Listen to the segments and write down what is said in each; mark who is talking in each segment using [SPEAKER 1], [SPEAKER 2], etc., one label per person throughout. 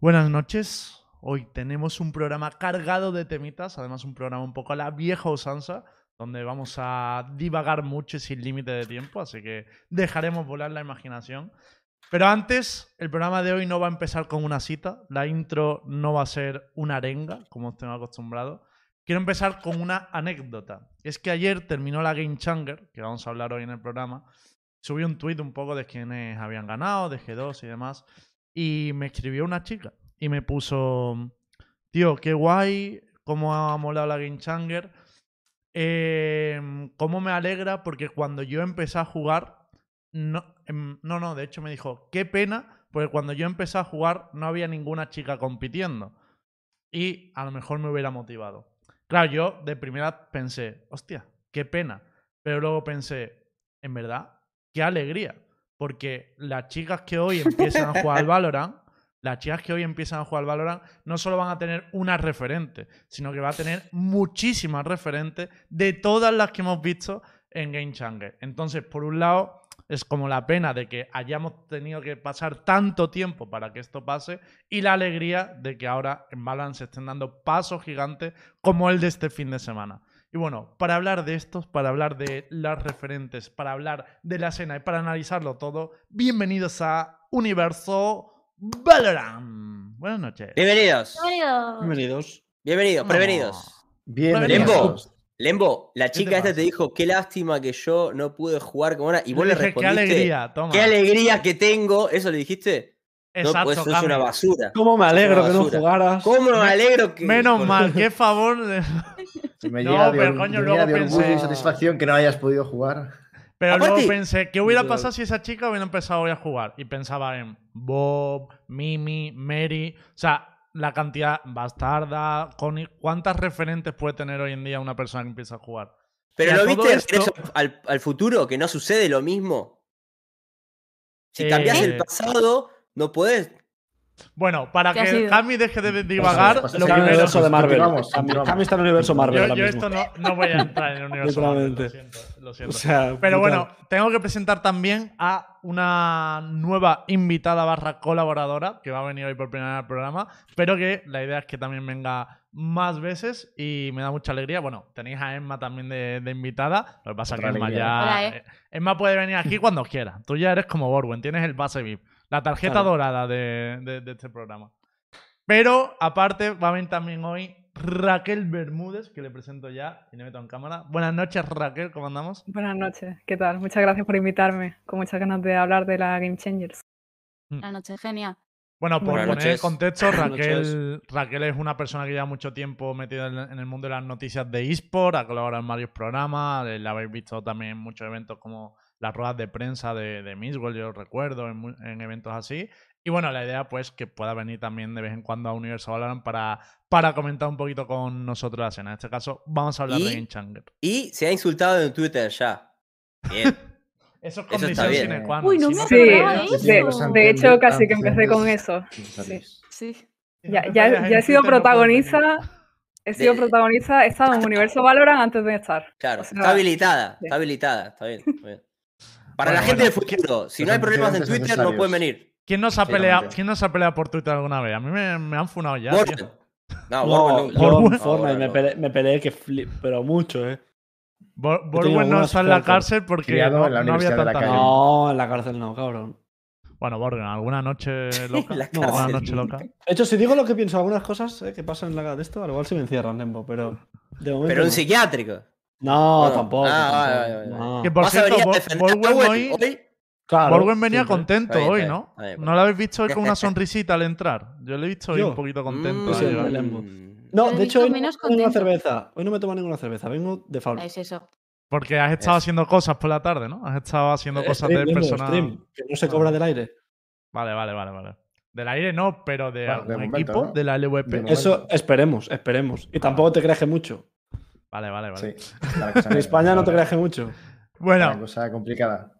[SPEAKER 1] Buenas noches. Hoy tenemos un programa cargado de temitas, además un programa un poco a la vieja usanza, donde vamos a divagar mucho sin límite de tiempo, así que dejaremos volar la imaginación. Pero antes, el programa de hoy no va a empezar con una cita, la intro no va a ser una arenga, como os tengo acostumbrado. Quiero empezar con una anécdota. Es que ayer terminó la Game Changer, que vamos a hablar hoy en el programa. Subí un tweet un poco de quienes habían ganado, de G2 y demás. Y me escribió una chica y me puso, tío, qué guay, cómo ha molado la Game Changer. Eh, cómo me alegra porque cuando yo empecé a jugar, no, em, no, no, de hecho me dijo, qué pena, porque cuando yo empecé a jugar no había ninguna chica compitiendo. Y a lo mejor me hubiera motivado. Claro, yo de primera pensé, hostia, qué pena. Pero luego pensé, en verdad, qué alegría. Porque las chicas que hoy empiezan a jugar al Valorant, las chicas que hoy empiezan a jugar al Valorant, no solo van a tener una referente, sino que va a tener muchísimas referentes de todas las que hemos visto en Game Changer. Entonces, por un lado, es como la pena de que hayamos tenido que pasar tanto tiempo para que esto pase y la alegría de que ahora en Valorant se estén dando pasos gigantes como el de este fin de semana. Y bueno, para hablar de estos, para hablar de las referentes, para hablar de la escena y para analizarlo todo, bienvenidos a Universo Valorant. Buenas noches.
[SPEAKER 2] Bienvenidos.
[SPEAKER 3] Bienvenidos.
[SPEAKER 2] Bienvenidos, prevenidos.
[SPEAKER 3] Bienvenidos.
[SPEAKER 2] Lembo, la chica
[SPEAKER 1] te
[SPEAKER 2] esta te dijo, qué lástima que yo no pude jugar como ahora. Y vos
[SPEAKER 1] Le
[SPEAKER 2] le
[SPEAKER 1] dije, qué
[SPEAKER 2] respondiste,
[SPEAKER 1] alegría, toma.
[SPEAKER 2] qué alegría que tengo. ¿Eso le dijiste?
[SPEAKER 1] Exacto,
[SPEAKER 2] no, pues eso es una basura.
[SPEAKER 3] ¿Cómo me alegro
[SPEAKER 2] Una
[SPEAKER 3] que no jugaras?
[SPEAKER 2] ¿Cómo me alegro que...
[SPEAKER 1] Menos
[SPEAKER 2] por-
[SPEAKER 1] mal, qué favor. de-
[SPEAKER 4] Me
[SPEAKER 1] No,
[SPEAKER 4] llega
[SPEAKER 1] pero coño,
[SPEAKER 4] me
[SPEAKER 1] luego
[SPEAKER 4] llega de orgullo
[SPEAKER 1] pensé-
[SPEAKER 4] y satisfacción que no hayas podido jugar.
[SPEAKER 1] Pero
[SPEAKER 2] Aparte-
[SPEAKER 1] luego pensé, ¿qué hubiera pasado si esa chica hubiera empezado hoy a jugar? Y pensaba en Bob, Mimi, Mary. O sea, la cantidad bastarda, Connie. ¿Cuántas referentes puede tener hoy en día una persona que empieza a jugar?
[SPEAKER 2] Pero ¿lo viste
[SPEAKER 1] esto-
[SPEAKER 2] Regreso al, al futuro? Que no sucede lo mismo. Si cambias
[SPEAKER 1] Eh,
[SPEAKER 2] el pasado, no podés.
[SPEAKER 1] Bueno, para
[SPEAKER 5] ¿Qué ha
[SPEAKER 1] que? Cami deje de divagar, lo
[SPEAKER 3] Está en el
[SPEAKER 1] primero.
[SPEAKER 3] universo de Marvel. Cami está en el universo Marvel
[SPEAKER 1] Yo,
[SPEAKER 3] ahora
[SPEAKER 1] yo
[SPEAKER 3] mismo.
[SPEAKER 1] esto no, no voy a entrar en el universo. Marvel, lo siento, lo siento.
[SPEAKER 3] O sea,
[SPEAKER 1] Pero
[SPEAKER 3] brutal.
[SPEAKER 1] bueno, tengo que presentar también a una nueva invitada barra colaboradora que va a venir hoy por primera vez al programa, pero que la idea es que también venga más veces y me da mucha alegría. Bueno, tenéis a Emma también de, de invitada, lo que pasa es que Emma
[SPEAKER 4] alegría.
[SPEAKER 1] ya...
[SPEAKER 5] Hola, eh.
[SPEAKER 1] eh, Emma puede venir aquí cuando quiera. Tú ya eres como Borwen, tienes el base VIP, la tarjeta
[SPEAKER 3] Claro.
[SPEAKER 1] dorada de, de- de este programa. Pero aparte va a venir también hoy Raquel Bermúdez, que le presento ya y le meto en cámara. Buenas noches Raquel, ¿cómo andamos?
[SPEAKER 6] Buenas noches, ¿qué tal? Muchas gracias por invitarme, con muchas ganas de hablar de la Game Changers.
[SPEAKER 5] Buenas noches, genia.
[SPEAKER 1] Bueno, por
[SPEAKER 2] Buenas
[SPEAKER 1] poner en contexto, Raquel, Raquel es una persona que lleva mucho tiempo metida en el mundo de las noticias de eSport, ha colaborado en varios programas, la habéis visto también en muchos eventos como las ruedas de prensa de, de Misswell, yo recuerdo, en, en eventos así. Y bueno, la idea pues que pueda venir también de vez en cuando a Universo Valorant para, para comentar un poquito con nosotros la escena. En este caso, vamos a hablar de
[SPEAKER 2] ¿Y?
[SPEAKER 1] Game Changer.
[SPEAKER 2] Y se ha insultado en Twitter ya. Bien.
[SPEAKER 1] Eso es condición
[SPEAKER 2] está bien.
[SPEAKER 1] sine qua non.
[SPEAKER 5] Uy, no me
[SPEAKER 6] Sí,
[SPEAKER 5] de eso.
[SPEAKER 6] de, de hecho casi que empecé con eso.
[SPEAKER 5] Sí.
[SPEAKER 1] si
[SPEAKER 6] Ya, ya, ya he sido protagonista, he sido
[SPEAKER 2] De-
[SPEAKER 6] protagonista, he estado en Universo Valorant antes de estar.
[SPEAKER 2] Claro,
[SPEAKER 6] O sea,
[SPEAKER 2] está habilitada,
[SPEAKER 6] sí.
[SPEAKER 2] está habilitada, está bien. está bien. Para
[SPEAKER 1] Bueno,
[SPEAKER 2] la gente
[SPEAKER 1] bueno,
[SPEAKER 2] del futuro, si no hay problemas en Twitter, no pueden venir.
[SPEAKER 1] ¿Quién nos ha
[SPEAKER 4] Sí,
[SPEAKER 1] peleado?
[SPEAKER 4] realmente.
[SPEAKER 1] ¿Quién nos ha peleado por Twitter alguna vez? A mí me, me han funado ya. tío.
[SPEAKER 2] No,
[SPEAKER 3] No, Fortnite
[SPEAKER 2] No,
[SPEAKER 3] me
[SPEAKER 2] no.
[SPEAKER 3] peleé, me peleé que flip, pero mucho, ¿eh?
[SPEAKER 1] Borwen no está en la cárcel porque no,
[SPEAKER 4] en la
[SPEAKER 1] no había tanta.
[SPEAKER 3] No, en la cárcel no, cabrón.
[SPEAKER 1] Bueno, Borgen, ¿alguna noche loca? ¿Alguna noche loca?
[SPEAKER 3] De hecho, si digo lo que pienso, algunas cosas eh, que pasan en la de esto, al igual se me encierran, Lembo, pero de momento.
[SPEAKER 2] Pero un
[SPEAKER 3] no.
[SPEAKER 2] psiquiátrico.
[SPEAKER 3] No,
[SPEAKER 2] Bueno,
[SPEAKER 3] tampoco.
[SPEAKER 2] ah,
[SPEAKER 3] tampoco,
[SPEAKER 2] vale, vale, vale.
[SPEAKER 3] no.
[SPEAKER 1] Que por
[SPEAKER 2] ¿Vas a
[SPEAKER 1] cierto,
[SPEAKER 2] Owen
[SPEAKER 1] hoy-
[SPEAKER 2] hoy?
[SPEAKER 3] Claro,
[SPEAKER 1] venía
[SPEAKER 3] siempre.
[SPEAKER 1] contento hoy, ¿no? ¿No lo habéis visto hoy con una sonrisita al entrar? Yo le he visto hoy
[SPEAKER 3] Yo.
[SPEAKER 1] un poquito contento.
[SPEAKER 2] Mm,
[SPEAKER 1] ¿vale?
[SPEAKER 3] Lembo.
[SPEAKER 2] mm.
[SPEAKER 3] No,
[SPEAKER 5] Lo he
[SPEAKER 3] de hecho, hoy no
[SPEAKER 5] menos
[SPEAKER 3] me tomo ninguna
[SPEAKER 5] contento.
[SPEAKER 3] cerveza. Hoy no me tomo ninguna cerveza, vengo de faul.
[SPEAKER 5] Es eso.
[SPEAKER 1] Porque has estado haciendo cosas por la tarde, ¿no? Has estado haciendo
[SPEAKER 3] Eh,
[SPEAKER 1] cosas
[SPEAKER 3] stream,
[SPEAKER 1] de personal.
[SPEAKER 3] stream, que no se cobra del aire.
[SPEAKER 1] Vale, vale, vale, vale. Del aire no, pero de
[SPEAKER 4] de
[SPEAKER 1] algún
[SPEAKER 4] momento,
[SPEAKER 1] equipo
[SPEAKER 4] ¿no?
[SPEAKER 1] de la LVP.
[SPEAKER 4] De.
[SPEAKER 3] Eso esperemos, esperemos. Y tampoco te creas que mucho.
[SPEAKER 1] Vale, vale, vale.
[SPEAKER 4] Sí,
[SPEAKER 3] En España no te creas que mucho.
[SPEAKER 1] Bueno,
[SPEAKER 4] cosa complicada.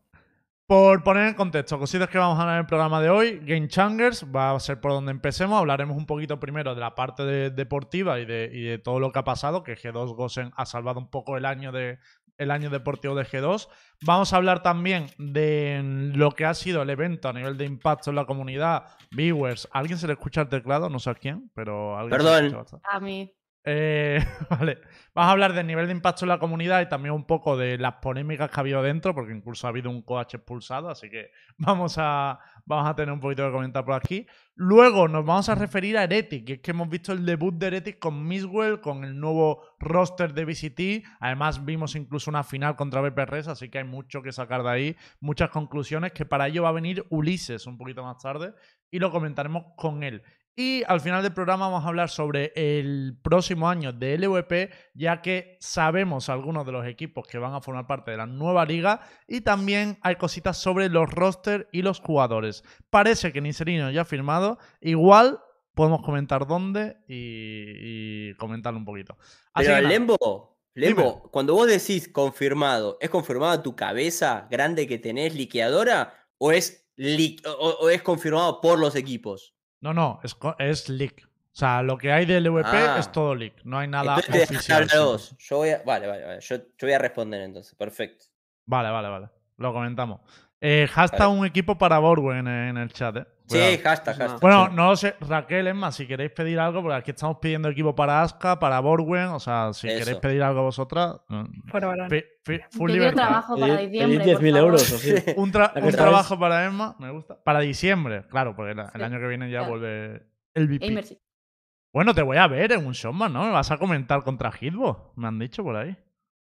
[SPEAKER 1] Por poner en contexto, cositas que vamos a hablar en el programa de hoy, Game Changers va a ser por donde empecemos. Hablaremos un poquito primero de la parte de- deportiva y de, y de todo lo que ha pasado, que G2 Gosen ha salvado un poco el año, de, el año deportivo de G2. Vamos a hablar también de lo que ha sido el evento a nivel de impacto en la comunidad, viewers. ¿A ¿Alguien se le escucha el teclado? No sé a quién, pero... alguien se le
[SPEAKER 2] Perdón.
[SPEAKER 1] escucha bastante.
[SPEAKER 5] A mí.
[SPEAKER 1] Eh, vale. Vamos a hablar del nivel de impacto en la comunidad y también un poco de las polémicas que ha habido dentro, porque incluso ha habido un coach expulsado, así que vamos a, vamos a tener un poquito de comentar por aquí. Luego nos vamos a referir a Heretic, que es que hemos visto el debut de Heretic con Miswell, con el nuevo roster de VCT. Además, vimos incluso una final contra BPRS, así que hay mucho que sacar de ahí, muchas conclusiones, que para ello va a venir Ulises un poquito más tarde y lo comentaremos con él. Y al final del programa vamos a hablar sobre el próximo año de LVP, ya que sabemos algunos de los equipos que van a formar parte de la nueva liga y también hay cositas sobre los rosters y los jugadores. Parece que Niserino ya ha firmado, igual podemos comentar dónde y, y comentarlo un poquito. Así
[SPEAKER 2] Pero
[SPEAKER 1] que.
[SPEAKER 2] Lembo, Lembo,
[SPEAKER 1] Dime.
[SPEAKER 2] cuando vos decís confirmado, ¿es confirmado tu cabeza grande que tenés liqueadora o es, li- o, o es confirmado por los equipos?
[SPEAKER 1] No, no, es, es leak. O sea, lo que hay de LVP
[SPEAKER 2] Ah.
[SPEAKER 1] es todo leak. No hay nada
[SPEAKER 2] Entonces
[SPEAKER 1] oficial.
[SPEAKER 2] vos. Yo voy a, vale, vale, vale. Yo, yo voy a responder entonces. Perfecto.
[SPEAKER 1] Vale, vale, vale. Lo comentamos. Eh, hashtag un equipo para Borwen en, el chat, eh.
[SPEAKER 2] Sí, hashtag, hashtag.
[SPEAKER 1] Bueno,
[SPEAKER 3] Sí.
[SPEAKER 1] no lo sé, Raquel, es más, si queréis pedir algo, porque aquí estamos pidiendo equipo para Aska, para Borwen, o sea, si
[SPEAKER 2] Eso.
[SPEAKER 1] queréis pedir algo vosotras, full
[SPEAKER 5] Yo quiero
[SPEAKER 1] libertad.
[SPEAKER 5] trabajo para diciembre.
[SPEAKER 3] pedid
[SPEAKER 5] por
[SPEAKER 3] 10.000
[SPEAKER 5] favor.
[SPEAKER 3] euros o sí.
[SPEAKER 1] Un, tra- trabajo para Emma, me gusta. Para diciembre, claro, porque la- el
[SPEAKER 5] Sí,
[SPEAKER 1] año que viene ya
[SPEAKER 5] claro.
[SPEAKER 1] vuelve el VP.
[SPEAKER 5] Sí.
[SPEAKER 1] Bueno, te voy a ver en un showman, ¿no? Me vas a comentar contra Hitbo, me han dicho por ahí.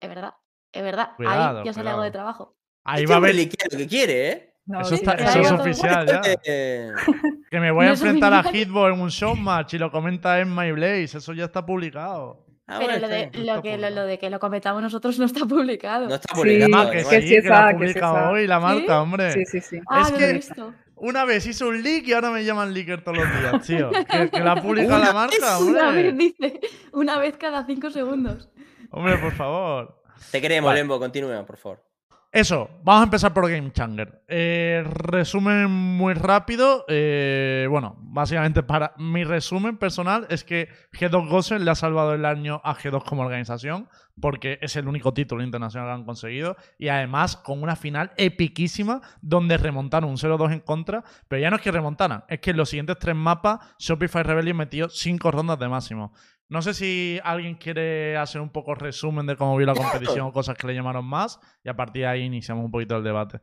[SPEAKER 5] Es verdad. Es verdad.
[SPEAKER 1] Cuidado,
[SPEAKER 5] Ahí ya sale
[SPEAKER 1] cuidado.
[SPEAKER 5] algo de trabajo.
[SPEAKER 1] Ahí
[SPEAKER 2] Este
[SPEAKER 1] va a
[SPEAKER 2] hombre
[SPEAKER 1] haber...
[SPEAKER 2] lo que quiere, ¿eh?
[SPEAKER 6] No,
[SPEAKER 1] Eso,
[SPEAKER 6] sí,
[SPEAKER 1] está-
[SPEAKER 6] que
[SPEAKER 1] eso
[SPEAKER 5] traiga
[SPEAKER 1] es oficial ya. Que me voy a
[SPEAKER 5] No
[SPEAKER 1] enfrentar a
[SPEAKER 5] oficial.
[SPEAKER 1] Hitbo en un showmatch y lo comenta Emma y Blaze. Eso ya está publicado.
[SPEAKER 2] ah,
[SPEAKER 5] Pero lo de, lo, que, lo, lo de que lo comentamos nosotros no está publicado.
[SPEAKER 2] No está
[SPEAKER 6] Sí,
[SPEAKER 2] publicado.
[SPEAKER 1] Que
[SPEAKER 2] además.
[SPEAKER 1] sí,
[SPEAKER 6] sí
[SPEAKER 1] que, la ha
[SPEAKER 6] está, que sí
[SPEAKER 1] publicado
[SPEAKER 6] está.
[SPEAKER 1] hoy la marca,
[SPEAKER 5] ¿Sí?
[SPEAKER 1] hombre.
[SPEAKER 6] Sí, sí, sí.
[SPEAKER 5] ah,
[SPEAKER 1] es
[SPEAKER 5] no lo he
[SPEAKER 1] que-
[SPEAKER 5] visto.
[SPEAKER 1] Una vez hizo un leak y ahora me llaman leaker todos los días, tío. Que, que la ha publicado la
[SPEAKER 2] Una
[SPEAKER 1] marca,
[SPEAKER 5] Una vez,
[SPEAKER 1] hombre.
[SPEAKER 5] dice. Una vez cada cinco segundos.
[SPEAKER 1] Hombre, por favor.
[SPEAKER 2] Te queremos,
[SPEAKER 1] Vale.
[SPEAKER 2] Lembo. Continúa, por favor.
[SPEAKER 1] Eso, vamos a empezar por Game Changer. Eh, resumen muy rápido. eh, bueno, básicamente para mi resumen personal es que G2 Gosen le ha salvado el año a G2 como organización porque es el único título internacional que han conseguido y además con una final epiquísima donde remontaron un 0-2 en contra, pero ya no es que remontaran, es que en los siguientes tres mapas Shopify Rebellion metió cinco rondas de máximo. No sé si alguien quiere hacer un poco resumen de cómo vio la competición o cosas que le llamaron más y a partir de ahí iniciamos un poquito el debate.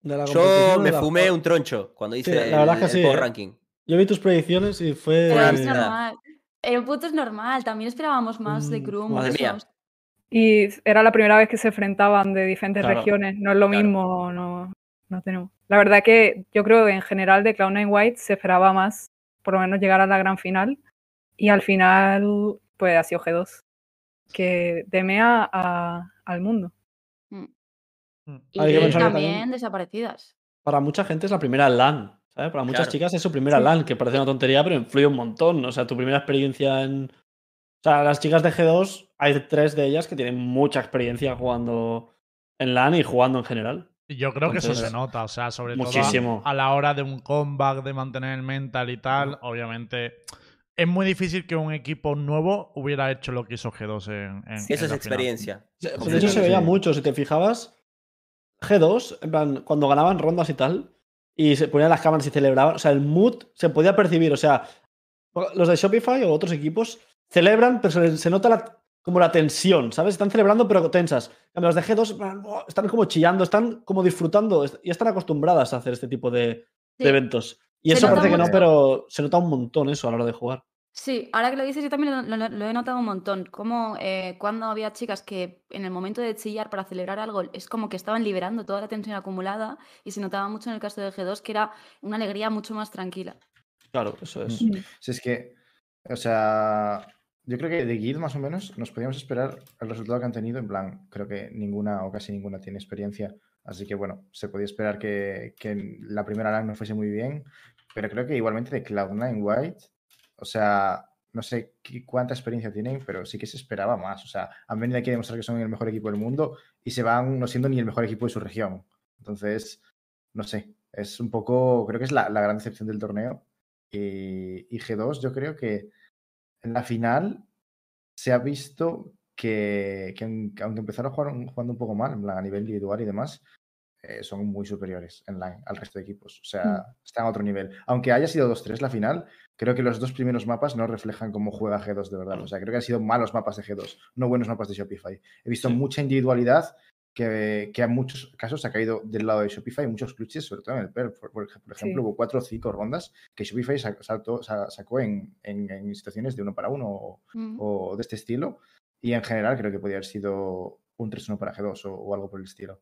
[SPEAKER 3] De la
[SPEAKER 2] Yo me
[SPEAKER 3] de la-
[SPEAKER 2] fumé un troncho cuando hice
[SPEAKER 3] Sí, la
[SPEAKER 2] el,
[SPEAKER 3] verdad que
[SPEAKER 2] el
[SPEAKER 3] sí, ¿eh?
[SPEAKER 2] ranking.
[SPEAKER 3] Yo vi tus predicciones y fue.
[SPEAKER 5] Pero es normal. El punto es normal. También esperábamos más de
[SPEAKER 3] Mm,
[SPEAKER 5] Krum.
[SPEAKER 3] madre
[SPEAKER 2] mía.
[SPEAKER 6] Y era la primera vez que se enfrentaban de diferentes
[SPEAKER 3] Claro.
[SPEAKER 6] regiones. No es lo
[SPEAKER 2] Claro.
[SPEAKER 6] mismo, no, no tenemos. La verdad que yo creo que en general de Cloud9 White se esperaba más, por lo menos llegar a la gran final. Y al final, pues ha sido G2, que demea a- al mundo.
[SPEAKER 5] Mm.
[SPEAKER 1] Mm.
[SPEAKER 5] Y
[SPEAKER 3] que
[SPEAKER 5] también,
[SPEAKER 3] también-
[SPEAKER 5] desaparecidas.
[SPEAKER 3] Para mucha gente es la primera LAN. ¿sabes? Para muchas
[SPEAKER 2] Claro.
[SPEAKER 3] chicas es su primera
[SPEAKER 6] Sí.
[SPEAKER 3] LAN, que parece una tontería, pero influye un montón. O sea, tu primera experiencia en. O sea, las chicas de G2, hay tres de ellas que tienen mucha experiencia jugando en LAN y jugando en general.
[SPEAKER 1] Yo creo que eso se nota, o sea, sobre
[SPEAKER 3] muchísimo.
[SPEAKER 1] todo a la hora de un comeback, de mantener el mental y tal, obviamente es muy difícil que un equipo nuevo hubiera hecho lo que hizo G2 en, en-
[SPEAKER 2] Eso
[SPEAKER 1] en
[SPEAKER 2] es
[SPEAKER 1] la final.
[SPEAKER 2] experiencia.
[SPEAKER 3] De hecho, se veía mucho, si te fijabas. G2, en plan, cuando ganaban rondas y tal, y se ponían las cámaras y celebraban, o sea, el mood se podía percibir, o sea, los de Shopify o otros equipos celebran, pero se, se nota la- como la tensión, ¿sabes? Están celebrando, pero tensas. En Los de G2 en plan, "Oh", están como chillando, están como disfrutando y están acostumbradas a hacer este tipo de, de
[SPEAKER 5] Sí.
[SPEAKER 3] eventos. Y
[SPEAKER 5] Se
[SPEAKER 3] eso parece que no, pero se nota un montón eso a la hora de jugar.
[SPEAKER 5] Sí, ahora que lo dices, yo también lo, lo- lo he notado un montón. Como eh, cuando había chicas que en el momento de chillar para celebrar algo, es como que estaban liberando toda la tensión acumulada y se notaba mucho en el caso de G2 que era una alegría mucho más tranquila.
[SPEAKER 3] Claro, eso es.
[SPEAKER 6] Mm.
[SPEAKER 4] Si es que, o sea, yo creo que de Guild más o menos nos podíamos esperar el resultado que han tenido. En plan, creo que ninguna o casi ninguna tiene experiencia. Así que bueno, se podía esperar que, que la primera LAN no fuese muy bien. Pero creo que igualmente de Cloud9 White, o sea, no sé qué- cuánta experiencia tienen, pero sí que se esperaba más. O sea, han venido aquí a demostrar que son el mejor equipo del mundo y se van no siendo ni el mejor equipo de su región. Entonces, no sé, es un poco, creo que es la, gran decepción del torneo. Y, y G2 yo creo que en la final se ha visto que, que aunque empezaron un- jugando un poco mal, a nivel individual y demás, eh, son muy superiores en line al resto de equipos. O sea, están a otro nivel. Aunque haya sido 2-3 la final, creo que los dos primeros mapas no reflejan cómo juega G2 de verdad. O sea, creo que han sido malos mapas de G2, no buenos mapas de Shopify. He visto
[SPEAKER 3] Sí.
[SPEAKER 4] mucha individualidad que, que en muchos casos ha caído del lado de Shopify, muchos clutches, sobre todo en el PER. Por, por ej- por ejemplo,
[SPEAKER 6] Sí.
[SPEAKER 4] hubo cuatro o cinco rondas que Shopify sa- saltó- sa- sacó en, en- en situaciones de uno para uno o,
[SPEAKER 5] Mm.
[SPEAKER 4] o de este estilo. Y en general creo que podría haber sido un 3-1 para G2 o, o algo por el estilo.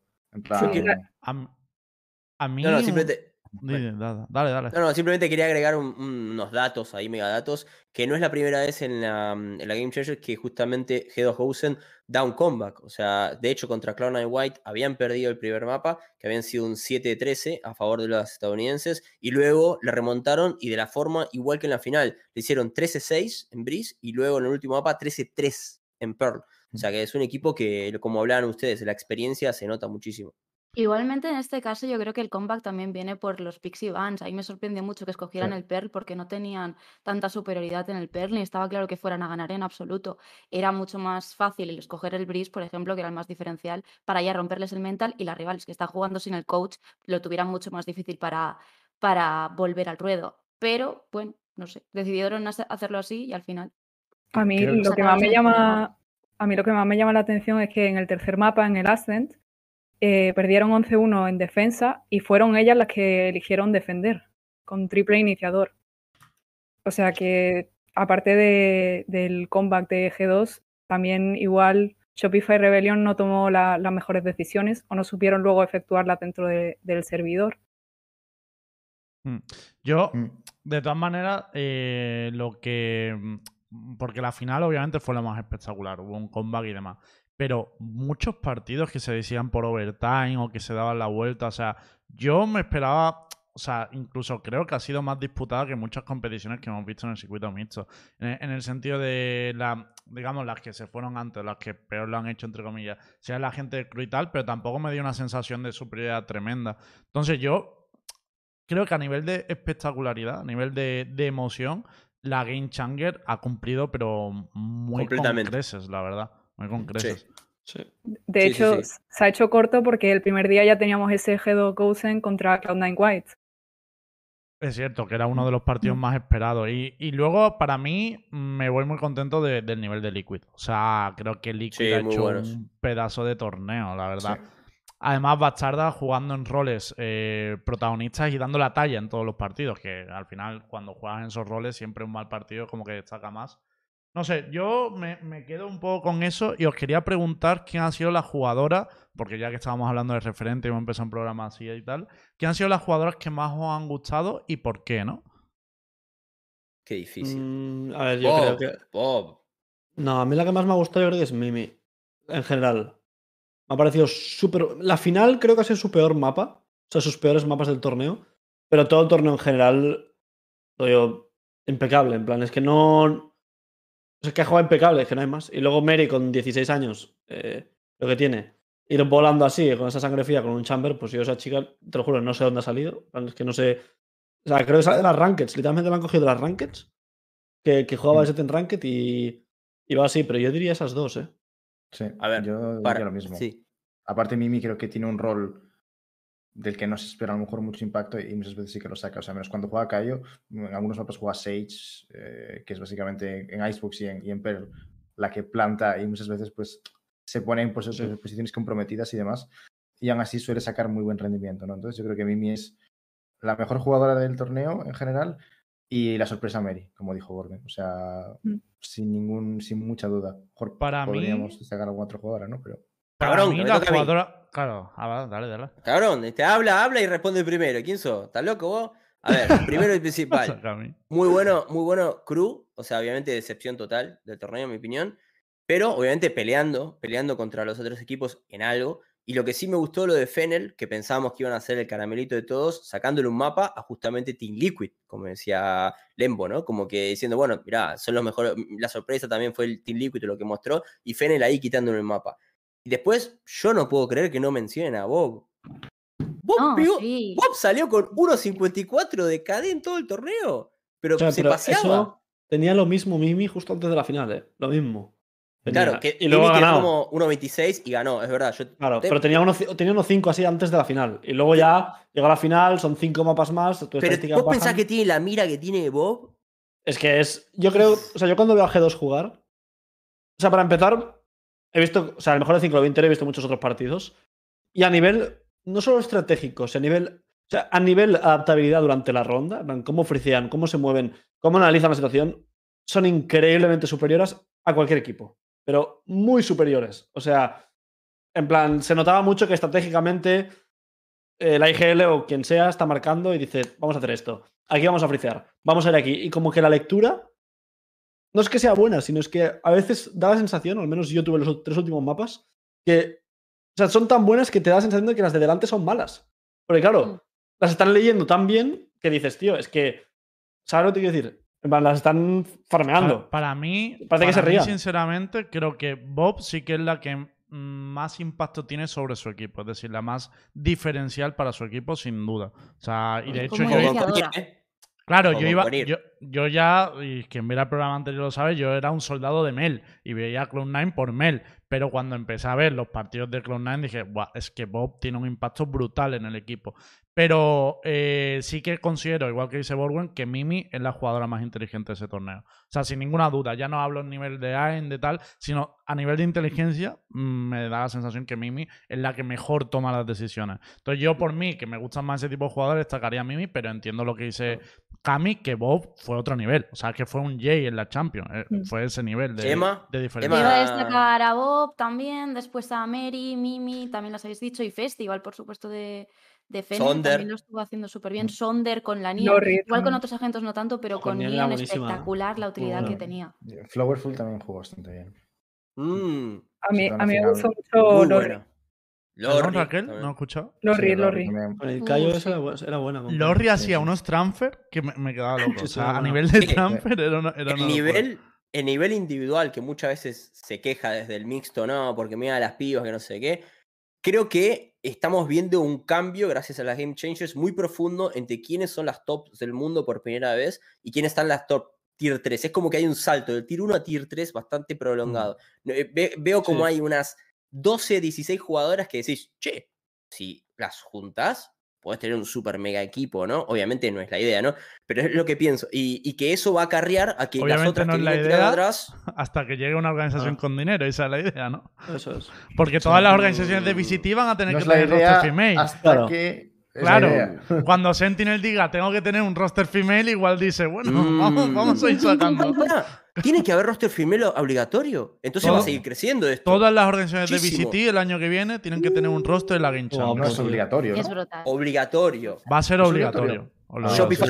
[SPEAKER 1] A, mí.
[SPEAKER 2] No, no, simplemente.
[SPEAKER 1] Dale, dale. dale.
[SPEAKER 2] No, no, simplemente quería agregar un- un- unos datos ahí, megadatos, que no es la primera vez en la, mm, en la Game Changer que justamente G2 Hosen da un comeback. O sea, de hecho, contra Cloud9 White habían perdido el primer mapa, que habían sido un 7-13 a favor de los estadounidenses, y luego le remontaron y de la forma igual que en la final. Le hicieron 13-6 en Breeze y luego en el último mapa 13-3 en Pearl. O sea, que es un equipo que, como hablaban ustedes, la experiencia se nota muchísimo.
[SPEAKER 5] Igualmente, en este caso, yo creo que el comeback también viene por los Pixie Vans. Ahí me sorprendió mucho que escogieran
[SPEAKER 4] Sí.
[SPEAKER 5] el Pearl porque no tenían tanta superioridad en el Pearl ni estaba claro que fueran a ganar en absoluto. Era mucho más fácil el escoger el Breeze, por ejemplo, que era el más diferencial, para ya romperles el mental y las rivales que están jugando sin el coach lo tuvieran mucho más difícil para, para volver al ruedo. Pero, bueno, no sé, decidieron hace- hacerlo así y al final.
[SPEAKER 6] A mí lo que más me llama, a mí lo que más me llama la atención es que en el tercer mapa, en el Ascent, eh, perdieron 11-1 en defensa y fueron ellas las que eligieron defender con triple iniciador. O sea que aparte de- del comeback de G2, también igual Shopify Rebellion no tomó la- las mejores decisiones o no supieron luego efectuarlas dentro de- del servidor.
[SPEAKER 1] Yo,
[SPEAKER 4] Mm.
[SPEAKER 1] de todas maneras, eh, lo que. Mm, Porque la final, obviamente, fue lo más espectacular. Hubo un comeback y demás. Pero muchos partidos que se decían por overtime o que se daban la vuelta. O sea, yo me esperaba. O sea, incluso creo que ha sido más disputada que muchas competiciones que hemos visto en el circuito mixto. En el, en el sentido de, la, digamos, las que se fueron antes, las que peor lo han hecho, entre comillas. Sea la gente crew y tal, pero tampoco me dio una sensación de superioridad tremenda. Entonces yo creo que a nivel de espectacularidad, a nivel de, de emoción, la Game Changer ha cumplido, pero muy con creces, la verdad. Muy con creces.
[SPEAKER 3] Sí.
[SPEAKER 6] De
[SPEAKER 2] Sí,
[SPEAKER 6] hecho,
[SPEAKER 2] sí.
[SPEAKER 6] se ha hecho corto porque el primer día ya teníamos ese G2 Gosen contra Cloud9 White.
[SPEAKER 1] Es cierto, que era uno de los partidos
[SPEAKER 6] Mm.
[SPEAKER 1] más esperados. Y, y luego, para mí, me voy muy contento de- del nivel de Liquid. O sea, creo que Liquid
[SPEAKER 2] Sí,
[SPEAKER 1] ha hecho
[SPEAKER 2] buenos.
[SPEAKER 1] un pedazo de torneo, la verdad. Además, Bastarda jugando en roles eh, protagonistas y dando la talla en todos los partidos, que al final, cuando juegas en esos roles, siempre un mal partido como que destaca más. No sé, yo me, me quedo un poco con eso y os quería preguntar quién ha sido la jugadora, porque ya que estábamos hablando de referente y hemos empezado un programa así y tal, quién han sido las jugadoras que más os han gustado y por qué, ¿no?
[SPEAKER 2] Qué difícil.
[SPEAKER 3] Mm, a ver, yo
[SPEAKER 2] Bob,
[SPEAKER 3] creo que.
[SPEAKER 2] Bob.
[SPEAKER 3] No, a mí la que más me ha gustado yo creo que es Mimi. En general. Me ha parecido súper... La final creo que ha sido su peor mapa. O sea, sus peores mapas del torneo. Pero todo el torneo en general... Lo digo, impecable. En plan, es que no... O sea, es que ha jugado impecable, es que no hay más. Y luego Mary con 16 años, eh, lo que tiene. Ir volando así, con esa sangre fría, con un chamber, pues yo esa chica, te lo juro, no sé dónde ha salido. Es que no sé... O sea, creo que sale de las Rankeds. Literalmente la han cogido de las Rankeds. Que, que jugaba
[SPEAKER 4] Mm.
[SPEAKER 3] ese en Ranked y... Y va así, pero yo diría esas dos, ¿eh?
[SPEAKER 4] Sí,
[SPEAKER 2] A ver,
[SPEAKER 4] yo diría
[SPEAKER 2] Para,
[SPEAKER 4] lo mismo.
[SPEAKER 2] Sí.
[SPEAKER 4] Aparte, Mimi creo que tiene un rol del que no se espera a lo mejor mucho impacto y muchas veces sí que lo saca. O sea, menos cuando juega Caio, en algunos mapas juega Sage, eh, que es básicamente en Icebox y en, y en Pearl la que planta y muchas veces pues se pone en pos-
[SPEAKER 3] Sí.
[SPEAKER 4] posiciones comprometidas y demás. Y aún así suele sacar muy buen rendimiento, ¿no? Entonces yo creo que Mimi es la mejor jugadora del torneo en general y la sorpresa Mary, como dijo Gordon. O sea,
[SPEAKER 6] Mm.
[SPEAKER 4] sin ningún, sin mucha duda. Mejor
[SPEAKER 1] Para mí-
[SPEAKER 4] podríamos destacar a alguna otra jugadora, ¿no? Pero
[SPEAKER 2] Cabrón,
[SPEAKER 1] mí, la
[SPEAKER 2] a mí.
[SPEAKER 1] jugadora. Claro, a ver, dale, dale.
[SPEAKER 2] Cabrón, te habla, habla y responde primero. ¿Quién sos? ¿Estás loco vos? A ver, primero y principal.
[SPEAKER 1] A mí.
[SPEAKER 2] Muy bueno, muy bueno crew. O sea, obviamente decepción total del torneo, en mi opinión. Pero obviamente peleando, peleando contra los otros equipos en algo. Y lo que sí me gustó lo de Fennel, que pensábamos que iban a ser el caramelito de todos, sacándole un mapa a justamente Team Liquid, como decía Lembo, ¿no? Como que diciendo, bueno, mirá, son los mejores. La sorpresa también fue el Team Liquid lo que mostró, y Fennel ahí quitándole el mapa. Y después, yo no puedo creer que no mencionen a Bob. Bob,
[SPEAKER 5] No,
[SPEAKER 2] pegó-
[SPEAKER 5] sí.
[SPEAKER 2] Bob salió con 1.54 de KD en todo el torneo. Pero
[SPEAKER 3] O sea,
[SPEAKER 2] se
[SPEAKER 3] pero
[SPEAKER 2] paseaba.
[SPEAKER 3] eso tenía lo mismo Mimi justo antes de la final, ¿eh? Lo mismo. Tenía.
[SPEAKER 2] Claro, que
[SPEAKER 3] y luego ha ganado.
[SPEAKER 2] como 1.26 y ganó, es verdad. Yo
[SPEAKER 3] Claro,
[SPEAKER 2] te-
[SPEAKER 3] pero tenía unos, tenía unos 5 así antes de la final. Y luego ya llegó a la final, son 5 mapas más. Tu
[SPEAKER 2] pero vos pensás que tiene la mira que tiene Bob.
[SPEAKER 3] Es que es. Yo creo. O sea, yo cuando veo a G2 jugar. O sea, para empezar, he visto. O sea, a lo mejor de 5 lo 20 he visto muchos otros partidos. Y a nivel. No solo estratégico, o sea, a nivel. O sea, a nivel adaptabilidad durante la ronda, cómo fricean, cómo se mueven, cómo analizan la situación, son increíblemente superiores a cualquier equipo. Pero muy superiores. O sea, en plan, se notaba mucho que estratégicamente eh, la IGL o quien sea está marcando y dice, vamos a hacer esto. Aquí vamos a fricear. Vamos a ir aquí. Y como que la lectura no es que sea buena, sino es que a veces da la sensación, al menos yo tuve los tres últimos mapas, que o sea, son tan buenas que te da la sensación de que las de delante son malas. Porque claro,
[SPEAKER 5] Mm.
[SPEAKER 3] las están leyendo tan bien que dices, tío, es que, ¿sabes lo que te quiero decir? Las están farmeando.
[SPEAKER 1] Para, para mí,
[SPEAKER 3] Parece que
[SPEAKER 1] para
[SPEAKER 3] se
[SPEAKER 1] mí,
[SPEAKER 3] ría.
[SPEAKER 1] sinceramente, creo que Bob sí que es la que más impacto tiene sobre su equipo. Es decir, la más diferencial para su equipo, sin duda. O sea, y de hecho, yo,
[SPEAKER 2] con Conir, ¿eh?
[SPEAKER 1] Claro, yo iba. Yo, yo ya, y quien viera el programa anterior lo sabe, yo era un soldado de Mel y veía a Cloud9 por Mel. Pero cuando empecé a ver los partidos de Cloud9 dije, Buah, es que Bob tiene un impacto brutal en el equipo. Pero eh, sí que considero, igual que dice Borwen, que Mimi es la jugadora más inteligente de ese torneo. O sea, sin ninguna duda. Ya no hablo a nivel de AIM, de tal, sino a nivel de inteligencia, mm, me da la sensación que Mimi es la que mejor toma las decisiones. Entonces, yo por mí, que me gustan más ese tipo de jugadores, destacaría a Mimi, pero entiendo lo que dice Cami, que Bob fue otro nivel. O sea, que fue un Jay en la Champions. eh,
[SPEAKER 6] Mm.
[SPEAKER 1] Fue ese nivel de,
[SPEAKER 2] Emma,
[SPEAKER 1] de diferencia.
[SPEAKER 2] Emma-
[SPEAKER 5] Iba a destacar a Bob también, después a Mary, Mimi, también las habéis dicho, y Festival, por supuesto, de, de Fenrir,
[SPEAKER 2] Sonder.
[SPEAKER 5] también lo estuvo haciendo súper bien.
[SPEAKER 4] Mm.
[SPEAKER 5] Sonder con la Neon,
[SPEAKER 6] Lorri
[SPEAKER 5] igual con otros agentes no tanto, pero
[SPEAKER 3] Con
[SPEAKER 5] con espectacular la utilidad que tenía.
[SPEAKER 4] Flowerful también jugó bastante bien.
[SPEAKER 2] mm,
[SPEAKER 6] A mí, a mí me gustó mucho Lorri.
[SPEAKER 2] buena.
[SPEAKER 1] ¿Perdón,
[SPEAKER 2] Lorri
[SPEAKER 1] Raquel? ¿No he escuchado?
[SPEAKER 6] Lorri,
[SPEAKER 4] Sí.
[SPEAKER 3] Con el
[SPEAKER 5] Uh,
[SPEAKER 3] Cayo
[SPEAKER 5] sí.
[SPEAKER 3] esa era, bu- era buena.
[SPEAKER 1] Lorri
[SPEAKER 3] Cayo.
[SPEAKER 1] hacía
[SPEAKER 4] sí.
[SPEAKER 1] unos transfer que me, me quedaba loco. O sea, a
[SPEAKER 3] bueno.
[SPEAKER 1] nivel de transfer era una, era una
[SPEAKER 2] el nivel, el nivel individual que muchas veces se queja desde el mixto, no, porque mira las pibas que no sé qué. Creo que estamos viendo un cambio, gracias a las Game Changers, muy profundo entre quiénes son las tops del mundo por primera vez y quiénes están las top tier 3. Es como que hay un salto del tier 1 a tier 3 bastante prolongado. No, eh, ve- veo como
[SPEAKER 3] Mm. Sí.
[SPEAKER 2] hay unas 12, 16 jugadoras que decís, che, si las juntas, podés tener un super mega equipo, ¿no? Obviamente no es la idea, ¿no? Pero es lo que pienso. Y, y que eso va a acarrear a que las otras
[SPEAKER 1] no
[SPEAKER 2] que
[SPEAKER 1] la idea.
[SPEAKER 2] atrás.
[SPEAKER 1] Hasta que llegue una organización
[SPEAKER 3] Ah.
[SPEAKER 1] con dinero, esa es la idea, ¿no?
[SPEAKER 3] Eso es.
[SPEAKER 1] Porque
[SPEAKER 4] Sí.
[SPEAKER 1] todas las organizaciones de. VCT van a tener
[SPEAKER 4] No
[SPEAKER 1] que tener roster female.
[SPEAKER 4] hasta
[SPEAKER 3] Claro.
[SPEAKER 4] que.
[SPEAKER 1] Claro. Cuando Sentinel diga tengo que tener un roster female, igual dice, bueno, vamos,
[SPEAKER 2] Mm.
[SPEAKER 1] vamos a ir sacando.
[SPEAKER 2] Tiene que haber roster female obligatorio. Entonces va a
[SPEAKER 1] Todo-
[SPEAKER 2] seguir creciendo esto.
[SPEAKER 1] Todas las organizaciones de
[SPEAKER 2] Muchísimo.
[SPEAKER 1] VCT el año que viene tienen que tener un roster en la Game
[SPEAKER 3] Wow,
[SPEAKER 4] No
[SPEAKER 1] Champions.
[SPEAKER 4] es obligatorio,
[SPEAKER 5] Es
[SPEAKER 4] ¿no?
[SPEAKER 5] brutal.
[SPEAKER 2] obligatorio.
[SPEAKER 1] Va a ser
[SPEAKER 4] ¿Es
[SPEAKER 1] obligatorio.
[SPEAKER 2] Shopify.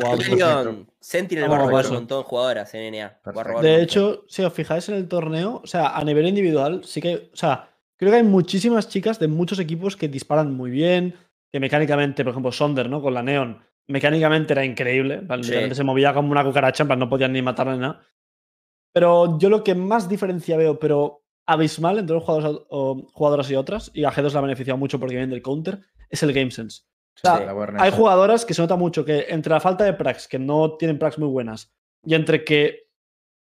[SPEAKER 2] Sentinel va a
[SPEAKER 3] Vamos a
[SPEAKER 2] robar un montón de jugadoras en NA. Va a
[SPEAKER 4] Perfecto.
[SPEAKER 2] robar un
[SPEAKER 3] De hecho, si os fijáis en el torneo, o sea, a nivel individual, sí que, o sea, creo que hay muchísimas chicas de muchos equipos que disparan muy bien, que mecánicamente, por ejemplo, Sonder, ¿no? Con la Neon, mecánicamente era increíble,
[SPEAKER 2] Sí.
[SPEAKER 3] se movía como una cucaracha, en plan, no podían ni matarla ni nada. Pero yo lo que más diferencia veo, pero abismal entre los jugadores o jugadoras y otras, y a G2 la ha beneficiado mucho porque viene del counter, es el Game Sense. Sea. Hay jugadoras que se nota mucho que entre la falta de prax, que no tienen prax muy buenas, y entre que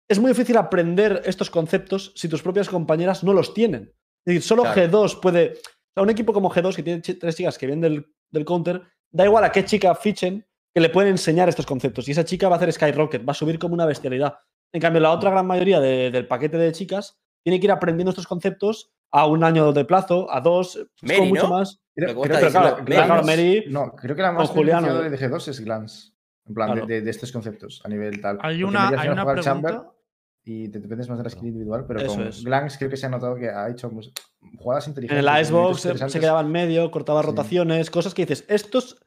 [SPEAKER 3] es muy difícil aprender estos conceptos si tus propias compañeras no los tienen. Es decir, solo
[SPEAKER 2] Claro.
[SPEAKER 3] G2 puede. O sea, un equipo como G2 que tiene tres chicas que vienen del, del counter, da igual a qué chica fichen que le pueden enseñar estos conceptos. Y esa chica va a hacer Skyrocket, va a subir como una bestialidad. En cambio, la otra gran mayoría de- del paquete de chicas tiene que ir aprendiendo estos conceptos a un año de plazo, a dos, es como
[SPEAKER 2] Mary,
[SPEAKER 3] mucho
[SPEAKER 2] ¿no?
[SPEAKER 3] más.
[SPEAKER 4] Creo, creo la-
[SPEAKER 3] claro,
[SPEAKER 4] Glance-
[SPEAKER 3] Mary
[SPEAKER 4] No, creo que la más
[SPEAKER 3] Juliano.
[SPEAKER 4] de G2 es Glance. En plan, de-
[SPEAKER 3] Claro.
[SPEAKER 4] de, de estos conceptos a nivel tal.
[SPEAKER 1] Hay una, hay una pregunta.
[SPEAKER 4] Chamber Y te dependes más de la skill individual, pero
[SPEAKER 3] Eso
[SPEAKER 4] con
[SPEAKER 3] es.
[SPEAKER 4] Glance creo que se ha notado que ha hecho pues, jugadas
[SPEAKER 3] En
[SPEAKER 4] inteligentes.
[SPEAKER 3] el Icebox se, se quedaba en medio, cortaba
[SPEAKER 4] Sí.
[SPEAKER 3] rotaciones, cosas que dices, estos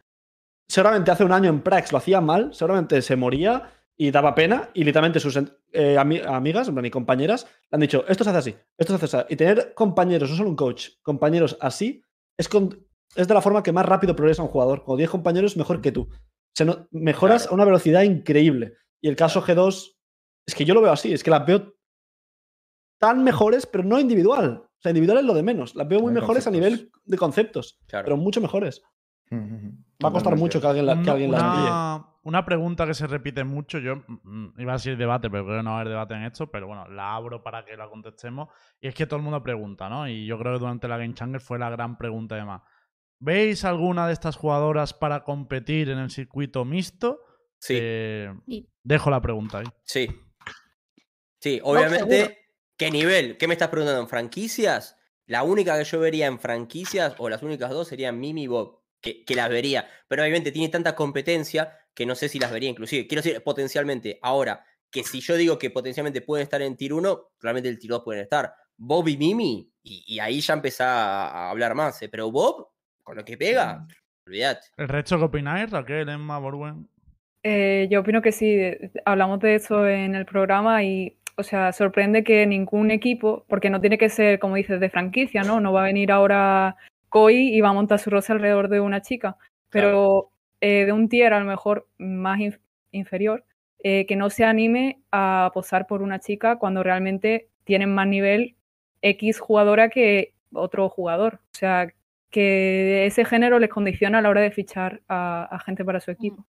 [SPEAKER 3] seguramente hace un año en Prax lo hacía mal, seguramente se moría y daba pena y literalmente sus eh, ami- amigas y compañeras le han dicho, esto se hace así, esto se hace así. Y tener compañeros, no solo un coach, compañeros así, es, con- es de la forma que más rápido progresa un jugador. Con 10 compañeros mejor que tú. Se no- mejoras
[SPEAKER 2] Claro.
[SPEAKER 3] a una velocidad increíble. Y el caso G2, es que yo lo veo así, es que las veo tan mejores, pero no individual. O sea, individual es lo de menos. Las veo muy
[SPEAKER 4] De
[SPEAKER 3] mejores a nivel de conceptos,
[SPEAKER 2] Claro.
[SPEAKER 3] pero mucho mejores. Va a costar mucho que alguien la, que
[SPEAKER 1] Una-
[SPEAKER 3] alguien la envíe.
[SPEAKER 1] una, una pregunta que se repite mucho, yo mm, iba a decir debate, pero creo que no va a haber debate en esto, pero bueno, la abro para que la contestemos. Y es que todo el mundo pregunta, ¿no? Y yo creo que durante la Game Changer fue la gran pregunta además. ¿Veis alguna de estas jugadoras para competir en el circuito mixto?
[SPEAKER 2] Sí,
[SPEAKER 1] Eh, dejo la pregunta ahí.
[SPEAKER 2] sí. Sí, obviamente. ¿Qué nivel? ¿Qué me estás preguntando? ¿En franquicias? La única que yo vería en franquicias, o las únicas dos, serían Mimi y Bob, que, que las vería. Pero obviamente tiene tanta competencia que no sé si las vería inclusive. Quiero decir, potencialmente. Ahora, que si yo digo que potencialmente pueden estar en Tier 1, realmente el Tier 2 pueden estar. Bob y Mimi, y, y ahí ya empezá a, hablar más. ¿eh? Pero Bob, con lo que pega, olvídate.
[SPEAKER 1] ¿El resto qué opináis? Raquel, Emma, Borwen.
[SPEAKER 6] Eh, yo opino que sí, hablamos de eso en el programa y, o sea, sorprende que ningún equipo, porque no tiene que ser, como dices, de franquicia, ¿no? No va a venir ahora Koi y va a montar su rosa alrededor de una chica, pero eh, de un tier a lo mejor más inf- inferior, eh, que no se anime a posar por una chica cuando realmente tienen más nivel X jugadora que otro jugador. O sea, que ese género les condiciona a la hora de fichar a, a gente para su equipo.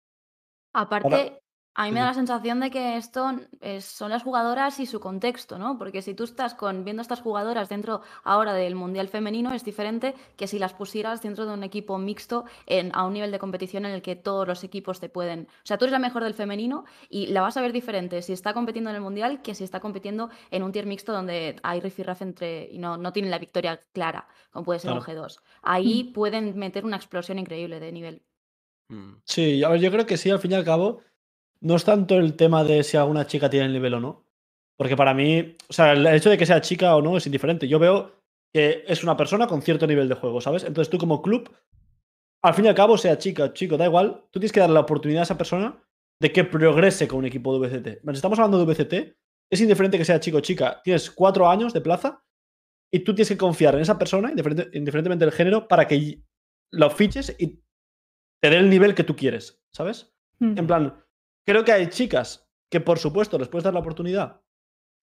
[SPEAKER 5] Aparte, a mí me da la sensación de que esto es- son las jugadoras y su contexto, ¿no? Porque si tú estás con, viendo estas jugadoras dentro ahora del Mundial Femenino, es diferente que si las pusieras dentro de un equipo mixto en, a un nivel de competición en el que todos los equipos te pueden... O sea, tú eres la mejor del femenino y la vas a ver diferente si está compitiendo en el Mundial que si está compitiendo en un tier mixto donde hay rifirraf entre... y no, no tienen la victoria clara, como puede ser un G2. Ahí pueden meter una explosión increíble de nivel.
[SPEAKER 2] Mm.
[SPEAKER 3] Sí, a ver, yo creo que sí, al fin y al cabo, no es tanto el tema de si alguna chica tiene el nivel o no. Porque para mí, o sea, el hecho de que sea chica o no es indiferente. Yo veo que es una persona con cierto nivel de juego, ¿sabes? Entonces tú como club, al fin y al cabo, sea chica o chico, da igual, tú tienes que darle la oportunidad a esa persona de que progrese con un equipo de VCT. Si estamos hablando de VCT, es indiferente que sea chico o chica. Tienes cuatro años de plaza y tú tienes que confiar en esa persona, indiferente- indiferentemente del género, para que lo fiches y te dé el nivel que tú quieres, ¿sabes?
[SPEAKER 6] Mm.
[SPEAKER 3] En plan, creo que hay chicas que, por supuesto, les puedes dar la oportunidad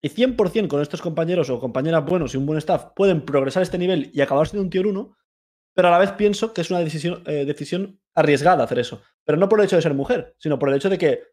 [SPEAKER 3] y 100% con estos compañeros o compañeras buenos y un buen staff pueden progresar este nivel y acabar siendo un tier 1, pero a la vez pienso que es una decisión, eh, decisión arriesgada hacer eso. Pero no por el hecho de ser mujer, sino por el hecho de que,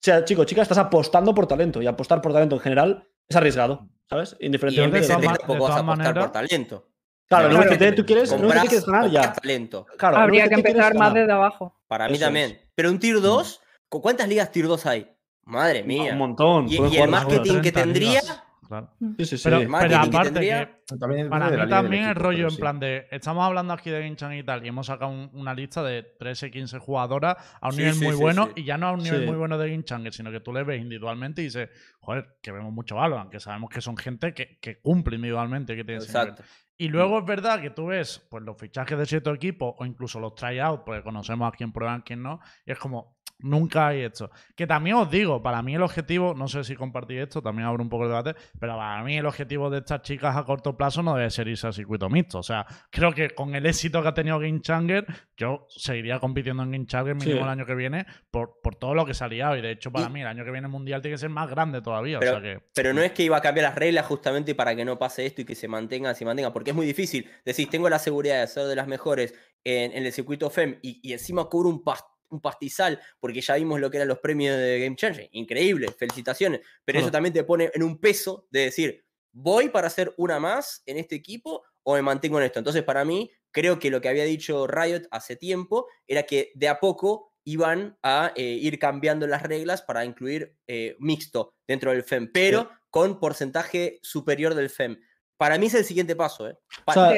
[SPEAKER 3] sea chico o chica, estás apostando por talento y apostar por talento en general es arriesgado, ¿sabes?
[SPEAKER 2] Y en
[SPEAKER 3] Independientemente
[SPEAKER 1] de
[SPEAKER 2] tampoco vas a apostar por
[SPEAKER 1] maneras-
[SPEAKER 2] talento.
[SPEAKER 3] Claro, en
[SPEAKER 6] Claro,
[SPEAKER 3] VCT tú quieres, VCT
[SPEAKER 2] Comprás-
[SPEAKER 3] quieres ganar ya.
[SPEAKER 2] talento.
[SPEAKER 3] Claro,
[SPEAKER 6] Habría que empezar más desde abajo.
[SPEAKER 2] Para mí
[SPEAKER 3] Eso
[SPEAKER 2] también.
[SPEAKER 3] es.
[SPEAKER 2] Pero un tier 2, ¿cu- ¿cuántas ligas tier 2 hay? Madre mía.
[SPEAKER 3] Un montón.
[SPEAKER 2] Y, y el marketing que
[SPEAKER 1] 30
[SPEAKER 2] tendría.
[SPEAKER 1] ligas, claro.
[SPEAKER 3] Sí, sí, sí.
[SPEAKER 1] Pero, pero aparte
[SPEAKER 2] tendría-
[SPEAKER 1] que
[SPEAKER 4] También
[SPEAKER 1] para mí también el rollo en
[SPEAKER 4] sí.
[SPEAKER 1] plan de estamos hablando aquí de Game Chan y tal y hemos sacado un- una lista de 13 15 jugadoras a un
[SPEAKER 2] Sí,
[SPEAKER 1] nivel
[SPEAKER 2] sí,
[SPEAKER 1] muy
[SPEAKER 2] sí,
[SPEAKER 1] bueno
[SPEAKER 2] sí.
[SPEAKER 1] y ya no a un nivel
[SPEAKER 3] Sí.
[SPEAKER 1] muy bueno de Game Chan, sino que tú le ves individualmente y dices joder que vemos mucho Valorant que sabemos que son gente que, que cumple individualmente que tiene ese nivel.
[SPEAKER 2] Exacto.
[SPEAKER 1] Y luego es verdad que tú ves pues, los fichajes de cierto equipo o incluso los tryouts, porque conocemos a quién prueban, a quién no, y es como, nunca hay esto. Que también os digo, para mí el objetivo, no sé si compartís esto, también abro un poco el debate, pero para mí el objetivo de estas chicas a corto plazo no debe ser irse a circuito mixto. O sea, creo que con el éxito que ha tenido Game Changer, yo seguiría compitiendo en Game Changer mínimo
[SPEAKER 3] Sí.
[SPEAKER 1] el año que viene por, por todo lo que liado. Y de hecho, para
[SPEAKER 2] Y-
[SPEAKER 1] mí el año que viene el mundial tiene que ser más grande todavía.
[SPEAKER 2] Pero-
[SPEAKER 1] o sea que.
[SPEAKER 2] Pero no es que iba a cambiar las reglas justamente para que no pase esto y que se mantenga, se mantenga, porque es muy difícil. Decís, tengo la seguridad de ser de las mejores en, en el circuito FEM y, y encima cobro un, pas- un pastizal, porque ya vimos lo que eran los premios de Game Changer. Increíble, felicitaciones. Pero eso también te pone en un peso de decir, ¿voy para hacer una más en este equipo o me mantengo en esto? Entonces, para mí, creo que lo que había dicho Riot hace tiempo era que de a poco iban a eh, ir cambiando las reglas para incluir eh, mixto dentro del FEM, pero con porcentaje superior del FEM. Para mí es el siguiente paso. ¿eh?
[SPEAKER 3] O sea,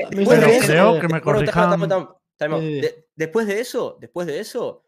[SPEAKER 6] Eh.
[SPEAKER 3] Sí.
[SPEAKER 2] Después de eso, después de eso,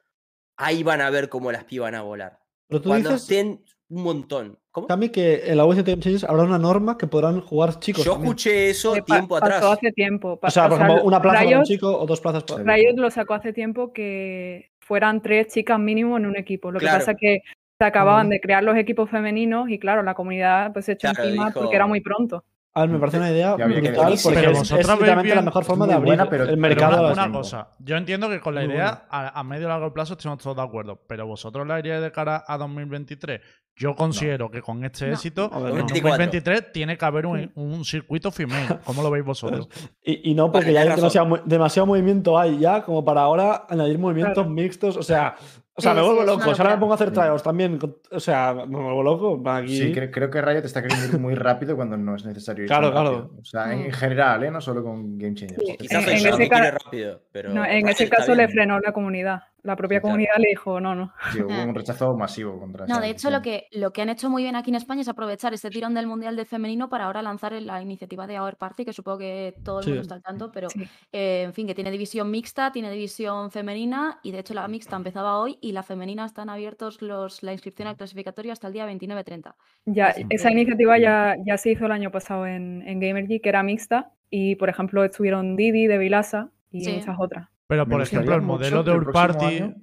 [SPEAKER 2] ahí van a ver cómo las pibas van a volar.
[SPEAKER 3] Pero tú
[SPEAKER 2] Cuando
[SPEAKER 3] dices,
[SPEAKER 2] estén un montón. ¿Cómo?
[SPEAKER 3] Cami, que en la Exchanges habrá una norma que podrán jugar chicos.
[SPEAKER 2] Yo
[SPEAKER 3] también.
[SPEAKER 2] escuché eso
[SPEAKER 6] pa-
[SPEAKER 2] tiempo
[SPEAKER 6] pasó
[SPEAKER 2] atrás.
[SPEAKER 6] hace tiempo. pa-
[SPEAKER 3] O sea, por ejemplo, una plaza para un chico o dos plazas para.
[SPEAKER 6] Riot lo sacó hace tiempo que fueran tres chicas mínimo en un equipo. Lo
[SPEAKER 2] Claro.
[SPEAKER 6] que pasa es que se acababan de crear los equipos femeninos y claro, la comunidad pues se echó
[SPEAKER 2] Claro,
[SPEAKER 6] encima
[SPEAKER 2] dijo-
[SPEAKER 6] porque era muy pronto.
[SPEAKER 3] A ver, me parece una idea brutal porque
[SPEAKER 1] Pero
[SPEAKER 3] es, es la mejor forma de abrir
[SPEAKER 4] buena, pero-
[SPEAKER 3] el mercado.
[SPEAKER 1] Pero una, cosa, yo entiendo que con la
[SPEAKER 3] Muy
[SPEAKER 1] idea a, a medio y largo plazo estamos todos de acuerdo, pero vosotros la iríais de cara a 2023 Yo considero que con este
[SPEAKER 5] No.
[SPEAKER 1] éxito,
[SPEAKER 3] ver,
[SPEAKER 1] en
[SPEAKER 3] no.
[SPEAKER 1] 2023 tiene que haber un, un circuito female. ¿Cómo lo veis vosotros?
[SPEAKER 3] Y, y no, porque
[SPEAKER 2] Vale,
[SPEAKER 3] ya hay demasiado, movimiento hay ya, como para ahora añadir movimientos
[SPEAKER 6] Claro.
[SPEAKER 3] mixtos. O sea, o sea
[SPEAKER 5] Sí,
[SPEAKER 3] me vuelvo loco. Si ahora me pongo a hacer
[SPEAKER 4] Mm.
[SPEAKER 3] tryouts también. O sea, me vuelvo loco. Aquí.
[SPEAKER 4] Sí, cre- creo que Riot está queriendo ir muy rápido cuando no es necesario ir
[SPEAKER 3] Claro, claro.
[SPEAKER 4] rápido. O sea, en
[SPEAKER 5] Mm.
[SPEAKER 4] general, ¿eh? no solo con Game Changers.
[SPEAKER 6] Sí,
[SPEAKER 2] Quizás
[SPEAKER 6] En- ese
[SPEAKER 2] que quiere
[SPEAKER 6] ca-
[SPEAKER 2] rápido, pero.
[SPEAKER 6] No, en ese caso le frenó la comunidad. La propia
[SPEAKER 2] Sí, claro.
[SPEAKER 6] comunidad le dijo, no, no.
[SPEAKER 4] Sí, hubo un rechazo masivo contra
[SPEAKER 5] No, de hecho, lo que, lo que han hecho muy bien aquí en España es aprovechar este tirón del Mundial de Femenino para ahora lanzar la iniciativa de Hour Party, que supongo que todo el
[SPEAKER 3] Sí.
[SPEAKER 5] mundo está al tanto, pero
[SPEAKER 6] Sí.
[SPEAKER 5] eh, en fin, que tiene división mixta, tiene división femenina, y de hecho la mixta empezaba hoy y la femenina están abiertos los, la inscripción al clasificatorio hasta el día 29-30.
[SPEAKER 6] Ya, esa iniciativa ya, ya se hizo el año pasado en, en GamerGeek, que era mixta, y por ejemplo estuvieron Didi de Vilasa y
[SPEAKER 5] Sí.
[SPEAKER 6] muchas otras.
[SPEAKER 1] Pero, por ejemplo, el modelo de
[SPEAKER 4] que el
[SPEAKER 1] Ur
[SPEAKER 4] próximo
[SPEAKER 1] Party.
[SPEAKER 4] año-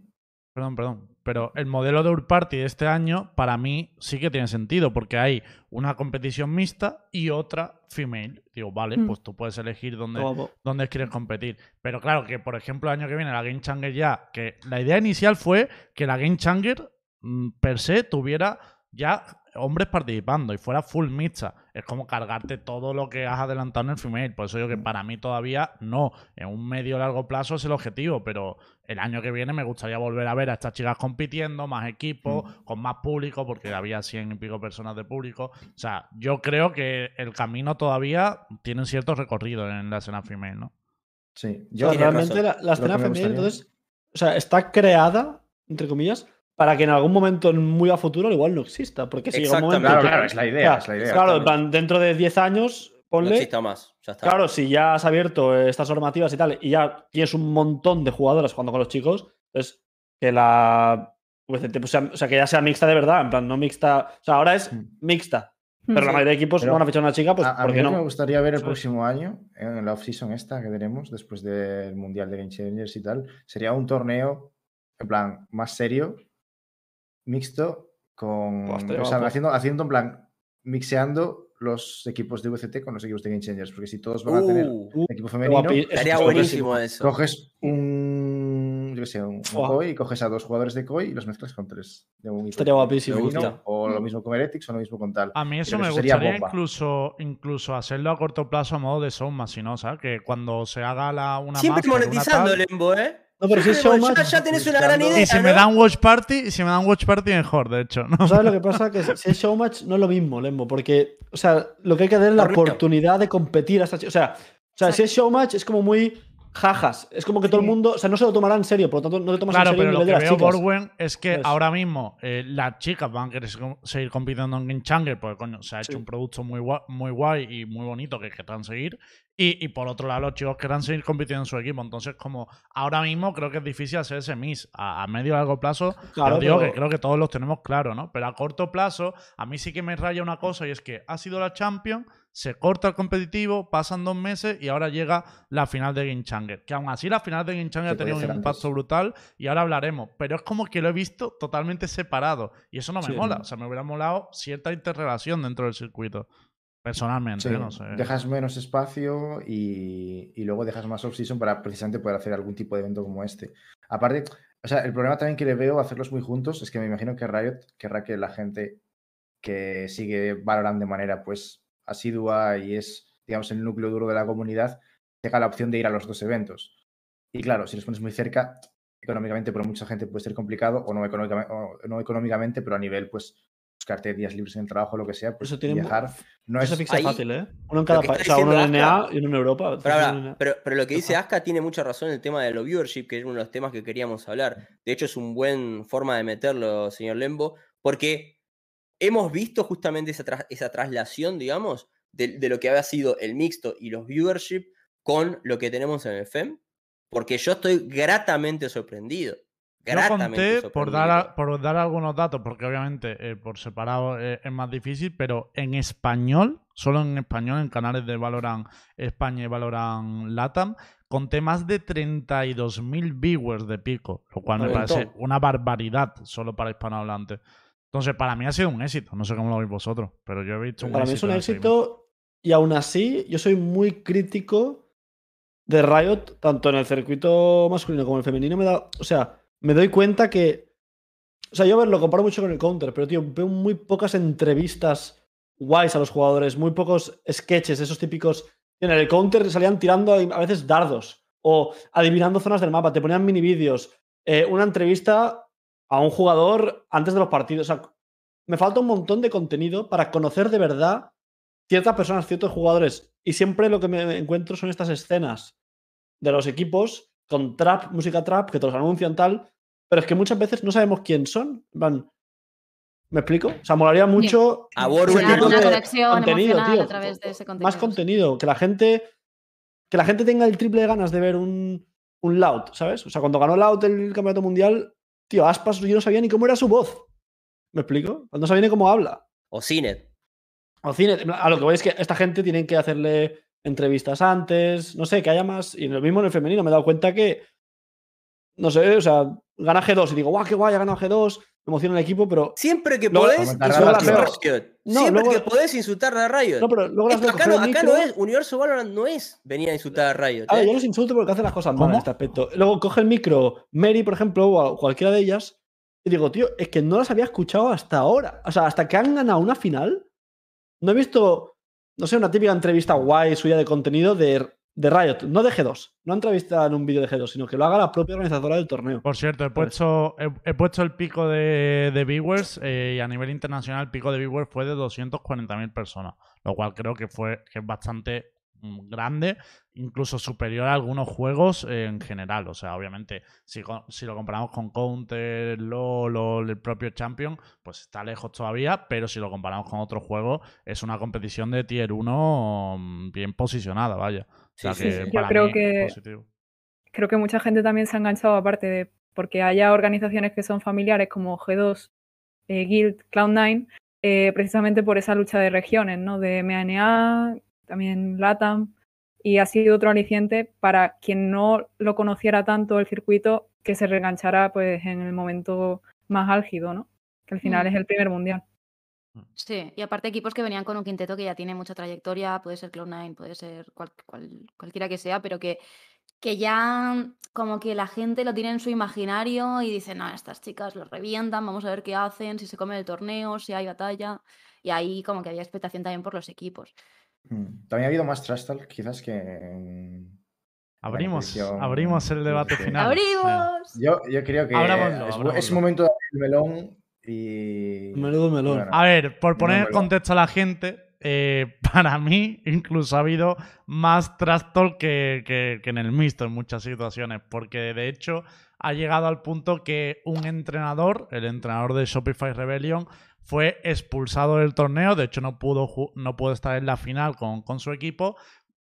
[SPEAKER 1] Perdón, perdón. Pero el modelo de Ur Party de este año, para mí, sí que tiene sentido, porque hay una competición mixta y otra female. Digo, vale,
[SPEAKER 6] Mm.
[SPEAKER 1] pues tú puedes elegir dónde, dónde quieres competir. Pero claro, que por ejemplo, el año que viene la Game Changer ya, que la idea inicial fue que la Game Changer mm, per se tuviera ya hombres participando y fuera full mixta. Es como cargarte todo lo que has adelantado en el female. Por eso digo que para mí todavía no. En un medio largo plazo es el objetivo, pero el año que viene me gustaría volver a ver a estas chicas compitiendo, más equipos, con más público, porque había cien y pico personas de público. O sea, yo creo que el camino todavía tiene un cierto recorrido en la escena female, ¿no?
[SPEAKER 4] Sí, yo
[SPEAKER 2] Tienes
[SPEAKER 3] realmente la, la escena
[SPEAKER 4] gustaría-
[SPEAKER 3] entonces, o sea, está creada, entre comillas, para que en algún momento muy a futuro igual no exista. Porque si llega un momento.
[SPEAKER 4] Claro, claro, es la
[SPEAKER 3] o
[SPEAKER 4] idea,
[SPEAKER 3] sea,
[SPEAKER 4] es la idea.
[SPEAKER 3] Claro, en plan, dentro de 10 años,
[SPEAKER 2] No
[SPEAKER 3] ponle.
[SPEAKER 2] exista más. Ya está.
[SPEAKER 3] Claro, si ya has abierto estas normativas y tal, y ya tienes un montón de jugadoras jugando con los chicos, pues que la pues, sea, o sea, que ya sea mixta de verdad, en plan, no mixta. O sea, ahora es
[SPEAKER 4] Mm.
[SPEAKER 3] mixta, pero la mayoría de equipos
[SPEAKER 4] Pero
[SPEAKER 3] van a fichar a una chica, pues,
[SPEAKER 4] a, a
[SPEAKER 3] ¿por
[SPEAKER 4] mí
[SPEAKER 3] qué no?
[SPEAKER 4] me gustaría ver el
[SPEAKER 3] ¿Sabes?
[SPEAKER 4] próximo año, en la off-season esta que tenemos, después del Mundial de Game Changers y tal, sería un torneo, en plan, más serio, mixto, con.
[SPEAKER 3] Estaría
[SPEAKER 4] o sea, haciendo, haciendo, en plan, mixeando los equipos de VCT con los equipos de Game Changers, porque si todos van a tener
[SPEAKER 2] Uh,
[SPEAKER 4] equipo femenino,
[SPEAKER 2] estaría
[SPEAKER 3] es
[SPEAKER 2] buenísimo eso.
[SPEAKER 4] coges un. Yo qué sé, un. COI y coges a dos jugadores de COI y los mezclas con tres. De un equipo
[SPEAKER 3] Estaría guapísimo.
[SPEAKER 4] Femenino. O lo mismo con Heretics o lo mismo con tal.
[SPEAKER 1] A mí eso me
[SPEAKER 4] eso
[SPEAKER 1] gustaría incluso, incluso hacerlo a corto plazo a modo de showmatch, si no, ¿sabes? Que cuando se haga la, una
[SPEAKER 2] Siempre
[SPEAKER 1] master, una
[SPEAKER 2] monetizando,
[SPEAKER 1] tal-
[SPEAKER 2] Lembo, ¿eh?
[SPEAKER 3] No, pero si es showmatch-
[SPEAKER 2] ya, ya tenés una gran
[SPEAKER 4] buscando-
[SPEAKER 2] idea.
[SPEAKER 1] Y si
[SPEAKER 2] ¿no?
[SPEAKER 1] me dan watch party, y si me dan watch party, mejor, de hecho. ¿no?
[SPEAKER 3] ¿Sabes lo que pasa? Que si es showmatch no es lo mismo, Lembo, porque, o sea, lo que hay que dar es la
[SPEAKER 2] Correcto.
[SPEAKER 3] oportunidad de competir a esta chi- O sea, o sea, si es showmatch es como muy jajas. Es como que todo el mundo, o sea, no se lo tomará en serio, por lo tanto no te tomas
[SPEAKER 1] Claro,
[SPEAKER 3] en serio
[SPEAKER 1] pero
[SPEAKER 3] el
[SPEAKER 1] lo que veo. Borwen, es que
[SPEAKER 3] Pues-
[SPEAKER 1] ahora mismo eh, las chicas van a querer se- seguir compitiendo en Game Changer, porque coño, se ha hecho
[SPEAKER 3] Sí.
[SPEAKER 1] un producto muy guay, muy guay y muy bonito que querrán seguir. Y, y por otro lado, los chicos querrán seguir compitiendo en su equipo. Entonces, como ahora mismo creo que es difícil hacer ese mix. A, a medio y largo plazo,
[SPEAKER 3] Claro,
[SPEAKER 1] digo
[SPEAKER 3] pero-
[SPEAKER 1] que creo que todos los tenemos claro, ¿no? Pero a corto plazo, a mí sí que me raya una cosa y es que ha sido la Champions, se corta el competitivo, pasan dos meses y ahora llega la final de Game Changer. Que aún así la final de Game Changer ha tenido un impacto
[SPEAKER 4] antes.
[SPEAKER 1] brutal y ahora hablaremos. Pero es como que lo he visto totalmente separado y eso no me
[SPEAKER 3] Sí.
[SPEAKER 1] mola. O sea, me hubiera molado cierta interrelación dentro del circuito. Personalmente,
[SPEAKER 4] Sí,
[SPEAKER 1] no sé.
[SPEAKER 4] dejas menos espacio y, y luego dejas más off-season para precisamente poder hacer algún tipo de evento como este. Aparte, o sea, el problema también que le veo hacerlos muy juntos es que me imagino que Riot querrá que la gente que sigue Valorant de manera pues asidua y es, digamos, el núcleo duro de la comunidad, tenga la opción de ir a los dos eventos. Y claro, si los pones muy cerca, económicamente para mucha gente puede ser complicado, o no, económicamente, o no económicamente, pero a nivel, pues, buscarte días libres en el trabajo, lo que sea, pues
[SPEAKER 3] Eso tiene
[SPEAKER 4] viajar no
[SPEAKER 3] Eso
[SPEAKER 4] es
[SPEAKER 3] fixa
[SPEAKER 2] ahí-
[SPEAKER 3] fácil, ¿eh? Uno en cada país. O sea, uno en NA y uno en Europa.
[SPEAKER 2] Pero, ahora, pero, pero lo que dice. Aska tiene mucha razón en el tema de lo viewership, que es uno de los temas que queríamos hablar. De hecho, es un buen forma de meterlo, señor Lembo, porque hemos visto justamente esa, tras- esa traslación, digamos, de, de lo que había sido el mixto y los viewership con lo que tenemos en el FEM, porque yo estoy gratamente sorprendido.
[SPEAKER 1] Yo
[SPEAKER 2] Gratamente
[SPEAKER 1] conté, por dar, a- por dar algunos datos, porque obviamente eh, por separado eh, es más difícil, pero en español, solo en español, en canales de Valorant España y Valorant Latam, conté más de 32.000 viewers de pico, lo cual me parece una barbaridad solo para hispanohablantes. Entonces, para mí ha sido un éxito, no sé cómo lo veis vosotros, pero yo he visto un
[SPEAKER 3] Para mí
[SPEAKER 1] éxito.
[SPEAKER 3] es un
[SPEAKER 1] en el segmento.
[SPEAKER 3] éxito y aún así yo soy muy crítico de Riot, tanto en el circuito masculino como en el femenino. Me da, o sea, me doy cuenta que O sea, yo a ver, lo comparo mucho con el counter, pero tío, veo muy pocas entrevistas guays a los jugadores, muy pocos sketches, esos típicos. En el counter salían tirando a veces dardos o adivinando zonas del mapa, te ponían mini vídeos, eh, una entrevista a un jugador antes de los partidos. O sea, me falta un montón de contenido para conocer de verdad ciertas personas, ciertos jugadores. Y siempre lo que me encuentro son estas escenas de los equipos con trap, música trap, que te los anuncian tal, pero es que muchas veces no sabemos quién son. Van, ¿Me explico? O sea, molaría mucho
[SPEAKER 2] A
[SPEAKER 5] una
[SPEAKER 3] de
[SPEAKER 5] conexión
[SPEAKER 3] contenido,
[SPEAKER 5] emocional
[SPEAKER 3] tío.
[SPEAKER 5] a través de ese contenido.
[SPEAKER 3] Más contenido, que la gente que la gente tenga el triple de ganas de ver un, un Loud, ¿sabes? O sea, cuando ganó Loud el campeonato mundial, tío, Aspas yo no sabía ni cómo era su voz. ¿Me explico? No sabía ni cómo habla.
[SPEAKER 2] O Cinet.
[SPEAKER 3] O cine, a lo que voy es que esta gente tienen que hacerle entrevistas antes, no sé, que haya más. Y lo mismo en el femenino, me he dado cuenta que, no sé, o sea, gana G2 y digo, guau, qué guay, ha ganado G2, me emociona el equipo, pero.
[SPEAKER 2] Siempre que
[SPEAKER 3] Luego-
[SPEAKER 2] podés insultar a Riot.
[SPEAKER 3] No,
[SPEAKER 2] Siempre
[SPEAKER 3] luego-
[SPEAKER 2] que podés insultar a Riot.
[SPEAKER 3] No, pero luego
[SPEAKER 2] Esto acá, no, acá no es, Universo Valorant no es venir a insultar a Riot.
[SPEAKER 3] A ver,
[SPEAKER 2] ¿eh?
[SPEAKER 3] yo los insulto porque hacen las cosas mal
[SPEAKER 1] ¿Cómo?
[SPEAKER 3] en este aspecto. Luego coge el micro Mary, por ejemplo, o cualquiera de ellas, y digo, tío, es que no las había escuchado hasta ahora. O sea, hasta que han ganado una final, no he visto, no sé, una típica entrevista guay suya de contenido de, de Riot, no de G2. No entrevista en un vídeo de G2, sino que lo haga la propia organizadora del torneo.
[SPEAKER 1] Por cierto, he puesto, he, he puesto el pico de, de viewers eh, y a nivel internacional el pico de viewers fue de 240.000 personas, lo cual creo que fue que es bastante mm, grande, incluso superior a algunos juegos eh, en general. O sea, obviamente, si, si lo comparamos con Counter, LoL o el propio Champion, pues está lejos todavía, pero si lo comparamos con otros juegos, es una competición de tier 1 mm, bien posicionada, vaya. O sea
[SPEAKER 2] Sí,
[SPEAKER 1] que
[SPEAKER 2] sí, sí.
[SPEAKER 6] Yo creo que-
[SPEAKER 1] positivo.
[SPEAKER 6] creo que mucha gente también se ha enganchado, aparte de porque haya organizaciones que son familiares como G2, eh, Guild, Cloud9, eh, precisamente por esa lucha de regiones, ¿no? De MANA, también LATAM, y ha sido otro aliciente para quien no lo conociera tanto el circuito, que se reenganchara pues en el momento más álgido, ¿no? Que al final
[SPEAKER 5] Mm.
[SPEAKER 6] es el primer mundial.
[SPEAKER 5] Sí, y aparte equipos que venían con un quinteto que ya tiene mucha trayectoria, puede ser Cloud9, puede ser cual- cual- cualquiera que sea, pero que, que ya como que la gente lo tiene en su imaginario y dice, no, estas chicas lo revientan, vamos a ver qué hacen, si se come el torneo, si hay batalla. Y ahí como que había expectación también por los equipos.
[SPEAKER 4] Mm. También ha habido más trash talk quizás que en...
[SPEAKER 1] Abrimos, abrimos el debate
[SPEAKER 4] sí.
[SPEAKER 1] final.
[SPEAKER 5] ¡Abrimos!
[SPEAKER 4] Yo, yo creo que es, es momento de abrir el melón y...
[SPEAKER 3] Menudo melón.
[SPEAKER 4] bueno,
[SPEAKER 1] A ver, por poner en contexto a la gente, eh, para mí incluso ha habido más talk que, que- que en el mixto en muchas situaciones, porque de hecho ha llegado al punto que un entrenador, el entrenador de Shopify Rebellion, fue expulsado del torneo, de hecho no pudo, no pudo estar en la final con, con su equipo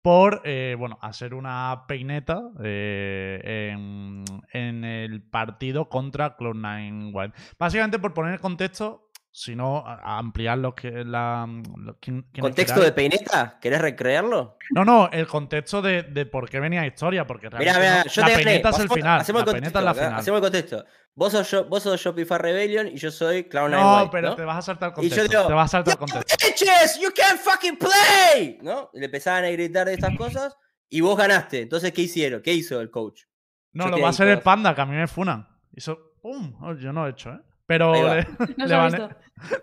[SPEAKER 1] por eh, bueno, hacer una peineta eh, en, partido contra Cloud9 Wild. Básicamente, por poner el contexto, si no, a- ampliar lo que la. lo- quienes
[SPEAKER 2] ¿Contexto de peineta? ¿Querés recrearlo?
[SPEAKER 1] No, no, el contexto de, de por qué venía historia, porque
[SPEAKER 2] Mira,
[SPEAKER 1] realmente
[SPEAKER 2] mira,
[SPEAKER 1] no-
[SPEAKER 2] yo
[SPEAKER 1] la
[SPEAKER 2] te
[SPEAKER 1] peineta es el final.
[SPEAKER 2] Hacemos
[SPEAKER 1] La
[SPEAKER 2] el
[SPEAKER 1] peineta es la
[SPEAKER 2] contexto,
[SPEAKER 1] final.
[SPEAKER 2] Hacemos el contexto. Vos sos, Sho- vos sos Shopify Rebellion y yo soy Cloud9
[SPEAKER 1] No,
[SPEAKER 2] White,
[SPEAKER 1] pero
[SPEAKER 2] ¿no?
[SPEAKER 1] te vas a saltar el
[SPEAKER 2] Y yo
[SPEAKER 1] contexto.
[SPEAKER 2] digo,
[SPEAKER 1] te vas a saltar el
[SPEAKER 2] "You
[SPEAKER 1] contexto.
[SPEAKER 2] bitches, you can't fucking play, ¿no? Le empezaban a gritar de estas cosas y vos ganaste. Entonces, ¿qué hicieron? ¿Qué hizo el coach?
[SPEAKER 1] No, lo va a hacer el panda, que a mí me funan. Hizo. ¡Pum! Oh, yo no he hecho, ¿eh? Pero le,
[SPEAKER 5] No
[SPEAKER 1] le bane-
[SPEAKER 5] visto.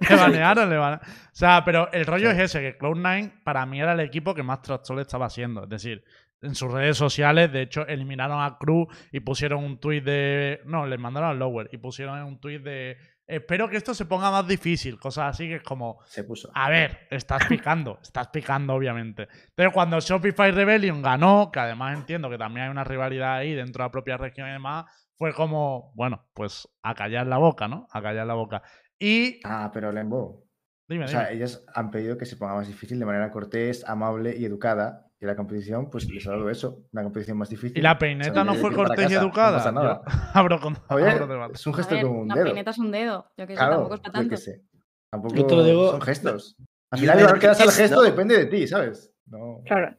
[SPEAKER 1] le banearon, le bane- O sea, pero el rollo
[SPEAKER 4] Sí.
[SPEAKER 1] es ese, que Cloud9 para mí era el equipo que más trastorno estaba haciendo. Es decir, en sus redes sociales, de hecho, eliminaron a Cruz y pusieron un tuit de... No, les mandaron al Lower y pusieron un tuit de... Espero que esto se ponga más difícil, cosas así que es como...
[SPEAKER 4] Se puso.
[SPEAKER 1] A ver, estás picando, estás picando, obviamente. Entonces, cuando Shopify Rebellion ganó, que además entiendo que también hay una rivalidad ahí dentro de la propia región y demás, fue como, bueno, pues a callar la boca, ¿no? A callar la boca. Y.
[SPEAKER 4] Ah, pero Lembo.
[SPEAKER 1] Dime,
[SPEAKER 4] O
[SPEAKER 1] dime.
[SPEAKER 4] sea, ellos han pedido que se ponga más difícil de manera cortés, amable y educada. Y la competición, pues les ha dado eso. Una competición más difícil.
[SPEAKER 1] ¿Y la peineta no fue cortés y educada?
[SPEAKER 4] No pasa nada.
[SPEAKER 1] Yo abro, con,
[SPEAKER 4] Oye,
[SPEAKER 1] abro
[SPEAKER 4] es un gesto
[SPEAKER 5] ver,
[SPEAKER 4] con un
[SPEAKER 5] una
[SPEAKER 4] dedo.
[SPEAKER 5] peineta es un dedo. Yo que sé,
[SPEAKER 4] Claro,
[SPEAKER 5] tampoco es para
[SPEAKER 4] yo
[SPEAKER 5] tanto.
[SPEAKER 4] sé. Tampoco
[SPEAKER 3] Yo te lo digo-
[SPEAKER 4] son gestos. Al
[SPEAKER 2] Y
[SPEAKER 4] final, igual que das al
[SPEAKER 2] es,
[SPEAKER 4] gesto
[SPEAKER 2] ¿no?
[SPEAKER 4] depende de ti, ¿sabes? No.
[SPEAKER 6] Claro.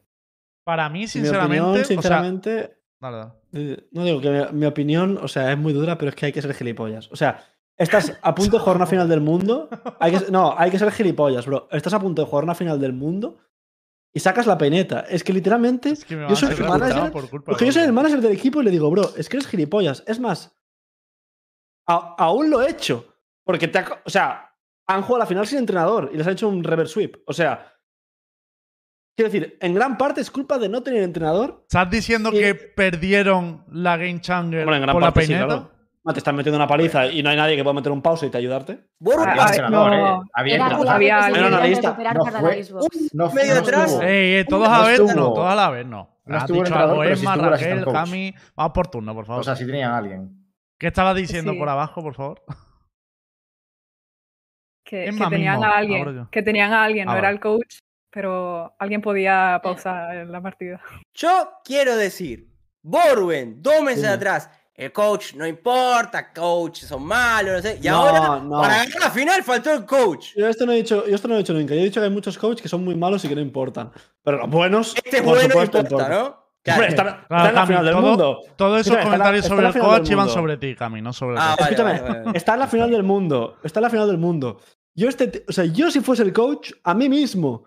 [SPEAKER 1] Para mí,
[SPEAKER 3] Mi
[SPEAKER 1] sinceramente.
[SPEAKER 3] opinión,
[SPEAKER 1] o sea,
[SPEAKER 3] sinceramente. Eh, No digo que mi, mi opinión, o sea, es muy dura, pero es que hay que ser gilipollas. O sea, estás a punto de jugar una final del mundo. Hay que, no, hay que ser gilipollas, bro. Estás a punto de jugar una final del mundo y sacas la peineta. Es que literalmente.
[SPEAKER 1] Es que me
[SPEAKER 3] yo soy el manager. Porque yo soy el manager del equipo y le digo, bro, es que eres gilipollas. Es más, a- aún lo he hecho. Porque te ha o sea, han jugado la final sin entrenador y les han hecho un reverse sweep. O sea, quiero decir, en gran parte es culpa de no tener entrenador.
[SPEAKER 1] ¿Estás diciendo
[SPEAKER 3] Y-
[SPEAKER 1] que perdieron la Game Changer
[SPEAKER 3] gran
[SPEAKER 1] por la
[SPEAKER 3] sí,
[SPEAKER 1] peineta?
[SPEAKER 3] claro. Ah, te están metiendo una paliza y no hay nadie que pueda meter un pause y te ayudarte.
[SPEAKER 2] Borja,
[SPEAKER 6] Ah,
[SPEAKER 4] Había
[SPEAKER 6] ah, no.
[SPEAKER 4] ¿eh? Había
[SPEAKER 5] Era
[SPEAKER 3] no,
[SPEAKER 2] medio.
[SPEAKER 1] Ey, ey, todos
[SPEAKER 4] No
[SPEAKER 1] a ver, no, todos a la vez, no.
[SPEAKER 4] No
[SPEAKER 1] Has
[SPEAKER 4] estuvo
[SPEAKER 1] algo,
[SPEAKER 4] pero el
[SPEAKER 1] Raquel. Cami. Vamos por turno, por favor.
[SPEAKER 4] O sea, si tenían a alguien.
[SPEAKER 1] ¿Qué estabas diciendo
[SPEAKER 6] Sí.
[SPEAKER 1] por abajo, por favor?
[SPEAKER 6] Que, que tenían
[SPEAKER 1] mismo,
[SPEAKER 6] a alguien. Que tenían a alguien,
[SPEAKER 1] Ah,
[SPEAKER 6] no era
[SPEAKER 1] vale.
[SPEAKER 6] el coach, pero alguien podía pausar la partida.
[SPEAKER 2] yo quiero decir, Borwen, dos meses atrás, el coach no importa, coach son malos, no sé. Y
[SPEAKER 3] No,
[SPEAKER 2] ahora,
[SPEAKER 3] no.
[SPEAKER 2] para ganar la final, faltó el coach.
[SPEAKER 3] Yo esto no he dicho, yo esto no he dicho nunca. Yo he dicho que hay muchos coaches que son muy malos y que no importan. Pero los buenos,
[SPEAKER 2] Este bueno,
[SPEAKER 3] supuesto,
[SPEAKER 2] importa. ¿no? Claro.
[SPEAKER 3] Hombre, están, están
[SPEAKER 1] Claro,
[SPEAKER 3] en la
[SPEAKER 1] Cami,
[SPEAKER 3] final del
[SPEAKER 1] todo-
[SPEAKER 3] mundo.
[SPEAKER 1] Todos esos
[SPEAKER 3] está
[SPEAKER 1] comentarios
[SPEAKER 3] está en
[SPEAKER 1] sobre el coach
[SPEAKER 3] mundo.
[SPEAKER 1] sobre ti, Cami, no sobre
[SPEAKER 2] Ah,
[SPEAKER 1] ti.
[SPEAKER 2] vale,
[SPEAKER 3] Escúchame,
[SPEAKER 2] vale, vale.
[SPEAKER 3] está en la final del mundo. Está en la final del mundo. Yo, este, o sea, yo si fuese el coach, a mí mismo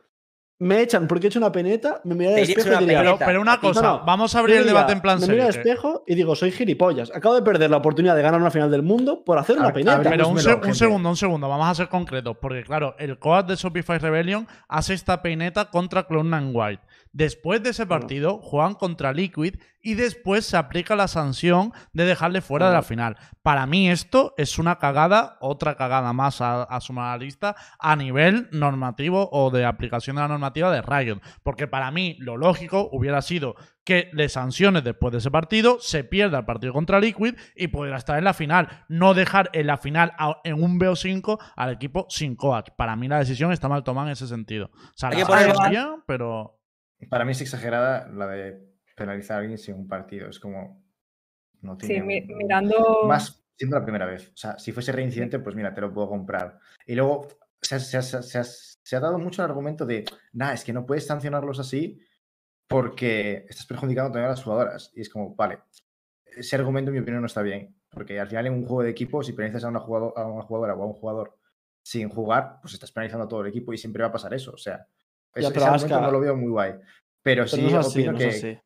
[SPEAKER 3] me echan porque he hecho una peneta, me miraría al espejo y
[SPEAKER 2] una
[SPEAKER 3] diría,
[SPEAKER 1] Pero,
[SPEAKER 2] peneta.
[SPEAKER 1] pero una cosa,
[SPEAKER 3] No, no.
[SPEAKER 1] vamos a abrir el debate en plan
[SPEAKER 3] Me miro al
[SPEAKER 1] que-
[SPEAKER 3] espejo y digo, soy gilipollas. Acabo de perder la oportunidad de ganar una final del mundo por hacer una
[SPEAKER 4] A-
[SPEAKER 3] peneta.
[SPEAKER 1] Pero un, se- segundo, un segundo, vamos a ser concretos, porque claro, el coach de Shopify Rebellion hace esta peineta contra Clone White. Después de ese partido, juegan contra Liquid y después se aplica la sanción de dejarle fuera de la final. Para mí esto es una cagada, otra cagada más a, a sumar a la lista a nivel normativo o de aplicación de la normativa de Riot. Porque para mí lo lógico hubiera sido que le sanciones después de ese partido, se pierda el partido contra Liquid y pudiera estar en la final. No dejar en la final a- en un BO5 al equipo sin coach. Para mí la decisión está mal tomada en ese sentido. O sea,
[SPEAKER 2] Hay
[SPEAKER 1] la
[SPEAKER 2] que poner-
[SPEAKER 1] sanción bien, pero...
[SPEAKER 4] Para mí es exagerada la de penalizar a alguien sin un partido. Es como. No
[SPEAKER 6] Sí,
[SPEAKER 4] tiene
[SPEAKER 6] mi-
[SPEAKER 4] un-
[SPEAKER 6] mirando.
[SPEAKER 4] Más siendo la primera vez. O sea, si fuese reincidente, pues mira, te lo puedo comprar. Y luego se ha, se se se ha- dado mucho el argumento de, nah, es que no puedes sancionarlos así porque estás perjudicando también a las jugadoras. Y es como, vale, ese argumento en mi opinión no está bien. Porque al final en un juego de equipo, si penalizas a una, jugado- a una jugadora o a un jugador sin jugar, pues estás penalizando a todo el equipo y siempre va a pasar eso. O sea,
[SPEAKER 3] Ya,
[SPEAKER 4] ese,
[SPEAKER 3] pero
[SPEAKER 4] ese
[SPEAKER 3] Aska-
[SPEAKER 4] no lo veo muy guay. Pero,
[SPEAKER 3] Pero
[SPEAKER 4] sí
[SPEAKER 3] no es así,
[SPEAKER 4] opino
[SPEAKER 3] no
[SPEAKER 4] que...
[SPEAKER 3] es así.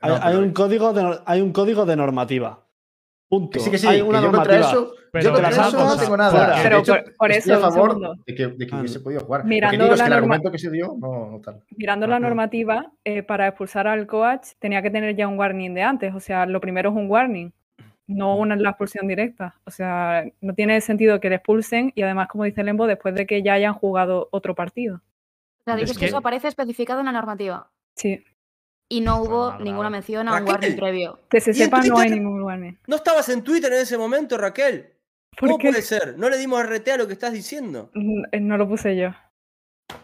[SPEAKER 3] Hay,
[SPEAKER 4] no,
[SPEAKER 3] hay
[SPEAKER 4] pero-
[SPEAKER 3] un código de, nor- hay un código de normativa. Punto.
[SPEAKER 4] Que sí, que sí,
[SPEAKER 3] Hay
[SPEAKER 4] que
[SPEAKER 3] una
[SPEAKER 4] yo contra
[SPEAKER 3] normativa.
[SPEAKER 4] eso,
[SPEAKER 1] Pero
[SPEAKER 4] yo contra
[SPEAKER 3] te las
[SPEAKER 4] eso no tengo
[SPEAKER 3] fuera.
[SPEAKER 4] nada.
[SPEAKER 6] Pero
[SPEAKER 4] de hecho,
[SPEAKER 6] por- por
[SPEAKER 4] estoy a
[SPEAKER 6] eso, un
[SPEAKER 4] favor de que, de que
[SPEAKER 3] Ah,
[SPEAKER 4] hubiese podido jugar.
[SPEAKER 6] Mirando
[SPEAKER 4] que digo es
[SPEAKER 6] la
[SPEAKER 4] que el argumento que se dio, no, no tal.
[SPEAKER 6] Mirando la
[SPEAKER 3] Ajá.
[SPEAKER 6] normativa, eh, para expulsar al coach tenía que tener ya un warning de antes. O sea, lo primero es un warning, no una la expulsión directa. O sea, no tiene sentido que le expulsen y además, como dice Lembo, después de que ya hayan jugado otro partido.
[SPEAKER 5] O sea,
[SPEAKER 1] Es
[SPEAKER 5] dices que,
[SPEAKER 1] que-
[SPEAKER 5] eso aparece especificado en la normativa.
[SPEAKER 6] Sí,
[SPEAKER 5] Y no hubo ninguna mención a un warning previo.
[SPEAKER 6] que se
[SPEAKER 2] ¿Y en
[SPEAKER 6] sepa, no hay
[SPEAKER 2] Twitter?
[SPEAKER 6] ningún warning.
[SPEAKER 2] ¿No estabas en Twitter en ese momento, Raquel?
[SPEAKER 6] ¿Por
[SPEAKER 2] ¿Cómo
[SPEAKER 6] qué?
[SPEAKER 2] puede ser? ¿No le dimos RT a lo que estás diciendo?
[SPEAKER 6] Mm, eh, No lo puse yo.